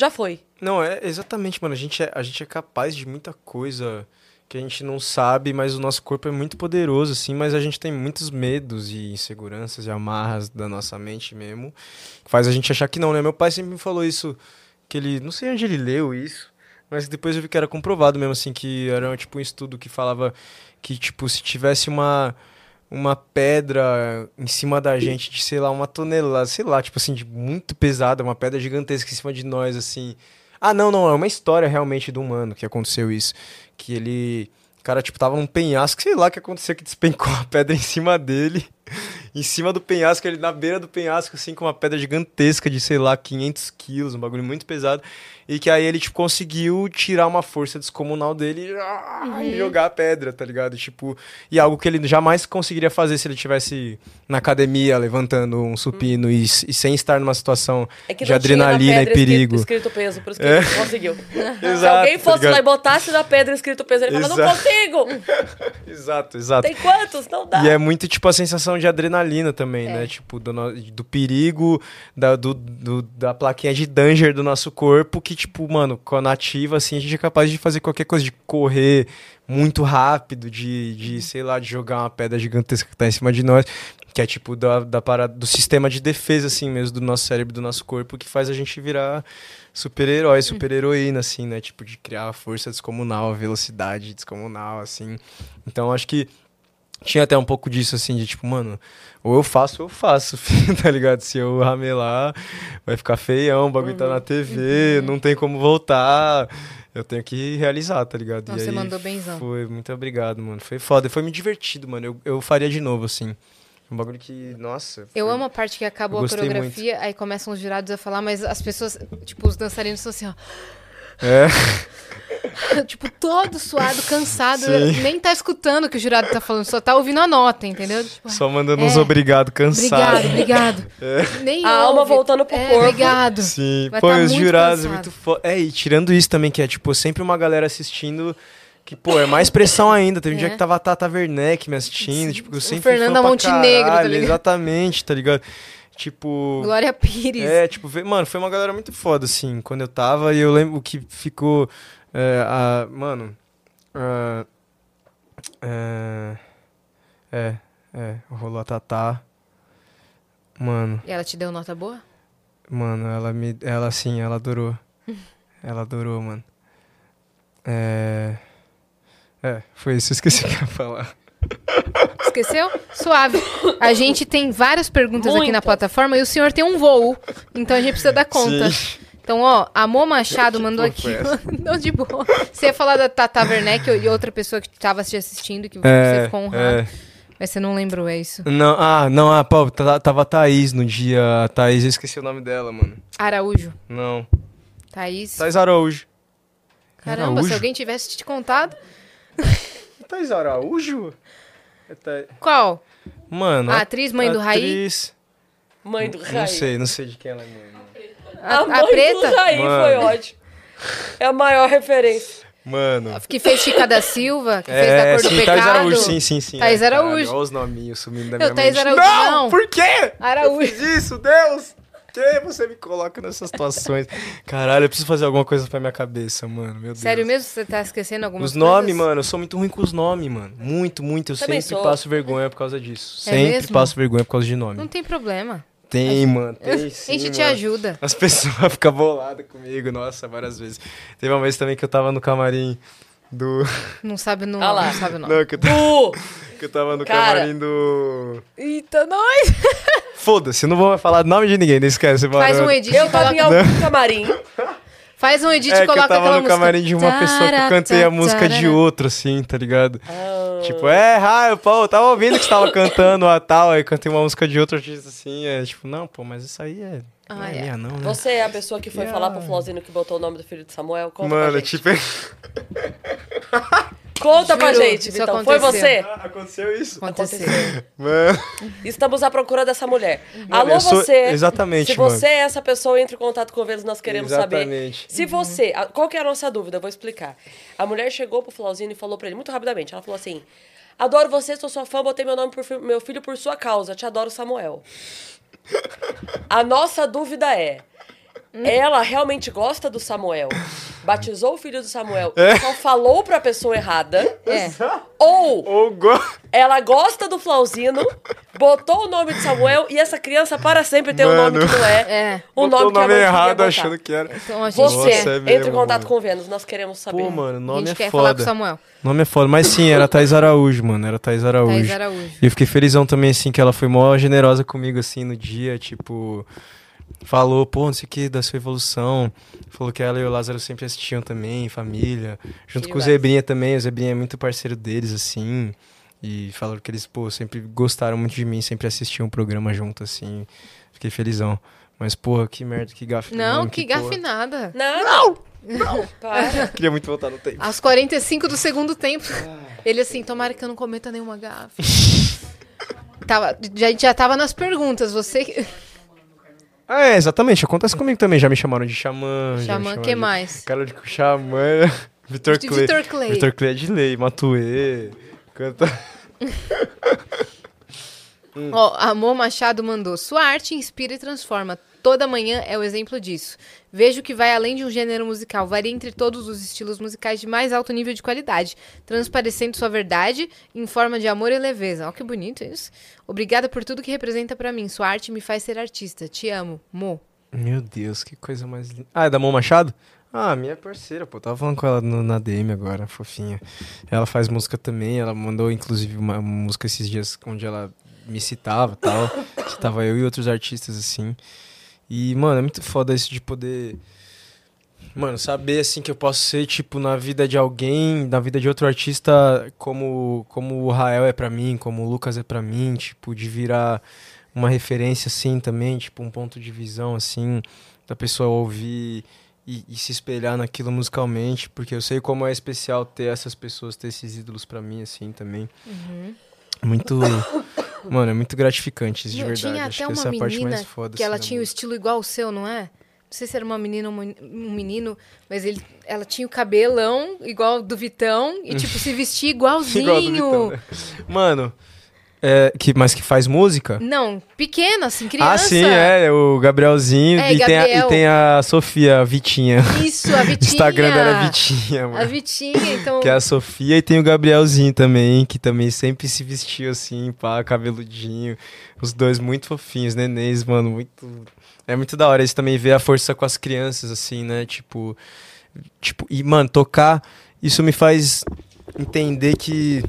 Já foi. Não, é exatamente, mano. A gente é, a gente é capaz de muita coisa que a gente não sabe, mas o nosso corpo é muito poderoso, assim, mas a gente tem muitos medos e inseguranças e amarras da nossa mente mesmo, que faz a gente achar que não, né? Meu pai sempre me falou isso, que ele, não sei onde ele leu isso, mas depois eu vi que era comprovado mesmo, assim, que era tipo um estudo que falava que, tipo, se tivesse uma uma pedra em cima da gente de, sei lá, uma tonelada, sei lá, tipo assim, de muito pesada, uma pedra gigantesca em cima de nós, assim. Ah, não, não, é uma história realmente do humano que aconteceu isso. Que ele. O cara, tipo, tava num penhasco, sei lá o que aconteceu, que despencou <laughs> a pedra em cima dele. <laughs> em cima do penhasco, ele na beira do penhasco, assim, com uma pedra gigantesca de, sei lá, 500 quilos, um bagulho muito pesado. E que aí ele, tipo, conseguiu tirar uma força descomunal dele e, ah, e jogar a pedra, tá ligado? Tipo, e algo que ele jamais conseguiria fazer se ele tivesse na academia levantando um supino e, e sem estar numa situação É de adrenalina e perigo. Escrito, escrito peso, por isso que É. ele conseguiu. <laughs> Se Exato, alguém tá fosse ligado? lá e botasse na pedra escrito peso, ele fala, não consigo! <laughs> Exato, exato. Tem quantos? Não dá. E é muito, tipo, a sensação de adrenalina também, É. né? Tipo, do, no- do perigo, da, do, do- da plaquinha de danger do nosso corpo, que, tipo, mano, quando ativa, assim, a gente é capaz de fazer qualquer coisa, de correr muito rápido, de, de sei lá, de jogar uma pedra gigantesca que tá em cima de nós, que é, tipo, da, da parada, do sistema de defesa, assim, mesmo, do nosso cérebro, do nosso corpo, que faz a gente virar super-herói, super-heroína, assim, né? Tipo, de criar a força descomunal, velocidade descomunal, assim. Então, acho que tinha até um pouco disso, assim, de tipo, mano, ou eu faço ou eu faço, <laughs> tá ligado? Se eu ramelar, vai ficar feião, o bagulho tá na TV, não tem como voltar. Eu tenho que realizar, tá ligado? Nossa, você mandou benzão. Foi, muito obrigado, mano. Foi foda. Foi me divertido, mano. Eu, eu faria de novo, assim. Um bagulho que, nossa. Eu foi- amo a parte que acabou Eu a coreografia, aí começam os jurados a falar, mas as pessoas, tipo, os dançarinos estão assim, ó. É, <laughs> tipo, todo suado, cansado, Sim. nem tá escutando o que o jurado tá falando, só tá ouvindo a nota, entendeu? Tipo, só mandando É. uns obrigado, cansado. obrigado, obrigado. Nem A alma ouve. voltando pro é, corpo. Obrigado. Sim, Vai pô, tá os jurados é cansado. muito foda. É, e tirando isso também, que é, tipo, sempre uma galera assistindo que, pô, é mais pressão ainda. Teve um dia É. que tava a Tata Werneck me assistindo, Sim. tipo, eu O sempre Fernanda fã pra Montenegro, tá caralho, ligado? Exatamente, tá ligado? Tipo... Glória Pires. É, tipo, mano, foi uma galera muito foda, assim, quando eu tava, e eu lembro que ficou, é, a, mano, a- é, é, é, rolou a Tatá, mano, E ela te deu nota boa? Mano, ela me. Ela assim, ela adorou. <laughs> ela adorou, mano. É. É, foi isso, eu esqueci o que eu ia falar. Esqueceu? Suave. A gente tem várias perguntas aqui na plataforma e o senhor tem um voo. Então a gente precisa dar conta. Sim. Então, ó, a Mo Machado mandou porra aqui. <laughs> Não, de boa. Você ia falar da Tata Werneck e outra pessoa que tava te assistindo, que você É, ficou honrado. é. Mas você não lembrou, é isso. Não, ah, não, ah, pô, tá- tava a Thaís no dia. A Thaís, eu esqueci o nome dela, mano. Araújo. Não. Thaís. Thaís Araújo. Caramba, Araújo? se alguém tivesse te contado. Thaís Araújo? É Qual? Mano. A atriz, mãe do Raí? atriz- Mãe do Não Raí. sei, não sei de quem ela é mãe. A, A, a mãe preta? do Raí Mano. foi ótimo. É a maior referência. Mano. Que fez Chica da Silva, que fez da É, cor do sim, pecado. Thaís Araújo, sim, sim, sim. Thaís é, Araújo. Olha os nominhos sumindo da Eu, minha Thaís mente. Araújo, não, não. por quê? Araújo. Eu fiz isso, Deus! Que você me coloca nessas situações? Caralho, eu preciso fazer alguma coisa pra minha cabeça, mano. Meu Deus. Sério mesmo? Você tá esquecendo algumas Os coisas? nomes, mano, eu sou muito ruim com os nomes, mano. Muito, muito. Eu Também sempre sou. passo vergonha por causa disso. É sempre mesmo? passo vergonha por causa de nome. Não tem problema. Tem, mano. Tem <laughs> a sim, gente te mano. ajuda. As <laughs> pessoas ficam boladas comigo, nossa, várias vezes. Teve uma vez também que eu tava no camarim do. <laughs> Não sabe no Ah lá. não sabe o nome. Não, que eu, tava, Bu! <laughs> que eu tava no Cara. camarim do. Eita, nós! <laughs> Foda-se, eu não vou falar nome de ninguém, não esquece. Faz mano. um edit. Eu tava em algum camarim. Faz um edit É e que coloca eu tava no música. camarim de uma pessoa que eu cantei a música de outro, assim, tá ligado? Ah, Tipo, é, raio, pô, eu tava ouvindo que você tava cantando a tal, aí cantei uma música de outro artista assim, é tipo, não, pô, mas isso aí é. Não Ah, é, é. minha, não, né? Você é a pessoa que foi Yeah. falar pro Flauzino que botou o nome do filho de Samuel? Conta pra Mano, gente. tipo. <laughs> Conta pra Juro, gente, isso Vitão. Foi aconteceu. você? Aconteceu isso? Aconteceu. Mano. Estamos à procura dessa mulher. Mano, Alô, eu sou- você. exatamente, Se você é essa pessoa, entre em contato com eles, nós queremos saber. Exatamente. Se você. a- Qual que é a nossa dúvida? Eu vou explicar. A mulher chegou pro Flauzino e falou pra ele, muito rapidamente. Ela falou assim: Adoro você, sou sua fã, botei meu nome por fi- meu filho por sua causa. Te adoro, Samuel. A nossa dúvida é. Ela realmente gosta do Samuel, batizou o filho do Samuel, É. só falou pra pessoa errada, É. ou Ou go... ela gosta do Flauzino, botou o nome de Samuel e essa criança para sempre tem um nome que não é. É. O Botou nome o que nome queria errado achando que era. Então a gente Você, Nossa, é entre em mesmo, contato mano. com o Vênus, nós queremos saber. Pô, mano, o A nome gente é quer falar com o foda. Samuel. Nome é foda. Mas sim, era Thais Araújo, mano. Era Thais Araújo. Thaís Araújo. E eu fiquei felizão também, assim, que ela foi mó generosa comigo, assim, no dia, tipo... Falou, pô, não sei o que, da sua evolução. Falou que ela e o Lázaro sempre assistiam também, família. Junto Que com o. Zebrinha também. O Zebrinha é muito parceiro deles, assim. E falaram que eles, pô, sempre gostaram muito de mim, sempre assistiam o programa junto, assim. Fiquei felizão. Mas, porra, que merda, que gafe. Não, que porra. gafe nada. Não! Não! Para. <laughs> Queria muito voltar no tempo. Aos 45 do segundo tempo. Ele assim, tomara que eu não cometa nenhuma gafe. <laughs> tava, já, a gente já tava nas perguntas. Você. Ah, é, exatamente. Acontece comigo também. Já me chamaram de xamã. Xamã, chamaram que de- mais? Cara de xamã. <laughs> Vitor Clay. Vitor Clay. Vitor Clay é de lei. Matuê. Canta. <laughs> Ó, Amor Machado mandou. Sua arte inspira e transforma. Toda manhã é o exemplo disso. Vejo que vai além de um gênero musical, varia entre todos os estilos musicais de mais alto nível de qualidade, transparecendo sua verdade em forma de amor e leveza. Ó, que bonito isso. Obrigada por tudo que representa pra mim. Sua arte me faz ser artista. Te amo, Mo. Meu Deus, que coisa mais linda. Ah, é da Mão Machado? Ah, minha parceira, pô. Tava falando com ela no- na DM agora, fofinha. Ela faz música também. Ela mandou, inclusive, uma música esses dias onde ela me citava tal. Citava eu e outros artistas, assim. E, mano, é muito foda isso de poder. Mano, saber assim que eu posso ser, tipo, na vida de alguém, na vida de outro artista, como, como o Rael é pra mim, como o Lucas é pra mim, tipo, de virar uma referência assim também, tipo, um ponto de visão assim, da pessoa ouvir e, e se espelhar naquilo musicalmente, porque eu sei como é especial ter essas pessoas, ter esses ídolos pra mim assim também. Muito, <laughs> mano, é muito gratificante isso de verdade. tinha Acho até que essa uma é menina mais foda que ela assim, tinha o estilo igual ao seu, não é? Não sei se era uma menina ou um menino, mas ele, ela tinha o cabelão igual do Vitão e, tipo, se vestia igualzinho. <laughs> Igual do Vitão, né? Mano, é, que, mas que faz música? Não, pequena, assim, criança. Ah, sim, é, o Gabrielzinho É, e, tem a, Gabriel. e tem a Sofia, a Vitinha. Isso, a <laughs> O Vitinha. Instagram dela é Vitinha, mano. A Vitinha, então... Que é a Sofia e tem o Gabrielzinho também, que também sempre se vestiu assim, pá, cabeludinho. Os dois muito fofinhos, nenéns, mano, muito. É muito da hora isso também ver a força com as crianças, assim, né? Tipo. Tipo, e, mano, tocar, isso me faz entender que.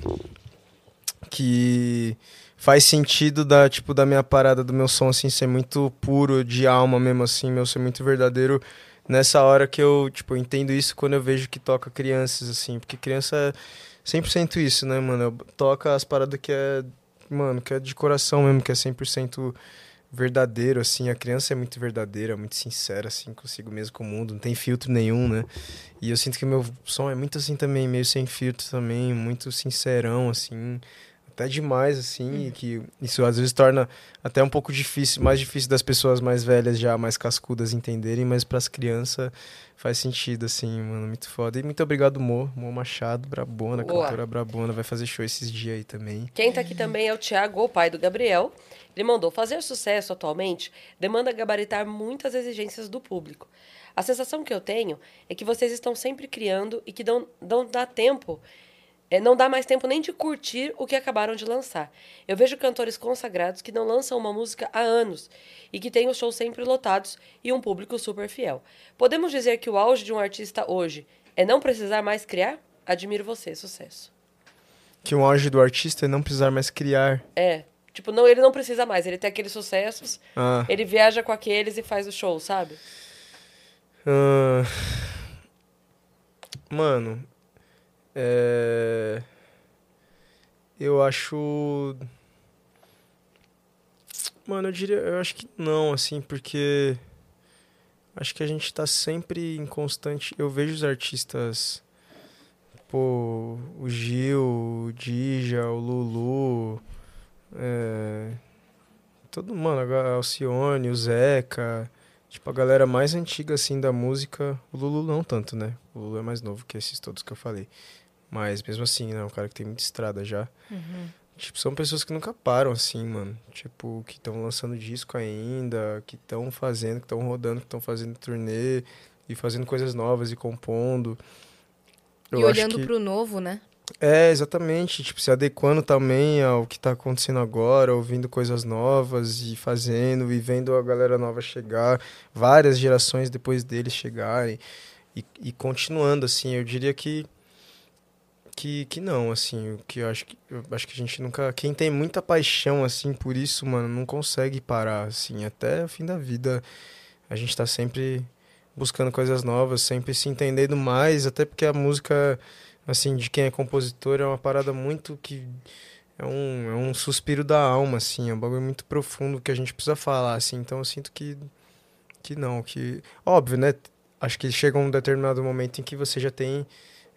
Que faz sentido da, tipo, da minha parada, do meu som, assim, ser muito puro, de alma mesmo, assim, meu ser muito verdadeiro. Nessa hora que eu, tipo, entendo isso quando eu vejo que toca crianças, assim, porque criança é 100% isso, né, mano? Eu toca as paradas que é, mano, que é de coração mesmo, que é 100% verdadeiro, assim. A criança é muito verdadeira, muito sincera, assim, consigo mesmo com o mundo, não tem filtro nenhum, né? E eu sinto que meu som é muito assim também, meio sem filtro também, muito sincerão, assim até demais, assim, e que isso às vezes torna até um pouco difícil, mais difícil das pessoas mais velhas já, mais cascudas entenderem, mas para as crianças faz sentido, assim, mano, muito foda. E muito obrigado, Mo, Mo Machado, Brabona, Boa. cantora Brabona, vai fazer show esses dias aí também. Quem tá aqui também é o Thiago, o pai do Gabriel. Ele mandou fazer sucesso atualmente demanda gabaritar muitas exigências do público. A sensação que eu tenho é que vocês estão sempre criando e que não dão dá tempo é, não dá mais tempo nem de curtir o que acabaram de lançar. Eu vejo cantores consagrados que não lançam uma música há anos e que têm os shows sempre lotados e um público super fiel. Podemos dizer que o auge de um artista hoje é não precisar mais criar? Admiro você, sucesso. Que o auge do artista é não precisar mais criar. É. Tipo, não, ele não precisa mais, ele tem aqueles sucessos, ah. ele viaja com aqueles e faz o show, sabe? Uh... Mano, é... Eu acho. Mano, eu diria. Eu acho que não, assim, porque. Acho que a gente tá sempre em constante. Eu vejo os artistas. Pô, o Gil, o Dija, o Lulu. É... Todo, mano, a Alcione, o Zeca. Tipo, a galera mais antiga, assim, da música. O Lulu não tanto, né? O Lulu é mais novo que esses todos que eu falei. Mas mesmo assim, né? Um cara que tem muita estrada já. Uhum. Tipo, são pessoas que nunca param, assim, mano. Tipo, que estão lançando disco ainda, que estão fazendo, que estão rodando, que estão fazendo turnê e fazendo coisas novas e compondo. Eu e olhando que... pro novo, né? É, exatamente. Tipo, se adequando também ao que tá acontecendo agora, ouvindo coisas novas e fazendo, e vendo a galera nova chegar, várias gerações depois deles chegarem. E, e continuando, assim, eu diria que que, que não, assim, que eu acho que eu acho que a gente nunca, quem tem muita paixão assim por isso, mano, não consegue parar assim, até o fim da vida. A gente tá sempre buscando coisas novas, sempre se entendendo mais, até porque a música assim de quem é compositor é uma parada muito que é um, é um suspiro da alma, assim, é um bagulho muito profundo que a gente precisa falar, assim. Então eu sinto que que não, que óbvio, né? Acho que chega um determinado momento em que você já tem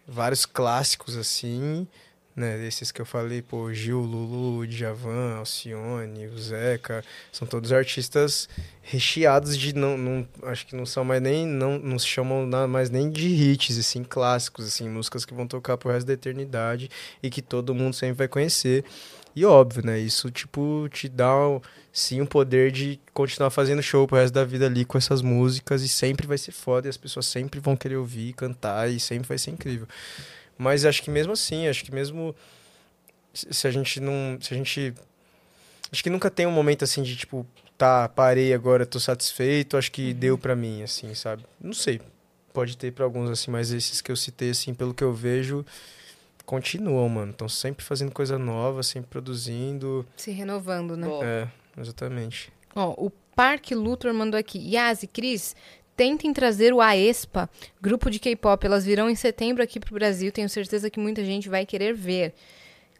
vários clássicos assim, né? Esses que eu falei, pô, Gil, Lulu, Djavan, Alcione, o Zeca, são todos artistas recheados de não, não acho que não são mais nem não, não se chamam mais nem de hits, assim, clássicos, assim, músicas que vão tocar pro resto da eternidade e que todo mundo sempre vai conhecer. E óbvio, né? Isso, tipo, te dá, sim, o poder de continuar fazendo show pro resto da vida ali com essas músicas e sempre vai ser foda e as pessoas sempre vão querer ouvir, cantar e sempre vai ser incrível. Mas acho que mesmo assim, acho que mesmo se a gente não. Se a gente. Acho que nunca tem um momento assim de tipo, tá, parei agora, tô satisfeito, acho que uhum. deu para mim, assim, sabe? Não sei. Pode ter para alguns assim, mas esses que eu citei, assim, pelo que eu vejo continuam, mano. Estão sempre fazendo coisa nova, sempre produzindo. Se renovando, né? É, exatamente. Ó, o Parque Luthor mandou aqui. Yas e Cris, tentem trazer o AESPA, grupo de K-pop. Elas virão em setembro aqui pro Brasil. Tenho certeza que muita gente vai querer ver.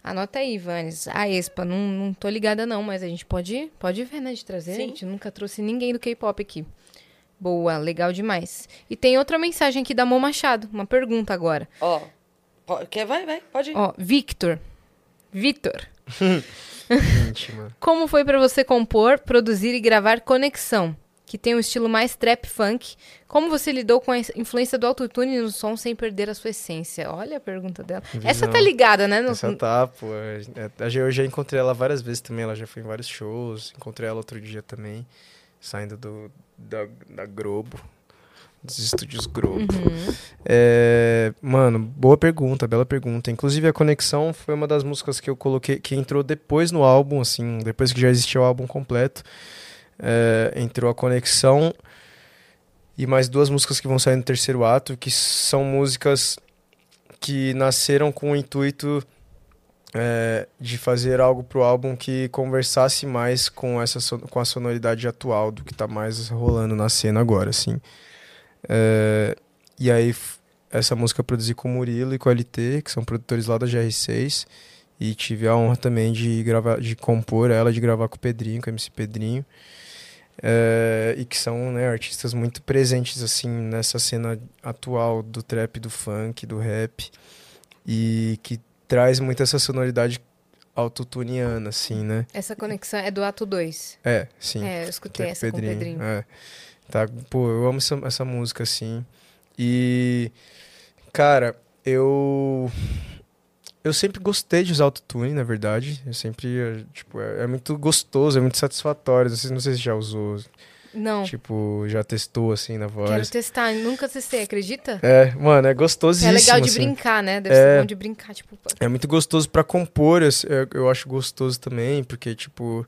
Anota aí, Vanes. A Expa, não, não tô ligada não, mas a gente pode, pode ver, né, de trazer. Sim. A gente nunca trouxe ninguém do K-pop aqui. Boa, legal demais. E tem outra mensagem aqui da Mô Machado, uma pergunta agora. Ó, oh. Quer? Vai, vai, pode ir. Ó, Victor. Vitor. <laughs> Como foi para você compor, produzir e gravar Conexão, que tem um estilo mais trap funk? Como você lidou com a influência do autotune no som sem perder a sua essência? Olha a pergunta dela. Visão. Essa tá ligada, né? No... Essa tá, pô. Eu já encontrei ela várias vezes também, ela já foi em vários shows. Encontrei ela outro dia também, saindo do, da, da Globo dos estúdios Globo. Uhum. É, mano, boa pergunta, bela pergunta. Inclusive a Conexão foi uma das músicas que eu coloquei, que entrou depois no álbum, assim, depois que já existia o álbum completo. É, entrou a Conexão e mais duas músicas que vão sair no terceiro ato, que são músicas que nasceram com o intuito é, de fazer algo pro álbum que conversasse mais com essa com a sonoridade atual do que tá mais rolando na cena agora, assim. É, e aí essa música eu produzi com o Murilo e com o LT, que são produtores lá da GR6, e tive a honra também de gravar, de compor ela, de gravar com o Pedrinho, com o MC Pedrinho. É, e que são né, artistas muito presentes assim nessa cena atual do trap, do funk, do rap e que traz muito essa sonoridade autotuniana, assim, né? Essa conexão é do ato 2. É, sim. É, eu escutei é essa com o Pedrinho. É. Tá, pô, eu amo essa, essa música, assim. E, cara, eu. Eu sempre gostei de usar autotune, na verdade. Eu sempre, eh, tipo, é, é muito gostoso, é muito satisfatório. Não sei, não sei se já usou, Não, tipo, já testou, assim, na voz. quero testar. Nunca testei, acredita? É, mano, é gostosíssimo, É legal de assim. brincar, né? Deve É. ser bom de brincar, tipo... É muito gostoso pra compor, eu- eu acho gostoso também, porque, tipo,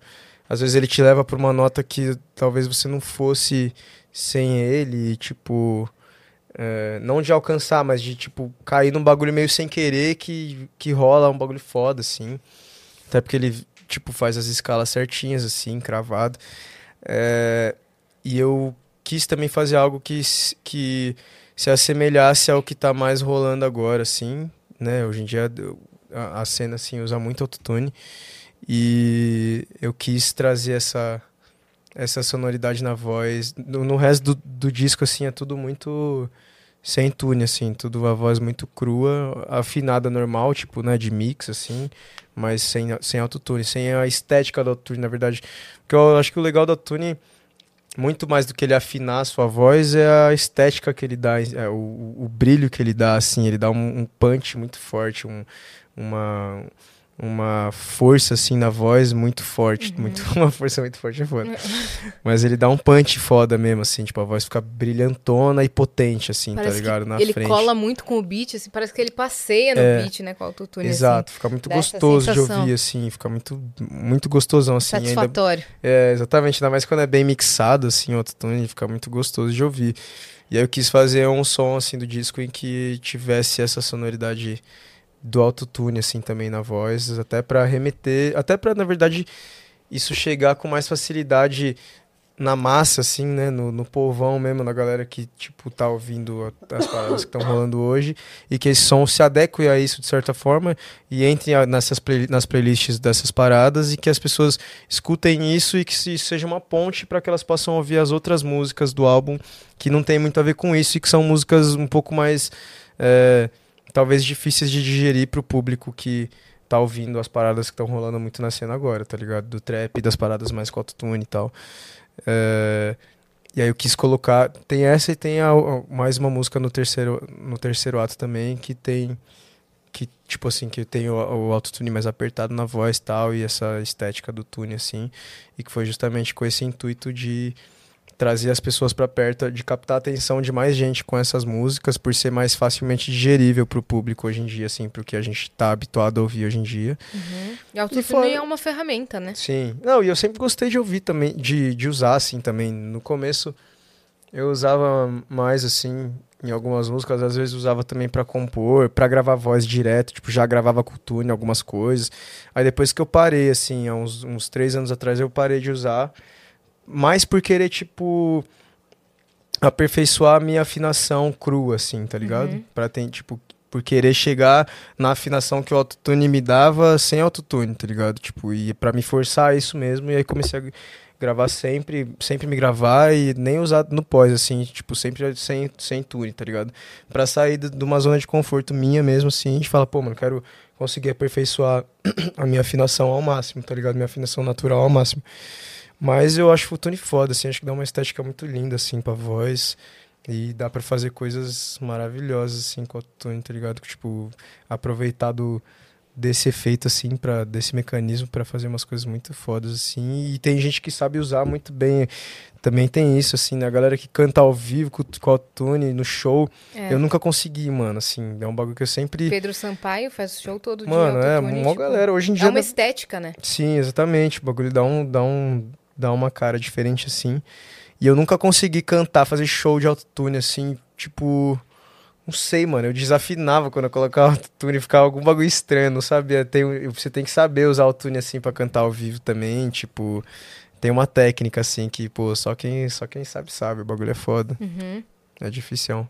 às vezes ele te leva pra uma nota que talvez você não fosse sem ele, tipo, é, não de alcançar, mas de, tipo, cair num bagulho meio sem querer que, que rola um bagulho foda, assim. Até porque ele, tipo, faz as escalas certinhas, assim, cravado. É, e eu quis também fazer algo que, que se assemelhasse ao que tá mais rolando agora, assim, né? Hoje em dia a, a cena, assim, usa muito autotune. E eu quis trazer essa, essa sonoridade na voz. No, no resto do, do disco, assim, é tudo muito sem tune, assim, tudo a voz muito crua, afinada normal, tipo, né, de mix, assim, mas sem, sem autotune, sem a estética do autotune, na verdade. Porque eu acho que o legal do autotune, muito mais do que ele afinar a sua voz, é a estética que ele dá, é, o, o- brilho que ele dá, assim, ele dá um, um punch muito forte, um, uma, uma força, assim, na voz muito forte, muito, <laughs> uma força muito forte é foda. <laughs> Mas ele dá um punch foda mesmo, assim, tipo, a voz fica brilhantona e potente, assim, tá Parece que ligado? Na ele frente. cola muito com o beat, assim, parece que ele passeia no É. beat, né, com o autotune, assim. Exato, fica muito gostoso de ouvir, assim, fica muito, muito gostosão, assim. Ainda, Satisfatório. é, exatamente, ainda mais quando é bem mixado, assim, o autotune, fica muito gostoso de ouvir. E aí eu quis fazer um som, assim, do disco em que tivesse essa sonoridade do autotune, assim, também na voz, até pra remeter, até pra, na verdade, isso chegar com mais facilidade na massa, assim, né, no, no povão mesmo, na galera que, tipo, tá ouvindo as paradas que estão rolando hoje, e que esse som se adeque a isso de certa forma, e entre nessas play- nas playlists dessas paradas, e que as pessoas escutem isso e que se- seja uma ponte para que elas possam ouvir as outras músicas do álbum que não tem muito a ver com isso, e que são músicas um pouco mais, é, talvez difíceis de digerir pro público que tá ouvindo as paradas que estão rolando muito na cena agora, tá ligado? Do trap, das paradas mais com autotune e tal. É, e aí eu quis colocar. Tem essa e tem a- a- mais uma música no terceiro, no terceiro ato também que tem. Que, tipo assim, que tem o, o autotune mais apertado na voz tal, e essa estética do tune, assim. E que foi justamente com esse intuito de trazer as pessoas pra perto, de captar a atenção de mais gente com essas músicas, por ser mais facilmente digerível pro público hoje em dia, assim, pro que a gente tá habituado a ouvir hoje em dia. E autotune fora- é uma ferramenta, né? Sim. Não, e eu sempre gostei de ouvir também, de, de usar assim também. No começo eu usava mais assim em algumas músicas, às vezes usava também pra compor, pra gravar voz direto, tipo, já gravava com tune algumas coisas. Aí depois que eu parei, assim, há uns, uns três anos atrás, eu parei de usar, mais por querer, tipo, aperfeiçoar a minha afinação crua, assim, tá ligado? Uhum. Pra ter, tipo, por querer chegar na afinação que o autotune me dava sem autotune, tá ligado? Tipo, e pra me forçar isso mesmo, e aí comecei a gravar sempre, sempre me gravar e nem usar no pós, assim, tipo, sempre sem, sem tune, tá ligado? Pra sair de de uma zona de conforto minha mesmo, assim, a gente fala, pô, mano, quero conseguir aperfeiçoar <clears throat> a minha afinação ao máximo, tá ligado? Minha afinação natural ao máximo. Mas eu acho o tune foda, assim, acho que dá uma estética muito linda, assim, pra voz. E dá pra fazer coisas maravilhosas, assim, com o tune, tá ligado? Tipo, aproveitar do, desse efeito, assim, pra, desse mecanismo pra fazer umas coisas muito fodas, assim. E tem gente que sabe usar muito bem. Também tem isso, assim, né? A galera que canta ao vivo com, com o tune no show. É. Eu nunca consegui, mano, assim. É um bagulho que eu sempre. Pedro Sampaio faz show todo dia. Mano, é, uma tipo, galera. Hoje em É dia. uma estética, né? Sim, exatamente. O bagulho dá um, dá um, dá uma cara diferente assim. E eu nunca consegui cantar, fazer show de autotune assim, tipo, Não sei, mano. Eu desafinava quando eu colocava autotune, ficava algum bagulho estranho, não sabia. Tem, você tem que saber usar autotune assim pra cantar ao vivo também, tipo. Tem uma técnica assim que, pô, só quem, só quem sabe sabe. O bagulho é foda. Uhum. É difícil.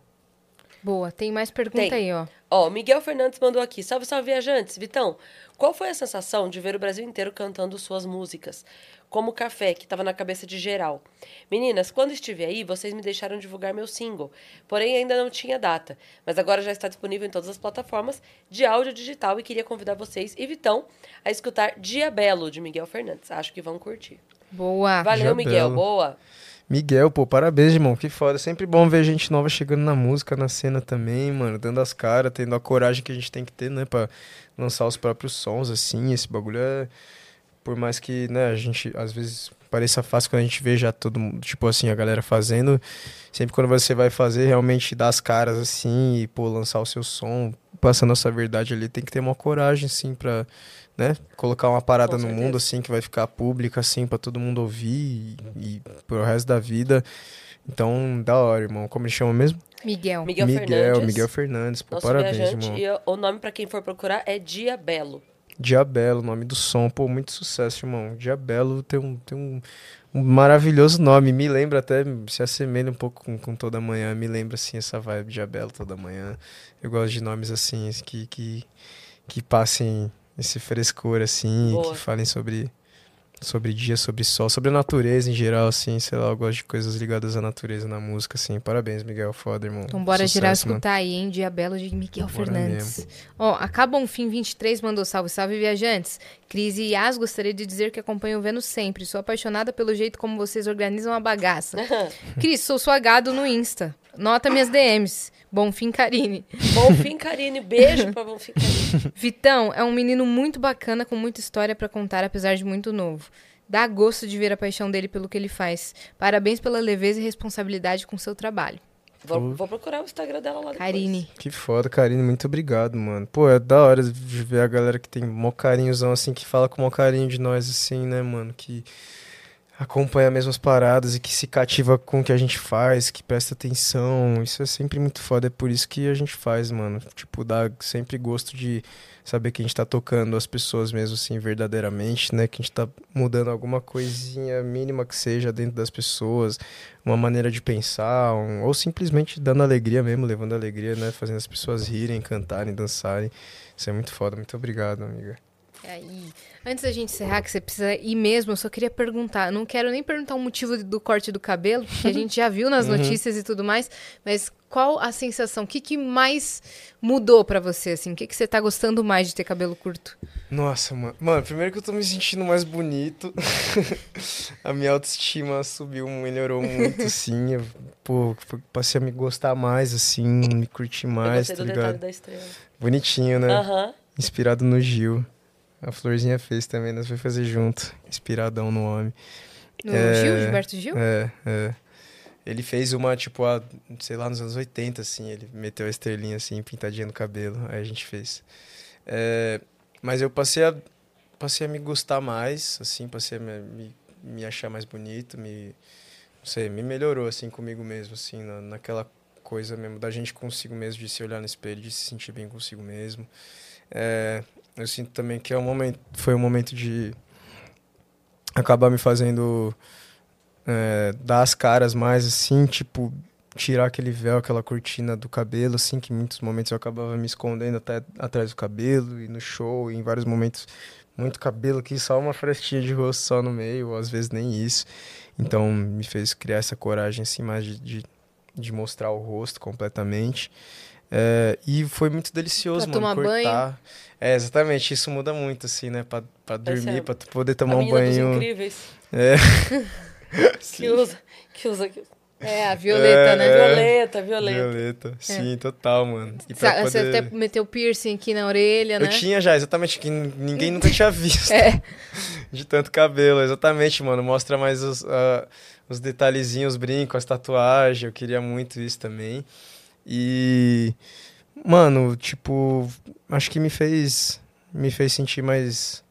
Boa, tem mais pergunta Tem. aí, ó. Ó, Miguel Fernandes mandou aqui. Salve, salve, viajantes. Vitão, qual foi a sensação de ver o Brasil inteiro cantando suas músicas? Como Café, que estava na cabeça de geral. Meninas, quando estive aí, vocês me deixaram divulgar meu single. Porém, ainda não tinha data. Mas agora já está disponível em todas as plataformas de áudio digital e queria convidar vocês e Vitão a escutar Dia Belo, de Miguel Fernandes. Acho que vão curtir. Boa. Valeu, Dia Miguel. Boa. Miguel, pô, parabéns, irmão. Que foda. Sempre bom ver gente nova chegando na música, na cena também, mano. Dando as caras, tendo a coragem que a gente tem que ter, né? Pra lançar os próprios sons, assim. Esse bagulho é. Por mais que, né, a gente às vezes pareça fácil quando a gente vê já todo mundo, tipo assim, a galera fazendo. Sempre quando você vai fazer, realmente dar as caras, assim, e, pô, lançar o seu som, passando essa verdade ali, tem que ter uma coragem, assim, pra, né, colocar uma parada no mundo, assim, que vai ficar pública, assim, pra todo mundo ouvir e, e pro resto da vida. Então, da hora, irmão. Como ele chama mesmo? Miguel. Miguel, Miguel, Fernandes. Miguel Fernandes. Pô, Nosso parabéns, irmão. E o nome, pra quem for procurar, é Dia Belo. Diabelo, nome do som. Pô, muito sucesso, irmão. Diabelo tem um, tem um, um maravilhoso nome. Me lembra até, se assemelha um pouco com, com Toda Manhã. Me lembra, assim, essa vibe Diabelo Toda Manhã. Eu gosto de nomes, assim, que, que, que passem esse frescor, assim, Boa. que falem sobre, sobre dia, sobre sol, sobre a natureza em geral, assim, sei lá, eu gosto de coisas ligadas à natureza na música, assim. Parabéns, Miguel, foda, irmão. Então bora Sucesso, mano. escutar aí, hein? Dia Belo de Miguel Bora Fernandes. Ó, acaba um fim 23 mandou salve, salve viajantes. Cris e Yas, gostaria de dizer que acompanho o Vênus sempre. Sou apaixonada pelo jeito como vocês organizam a bagaça. <laughs> Cris, sou sua gado no Insta. Nota minhas DMs. Bom fim, Karine. Bonfim Karine. Beijo pra Bonfim Karine. <laughs> Vitão é um menino muito bacana, com muita história pra contar, apesar de muito novo. Dá gosto de ver a paixão dele pelo que ele faz. Parabéns pela leveza e responsabilidade com seu trabalho. Vou, vou procurar o Instagram dela lá depois. Karine. Que foda, Karine, muito obrigado, mano. Pô, é da hora de ver a galera que tem mó carinhozão, assim, que fala com mó carinho de nós, assim, né, mano? Que acompanha as mesmas paradas e que se cativa com o que a gente faz, que presta atenção. Isso é sempre muito foda, é por isso que a gente faz, mano. Tipo, dá sempre gosto de saber que a gente tá tocando as pessoas mesmo, assim, verdadeiramente, né? Que a gente tá mudando alguma coisinha mínima que seja dentro das pessoas, uma maneira de pensar, um- ou simplesmente dando alegria mesmo, levando alegria, né? Fazendo as pessoas rirem, cantarem, dançarem. Isso é muito foda. Muito obrigado, amiga. Aí, antes da gente encerrar, que você precisa ir mesmo, eu só queria perguntar. eu Não quero nem perguntar o motivo do corte do cabelo, que a gente já viu nas <laughs> notícias e tudo mais, mas qual a sensação? O que, que mais mudou pra você, assim? O que, que você tá gostando mais de ter cabelo curto? Nossa, mano. Mano, primeiro que eu tô me sentindo mais bonito. <laughs> a minha autoestima subiu, melhorou muito, <laughs> assim. Eu, pô, passei a me gostar mais, assim, me curtir Eu mais, gostei tá do ligado? da estrela. Bonitinho, né? Aham. Inspirado no Gil. A Florzinha fez também, nós vamos fazer junto. Inspiradão no homem. No É, Gil, Gilberto Gil? É, é. Ele fez uma, tipo, a, sei lá, nos anos 80, assim. Ele meteu a estrelinha, assim, pintadinha no cabelo. Aí a gente fez. É, mas eu passei a, passei a me gostar mais, assim. Passei a me, me, me achar mais bonito. Me, não sei, me melhorou, assim, comigo mesmo, assim. Na, naquela coisa mesmo da gente consigo mesmo, de se olhar no espelho, de se sentir bem consigo mesmo. É, eu sinto também que é um momento, foi um momento de acabar me fazendo é, dar as caras mais assim, tipo, tirar aquele véu, aquela cortina do cabelo, assim, que em muitos momentos eu acabava me escondendo até atrás do cabelo e no show, e em vários momentos muito cabelo aqui, só uma frestinha de rosto só no meio, ou às vezes nem isso. Então me fez criar essa coragem assim mais de, de, de mostrar o rosto completamente. É, e foi muito delicioso, Pra mano, tomar cortar. É, exatamente, isso muda muito, assim, né? Pra, pra Parece dormir, pra tu poder tomar um menina dos banho. incríveis. É. <laughs> <laughs> Que usa. Que usa. que- É, a Violeta, né? É. Violeta, Violeta. Violeta. Sim, total, mano. E Sa- Você poder... até meteu piercing aqui na orelha, né? Eu tinha já, exatamente, que ninguém nunca tinha visto. É. <laughs> De tanto cabelo, exatamente, mano. Mostra mais os, ah, os detalhezinhos, os brincos, as tatuagens. Eu queria muito isso também. E, mano, tipo, acho que me fez, me fez sentir mais,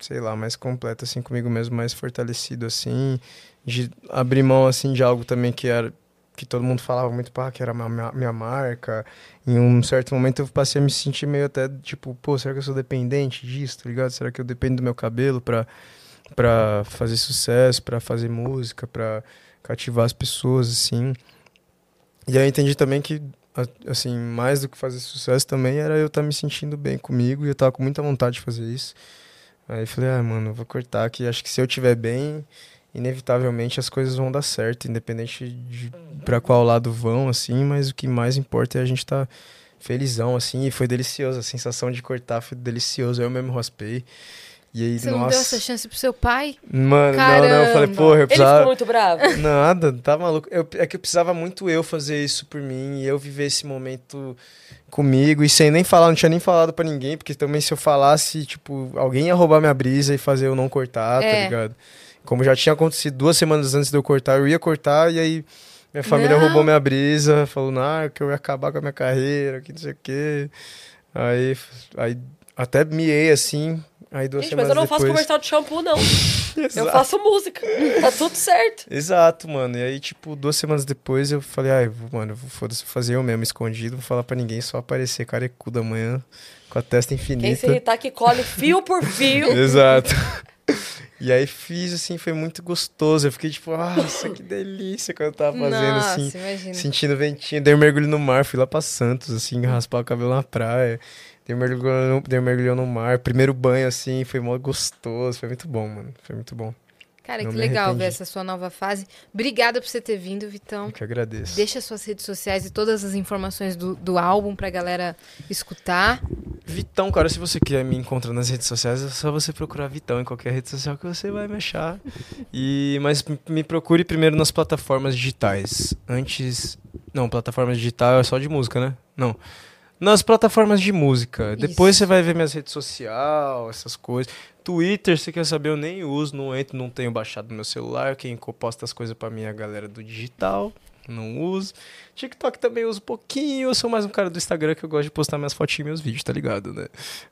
sei lá, mais completo, assim, comigo mesmo, mais fortalecido, assim. De abrir mão, assim, de algo também que era que todo mundo falava muito, pá, que era minha, minha, marca. Em um certo momento eu passei a me sentir meio até, tipo, pô, será que eu sou dependente disso, tá ligado? Será que eu dependo do meu cabelo pra, pra fazer sucesso, pra fazer música, pra cativar as pessoas, assim. E aí eu entendi também que, assim, mais do que fazer sucesso também era eu estar me sentindo bem comigo e eu tava com muita vontade de fazer isso. Aí falei, ah, mano, vou cortar aqui. Acho que se eu estiver bem, inevitavelmente as coisas vão dar certo, independente de pra qual lado vão, assim, mas o que mais importa é a gente tá felizão, assim, e foi delicioso. A sensação de cortar foi delicioso. Eu mesmo raspei. E aí, Você nossa. não deu essa chance pro seu pai? Mano, não, não, eu falei, Caramba. porra, eu Ele precisava. ficou muito bravo. <laughs> Nada, tá maluco. Eu, é que eu precisava muito eu fazer isso por mim e eu viver esse momento comigo e sem nem falar, não tinha nem falado pra ninguém, porque também se eu falasse, tipo, alguém ia roubar minha brisa e fazer eu não cortar, É. tá ligado? Como já tinha acontecido duas semanas antes de eu cortar, eu ia cortar e aí minha família Não. roubou minha brisa, falou, não, que eu ia acabar com a minha carreira, que não sei o quê. Aí, aí até miei assim, aí duas Gente, mas eu não faço depois... comercial de shampoo, não. <laughs> Eu faço música. Tá tudo certo. Exato, mano. E aí, tipo, duas semanas depois eu falei, ai, mano, foda-se, fazer eu mesmo, escondido, vou falar pra ninguém, só aparecer carecudo amanhã, com a testa Quem se infinita. irritar que colhe fio por fio. <laughs> Exato. E aí fiz, assim, foi muito gostoso. Eu fiquei tipo, nossa, que delícia quando eu tava fazendo, Nossa, assim, imagina. sentindo ventinho. Dei um mergulho no mar, fui lá pra Santos, assim, raspar o cabelo na praia. Dei um mergulho no, dei um mergulho no mar. Primeiro banho, assim, foi mó gostoso. Foi muito bom, mano. Foi muito bom. Cara, Não que legal ver arrependi. essa sua nova fase. Obrigada por você ter vindo, Vitão. Eu que agradeço. Deixa suas redes sociais e todas as informações do, do álbum pra galera escutar. Vitão, cara, se você quer me encontrar nas redes sociais, é só você procurar Vitão em qualquer rede social que você vai me achar. E, mas me procure primeiro nas plataformas digitais. Antes. Não, plataformas digital é só de música, né? Não. Nas plataformas de música. Depois Isso. você vai ver minhas redes sociais, essas coisas. Twitter, se quer saber, eu nem uso, não entro, não tenho baixado no meu celular. Quem posta as coisas pra mim é a galera do digital. Não uso. TikTok também uso pouquinho. Eu sou mais um cara do Instagram que eu gosto de postar minhas fotinhas e meus vídeos, tá ligado, né?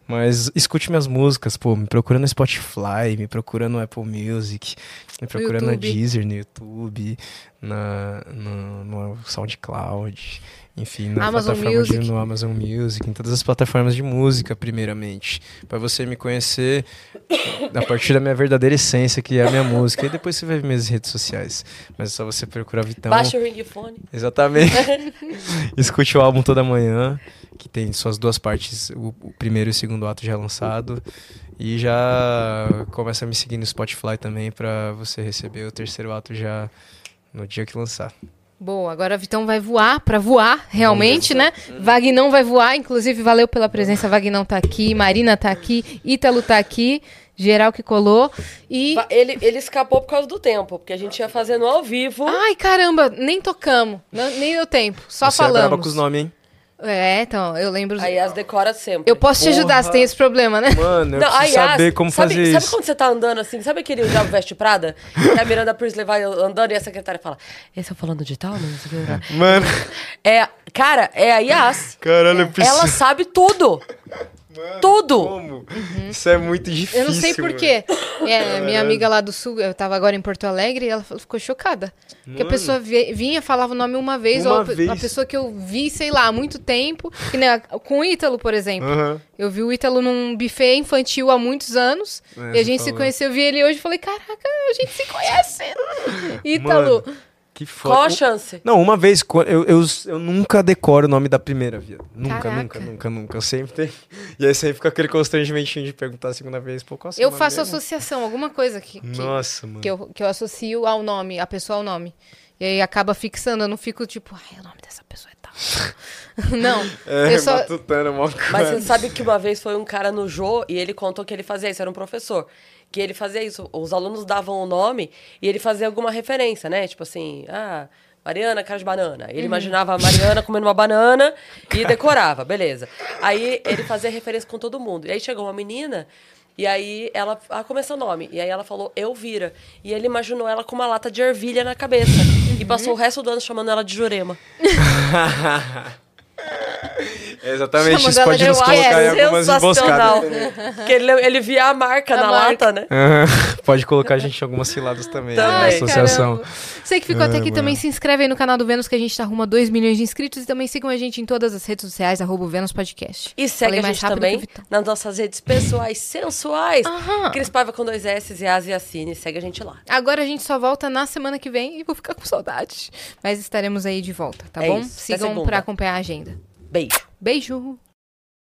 Mas escute minhas músicas, pô. Me procura no Spotify, me procura no Apple Music, me procura no YouTube. Deezer, no YouTube, na, no, no SoundCloud, enfim, na Amazon plataforma de- Music. no Amazon Music, em todas as plataformas de música, primeiramente. Pra você me conhecer a partir da minha verdadeira essência, que é a minha música. E depois você vai ver minhas redes sociais. Mas é só você procurar Vitão. Baixa o ringfone. Exatamente. <laughs> Escute o álbum toda manhã, que tem suas duas partes, o, o primeiro e o segundo ato já lançado. E já começa a me seguir no Spotify também pra você receber o terceiro ato já no dia que lançar. Boa, agora Vitão vai voar pra voar, realmente, né? Vagnão vai voar, inclusive valeu pela presença. Vagnão tá aqui, Marina tá aqui, Ítalo tá aqui, geral que colou. E. Ele, ele escapou por causa do tempo, porque a gente ia fazendo ao vivo. Ai, caramba, nem tocamos, nem deu tempo, só você é braba falamos. com os nomes, hein? É, então, eu lembro. Aí as decora sempre. Eu posso te ajudar, Porra. você tem esse problema, né? Mano, eu Não, preciso aí, saber como sabe, fazer Sabe isso. quando você tá andando assim? Sabe aquele Diabo Veste Prada? Que a Miranda Priestley vai andando e a secretária fala: Esse é o falando de tal? Não. Mano, É, cara, é a Yas. caralho, eu preciso. Ela sabe tudo. Mano, tudo. Como? Isso é muito difícil. Eu não sei mano. porquê. É, minha amiga lá do sul, eu tava agora em Porto Alegre, e ela ficou chocada. Porque a Mano. pessoa vi- vinha, falava o nome uma vez, Uma ou a vez. uma pessoa que eu vi, sei lá, há muito tempo. Que, né, com o Ítalo, por exemplo. Aham. Eu vi o Ítalo num buffet infantil há muitos anos. É, e a gente se conheceu, eu vi ele hoje e falei, caraca, a gente se conhece. Ítalo. Mano, Que Qual a foda. chance? Não, uma vez, eu, eu, eu nunca decoro o nome da primeira, viado. Nunca, Caraca. nunca, nunca, nunca. Eu sempre tenho. <laughs> E aí sempre fica aquele constrangimentinho de perguntar a segunda vez, pô, qual seu eu faço mesmo? associação, alguma coisa que, que, Nossa, mano. que, eu, que eu associo ao nome, a pessoa ao nome. E aí acaba fixando, eu não fico tipo, ai, o nome dessa pessoa é tal. <laughs> não, <laughs> É, eu só... matutando, mó Mas você sabe que uma vez foi um cara no Jô e ele contou que ele fazia isso, era um professor. Que ele fazia isso. Os alunos davam o nome e ele fazia alguma referência, né? Tipo assim, ah, Mariana, cara de banana. Ele imaginava a Mariana comendo uma banana e decorava, beleza. Aí ele fazia referência com todo mundo. E aí chegou uma menina. E aí ela. Ah, como é seu nome? E aí ela falou, Elvira. E ele imaginou ela com uma lata de ervilha na cabeça. E passou o resto do ano chamando ela de Jurema. <laughs> <laughs> Exatamente, Chama isso pode nos colocar acho em algumas emboscadas. <laughs> Porque ele, ele via a marca A na marca. lata, né? Aham, Pode colocar a gente em algumas ciladas também, né, na associação. caramba. Você que ficou até Ai, aqui mano. também se inscreve aí no canal do Vênus que a gente tá rumo a 2 milhões de inscritos e também sigam a gente em todas as redes sociais, arroba o Vênus Podcast. E segue Falei a mais gente rápido também nas nossas redes pessoais sensuais. Aham. Cris Paiva com dois S e As e Assine. Segue a gente lá. Agora a gente só volta na semana que vem e vou ficar com saudade. Mas estaremos aí de volta, tá É bom? isso. Até Sigam pra acompanhar a agenda. Beijo. Beijo!